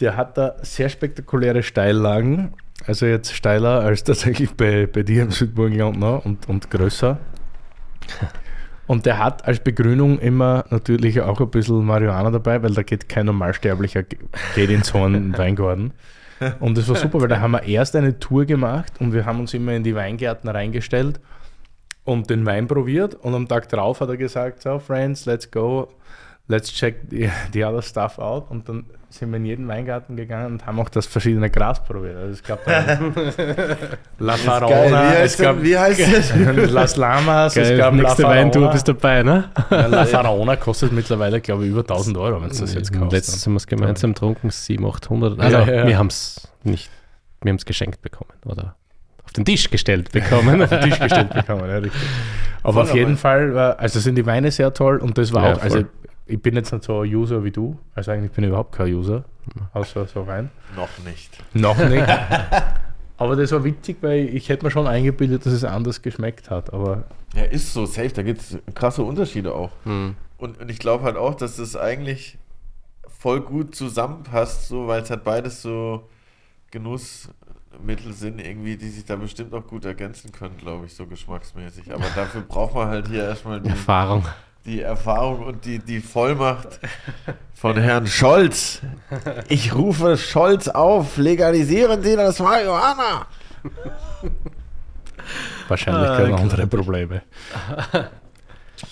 der hat da sehr spektakuläre Steillagen, also jetzt steiler als *laughs* tatsächlich bei, bei dir im Südburgenland noch und, und größer. Und der hat als Begrünung immer natürlich auch ein bisschen Marihuana dabei, weil da geht kein Normalsterblicher ge- geht in so *laughs* einen Weingarten. Und das war super, weil da haben wir erst eine Tour gemacht und wir haben uns immer in die Weingärten reingestellt und den Wein probiert und am Tag drauf hat er gesagt, so Friends, let's go, let's check the, the other stuff out und dann sind wir in jeden Weingarten gegangen und haben auch das verschiedene Gras probiert. Also es gab da *laughs* La Farona, es gab wie heißt *laughs* das? Las Lamas, es Geil, gab La nächste Weintour Farona. bist du dabei, ne? Ja, *laughs* La Farona kostet mittlerweile, glaube ich, über 1000 Euro, wenn es das jetzt kostet. Letztes haben wir es gemeinsam getrunken, 700, 800. Ja, Also ja, ja. wir haben es nicht, wir haben es geschenkt bekommen oder auf den Tisch gestellt bekommen. auf den Tisch gestellt bekommen, ja, richtig. Aber Voll auf jeden. Fall, war, also sind die Weine sehr toll und das war Ja, auch, also voll. Ich bin jetzt nicht so ein User wie du, also eigentlich bin ich überhaupt kein User, außer so Wein. Noch nicht. Noch nicht. *laughs* Aber das war witzig, weil ich hätte mir schon eingebildet, dass es anders geschmeckt hat, aber Ja, ist so, safe. Da gibt es krasse Unterschiede auch. Hm. Und, und ich glaube halt auch, dass das eigentlich voll gut zusammenpasst, so, weil es halt beides so Genussmittel sind, irgendwie, die sich da bestimmt auch gut ergänzen können, glaube ich, so geschmacksmäßig. Aber dafür braucht man halt hier erstmal die, Erfahrung. Die Erfahrung und die, die Vollmacht von Herrn Scholz. Ich rufe Scholz auf, legalisieren Sie das Marihuana. wahrscheinlich Ah, keine klar. andere Probleme. *laughs*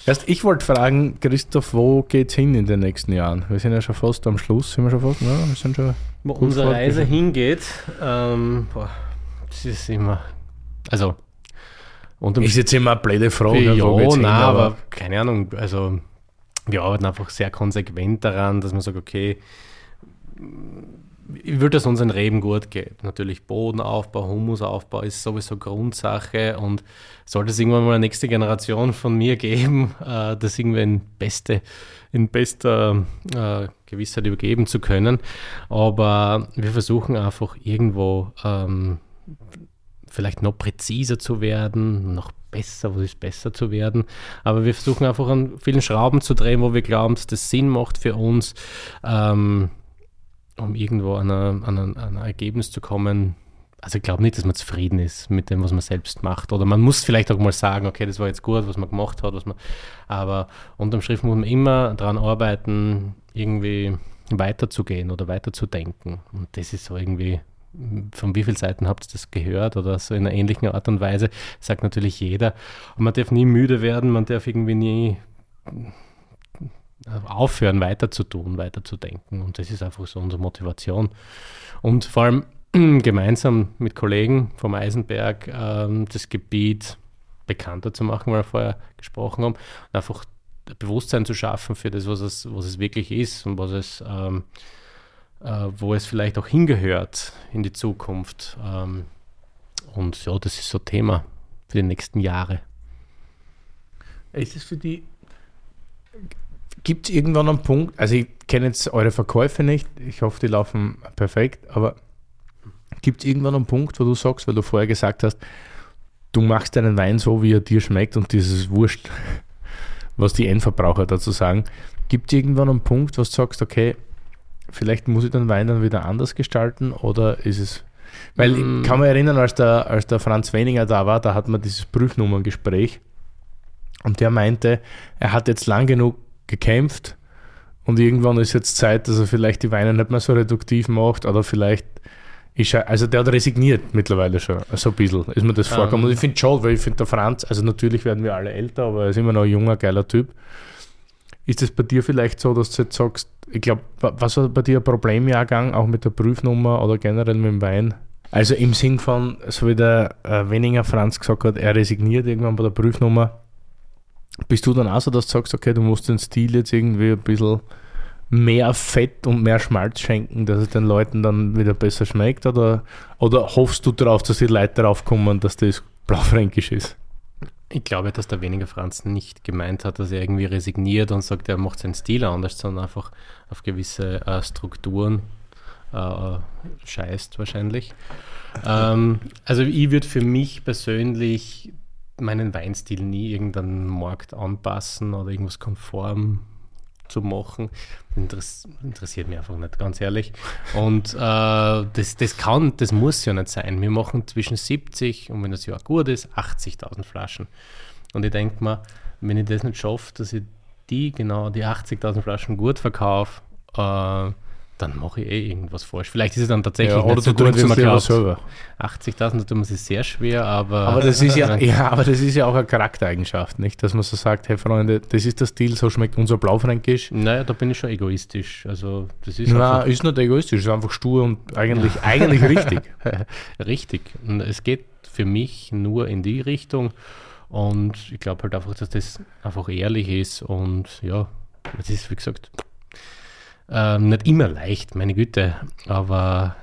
Erst ich wollte fragen, Christoph, wo geht's hin in den nächsten Jahren? Wir sind ja schon fast am Schluss, sind wir schon fast, ja, wir sind schon Wo unsere Reise hingeht, ähm, boah, das ist immer, also Ist jetzt immer eine blöde Frage. ja, hin, nein, aber keine Ahnung, also wir arbeiten einfach sehr konsequent daran, dass man sagt, okay, ich will, dass unseren Reben gut geht. Natürlich Bodenaufbau, Humusaufbau ist sowieso Grundsache und sollte es irgendwann mal eine nächste Generation von mir geben, *laughs* äh, das irgendwie in, beste, in bester äh, Gewissheit übergeben zu können. Aber wir versuchen einfach irgendwo ähm, vielleicht noch präziser zu werden, noch besser, was ist besser zu werden. Aber wir versuchen einfach an vielen Schrauben zu drehen, wo wir glauben, dass das Sinn macht für uns, ähm, um irgendwo an ein, an, ein, an ein Ergebnis zu kommen. Also ich glaube nicht, dass man zufrieden ist mit dem, was man selbst macht. Oder man muss vielleicht auch mal sagen, okay, das war jetzt gut, was man gemacht hat, was man. Aber unterm Strich muss man immer daran arbeiten, irgendwie weiterzugehen oder weiterzudenken. Und das ist so irgendwie von wie vielen Seiten habt ihr das gehört oder so in einer ähnlichen Art und Weise, sagt natürlich jeder. Und man darf nie müde werden, man darf irgendwie nie aufhören, weiterzutun, weiterzudenken. Und das ist einfach so unsere Motivation. Und vor allem *clears throat* gemeinsam mit Kollegen vom Eisenberg ähm, das Gebiet bekannter zu machen, weil wir vorher gesprochen haben, und einfach Bewusstsein zu schaffen für das, was es, was es wirklich ist und was es ähm, äh, wo es vielleicht auch hingehört in die Zukunft. Ähm, und ja, das ist so Thema für die nächsten Jahre. Ist es für die. Gibt es irgendwann einen Punkt, also ich kenne jetzt eure Verkäufe nicht, ich hoffe, die laufen perfekt, aber gibt es irgendwann einen Punkt, wo du sagst, weil du vorher gesagt hast, du machst deinen Wein so, wie er dir schmeckt und dieses Wurscht, *laughs* was die Endverbraucher dazu sagen, gibt es irgendwann einen Punkt, wo du sagst, okay, vielleicht muss ich den Wein dann wieder anders gestalten oder ist es. Weil Mm. ich kann mich erinnern, als der, als der Franz Weninger da war, da hat man dieses Prüfnummerngespräch und der meinte, er hat jetzt lang genug gekämpft und irgendwann ist jetzt Zeit, dass er vielleicht die Weine nicht mehr so reduktiv macht oder vielleicht ist er, also der hat resigniert mittlerweile schon, so ein bisschen, ist mir das vorgekommen. Und ich finde schon, weil ich finde der Franz, also natürlich werden wir alle älter, aber er ist immer noch ein junger, geiler Typ. Ist es bei dir vielleicht so, dass du jetzt sagst, ich glaube, was war bei dir ein Problemjahrgang, auch mit der Prüfnummer oder generell mit dem Wein? Also im Sinn von, so wie der äh, Weninger Franz gesagt hat, er resigniert irgendwann bei der Prüfnummer. Bist du dann auch so, dass du sagst, okay, du musst den Stil jetzt irgendwie ein bisschen mehr Fett und mehr Schmalz schenken, dass es den Leuten dann wieder besser schmeckt? Oder, oder hoffst du darauf, dass die Leute darauf kommen, dass das Blaufränkisch ist? Ich glaube, dass der weniger Franz nicht gemeint hat, dass er irgendwie resigniert und sagt, er macht seinen Stil anders, sondern einfach auf gewisse äh, Strukturen äh, scheißt wahrscheinlich. ähm, also ich würde für mich persönlich meinen Weinstil nie irgendeinen Markt anpassen oder irgendwas konform zu machen. Interess interessiert mich einfach nicht, ganz ehrlich. Und äh, das, das kann, das muss ja nicht sein. Wir machen zwischen 70 und wenn das Jahr gut ist, 80.000 Flaschen. Und ich denke mir, wenn ich das nicht schaffe, dass ich die, genau die 80.000 Flaschen gut verkaufe, äh, dann mache ich eh irgendwas falsch. Vielleicht ist es dann tatsächlich Ja, oder so gut, wie man glaubt. selber. 80.000, da tut man sich sehr schwer, aber... Aber das ist ja, *laughs* ja, aber das ist ja auch eine Charaktereigenschaft, nicht? Dass man so sagt, hey Freunde, das ist der Stil, so schmeckt unser Blaufränkisch. Naja, da bin ich schon egoistisch. Also das ist Na, ist nicht egoistisch, ist einfach stur und eigentlich, *laughs* eigentlich richtig. *laughs* richtig. Und es geht für mich nur in die Richtung und ich glaube halt einfach, dass das einfach ehrlich ist und ja, es ist wie gesagt ähm, nicht immer leicht, meine Güte, aber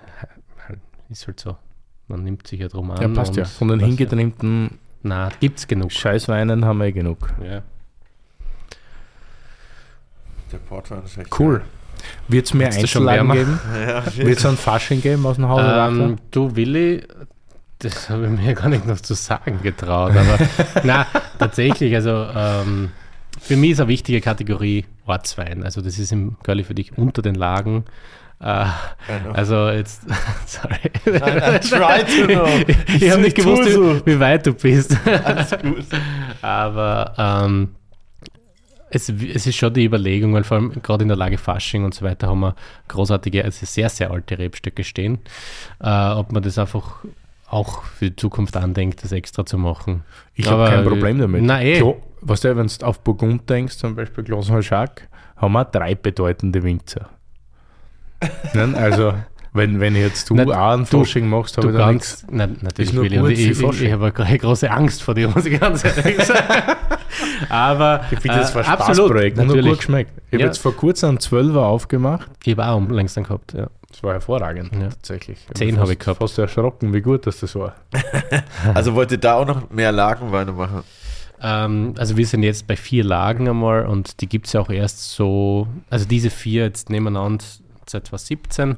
ist halt so. Man nimmt sich ja drum an. Ja, passt ja. Von den hingetrimmten Na, gibt's genug. Scheißweinen haben wir eh genug. Ja. Der Portwein ist echt Cool. Wird es mehr Ist das schon Einzellagen geben? *laughs* Ja, Wird es ein Fasching geben aus dem Hause? Ähm, du Willi, das habe ich mir gar nicht noch zu sagen getraut, aber *laughs* na tatsächlich, also ähm, für mich ist eine wichtige Kategorie Ortswein. Also das ist im Curly für dich unter den Lagen. Äh, also jetzt, *laughs* sorry. try to know. ich habe nicht gewusst, so. wie, wie weit du bist. Alles gut. Aber ähm, es, es ist schon die Überlegung, weil vor allem gerade in der Lage Fasching und so weiter haben wir großartige, also sehr, sehr alte Rebstöcke stehen. Äh, ob man das einfach auch für die Zukunft andenkt, das extra zu machen. Ich habe kein Problem damit. Nein, eh. Klo, weißt du, wenn du auf Burgund denkst, zum Beispiel Jacques, haben wir drei bedeutende Winzer. Nein, also, wenn, wenn jetzt du Na, auch ein du- Fasching machst, habe Du ich da nichts. kannst, nein, natürlich gut und für ich, ich, ich habe eine große Angst vor dir, muss ich ganz ehrlich *laughs* sagen. Aber Ich finde das war ein absolut, Spaßprojekt und gut geschmeckt. Ich habe Ja. jetzt vor kurzem einen 12er aufgemacht. Ich habe auch längst dann gehabt, ja. Das war hervorragend, Ja. tatsächlich. Zehn habe ich gehabt. Fast erschrocken, wie gut dass das war. *laughs* Also wollt ihr da auch noch mehr Lagenweine machen? Ähm, also wir sind jetzt bei vier Lagen einmal und die gibt es ja auch erst so, also diese vier jetzt nebeneinander seit 2017.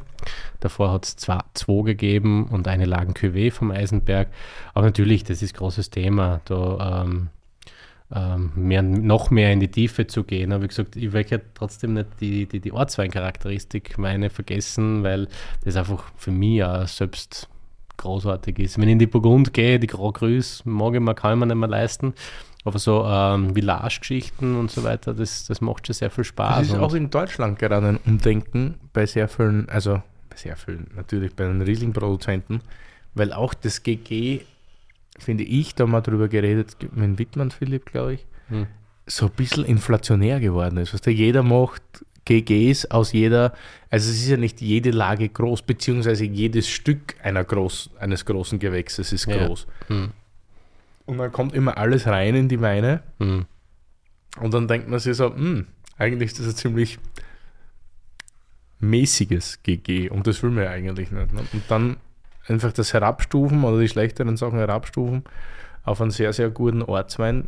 Davor hat es zwei, zwei gegeben und eine Lagen Cuvée vom Eisenberg. Aber natürlich, das ist großes Thema, da ähm, ähm, mehr, noch mehr in die Tiefe zu gehen. Aber wie gesagt, ich will ja trotzdem nicht die, die, die Ortsweincharakteristik meine vergessen, weil das einfach für mich ja selbst großartig ist. Wenn ich in die Burgund gehe, die Grand Crus mag ich mir, kann ich mir nicht mehr leisten. Aber so ähm, Village-Geschichten und so weiter, das, das macht schon sehr viel Spaß. Es ist auch in Deutschland gerade ein Umdenken bei sehr vielen, also bei sehr vielen, natürlich bei den Riesling-Produzenten, weil auch das GG, finde ich, da haben wir drüber geredet, mit Wittmann Philipp, glaube ich, Hm. so ein bisschen inflationär geworden ist. Weißt du, jeder macht GGs aus jeder, also es ist ja nicht jede Lage groß, beziehungsweise jedes Stück einer groß, eines großen Gewächses ist Ja. groß. Hm. Und dann kommt immer alles rein in die Weine. Hm. Und dann denkt man sich so, hm, eigentlich ist das ein ziemlich mäßiges GG und das will man ja eigentlich nicht. Ne? Und dann einfach das Herabstufen oder die schlechteren Sachen herabstufen auf einen sehr, sehr guten Ortswein,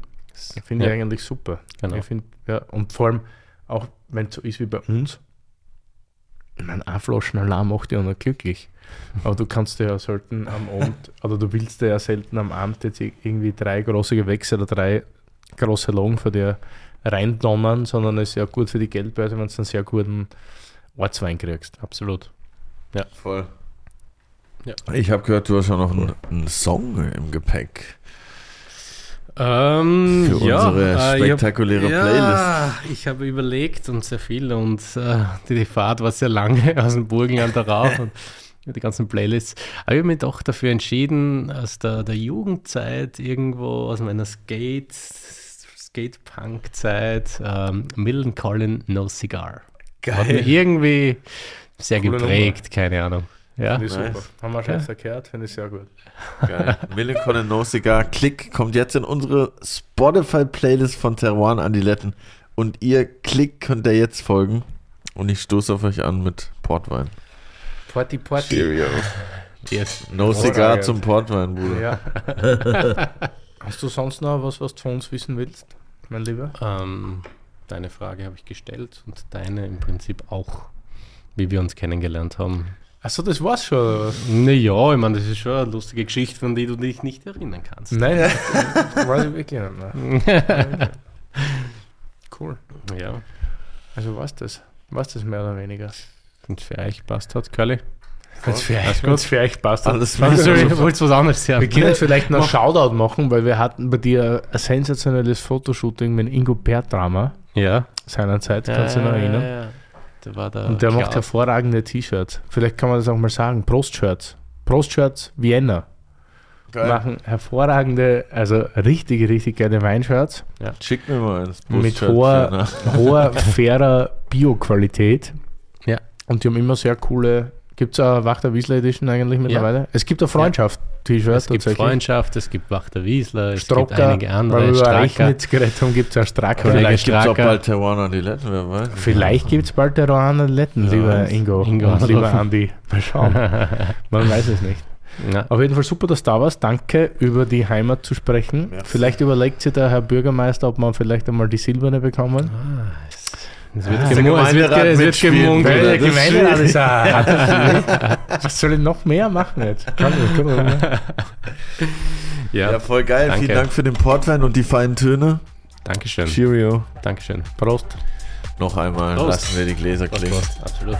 finde Ja. ich eigentlich super. Genau. Ich find, ja, und vor allem auch, wenn es so ist wie bei uns, ich meine, eine Flaschen allein macht dich ja noch glücklich. Aber du kannst dir ja selten am Abend, oder du willst ja selten am Abend jetzt irgendwie drei große Gewächse oder drei große Lagen für dir reindonnern, sondern es ist ja gut für die Geldbörse, wenn du einen sehr guten Ortswein kriegst. Absolut. Voll. Ja. Ich habe gehört, du hast auch noch einen, einen Song im Gepäck. Ähm, Für ja, unsere äh, ich hab- spektakuläre Ja, ich habe überlegt und sehr viel und äh, die, Fahrt war sehr lange *laughs* aus dem Burgenland darauf und die ganzen Playlists. Aber ich habe mich doch dafür entschieden, aus der, der Jugendzeit irgendwo aus meiner Skate, Skate-Punk-Zeit, ähm, Millen Collin No Cigar. Hat mich irgendwie sehr Coole geprägt, keine Ahnung. Ja, Finde ich Nice. super. Haben wir schon verkehrt, finde ich sehr gut. Geil. Millencolin No Cigar. Klick kommt jetzt in unsere Spotify-Playlist von Teruan Andiletten. Und ihr Klick könnt ihr jetzt folgen. Und ich stoße auf euch an mit Portwein. Party, Party. Cheerio. yes. No Cigar zum Portwein, Bruder. Ja. *laughs* Hast du sonst noch was, was du von uns wissen willst, mein Lieber? Ähm, deine Frage habe ich gestellt und deine im Prinzip auch, wie wir uns kennengelernt haben. Achso, das war's schon. oder was? Naja, ich meine, das ist schon eine lustige Geschichte, von die du dich nicht erinnern kannst. Nein, *laughs* das weiß ich wirklich nicht mehr. *laughs* Cool. Ja, Also was das? Was das mehr oder weniger? wenn es für euch passt hat, Curly. Wenn es für, für euch passt. dann- Alles Also, ich wollte was anderes Wir sagen. können vielleicht noch einen Shoutout machen, weil wir hatten bei dir ein sensationelles Fotoshooting mit Ingo Bertramer Ja. seinerzeit, kannst du dich noch erinnern? Ja, Der war da. Und der macht klar. hervorragende T-Shirts. Vielleicht kann man das auch mal sagen. Prost-Shirts. Prost-Shirts Vienna. Geil. Machen hervorragende, also richtig, richtig geile Weinshirts. Schick mir mal eins. mit Brustshirt hoher, *laughs* hoher, fairer Bio-Qualität. Ja. Und die haben immer sehr coole. Gibt es eine Wachter Wiesler Edition eigentlich mittlerweile? Es gibt eine Freundschaft-T-Shirt Es gibt Freundschaft, es gibt Wachter Wiesler, es Strocker, gibt einige andere. Stracker. Rechnitz geredet haben, gibt es auch Stracker. Vielleicht gibt es auch bald Terwana die Letten, wer weiß. Vielleicht gibt es bald der Rohan Letten, Ja, lieber Ingo, Ingo und *laughs* lieber. Andi. Mal schauen. *laughs* Man weiß es nicht. Ja. Auf jeden Fall super, dass du da warst. Danke, über die Heimat zu sprechen. Merci. Vielleicht überlegt sich der Herr Bürgermeister, ob man vielleicht einmal die Silberne bekommen. Es wird, Ah, gemu- es wird, es wird gemunkelt. ein *laughs* Was soll ich noch mehr machen jetzt? Kann ich, kann ich. *laughs* Ja, Ja, voll geil. Danke. Vielen Dank für den Portwein und die feinen Töne. Dankeschön. Cheerio. Dankeschön. Prost. Noch einmal Prost. lassen wir die Gläser klingen. Prost, Prost. Absolut.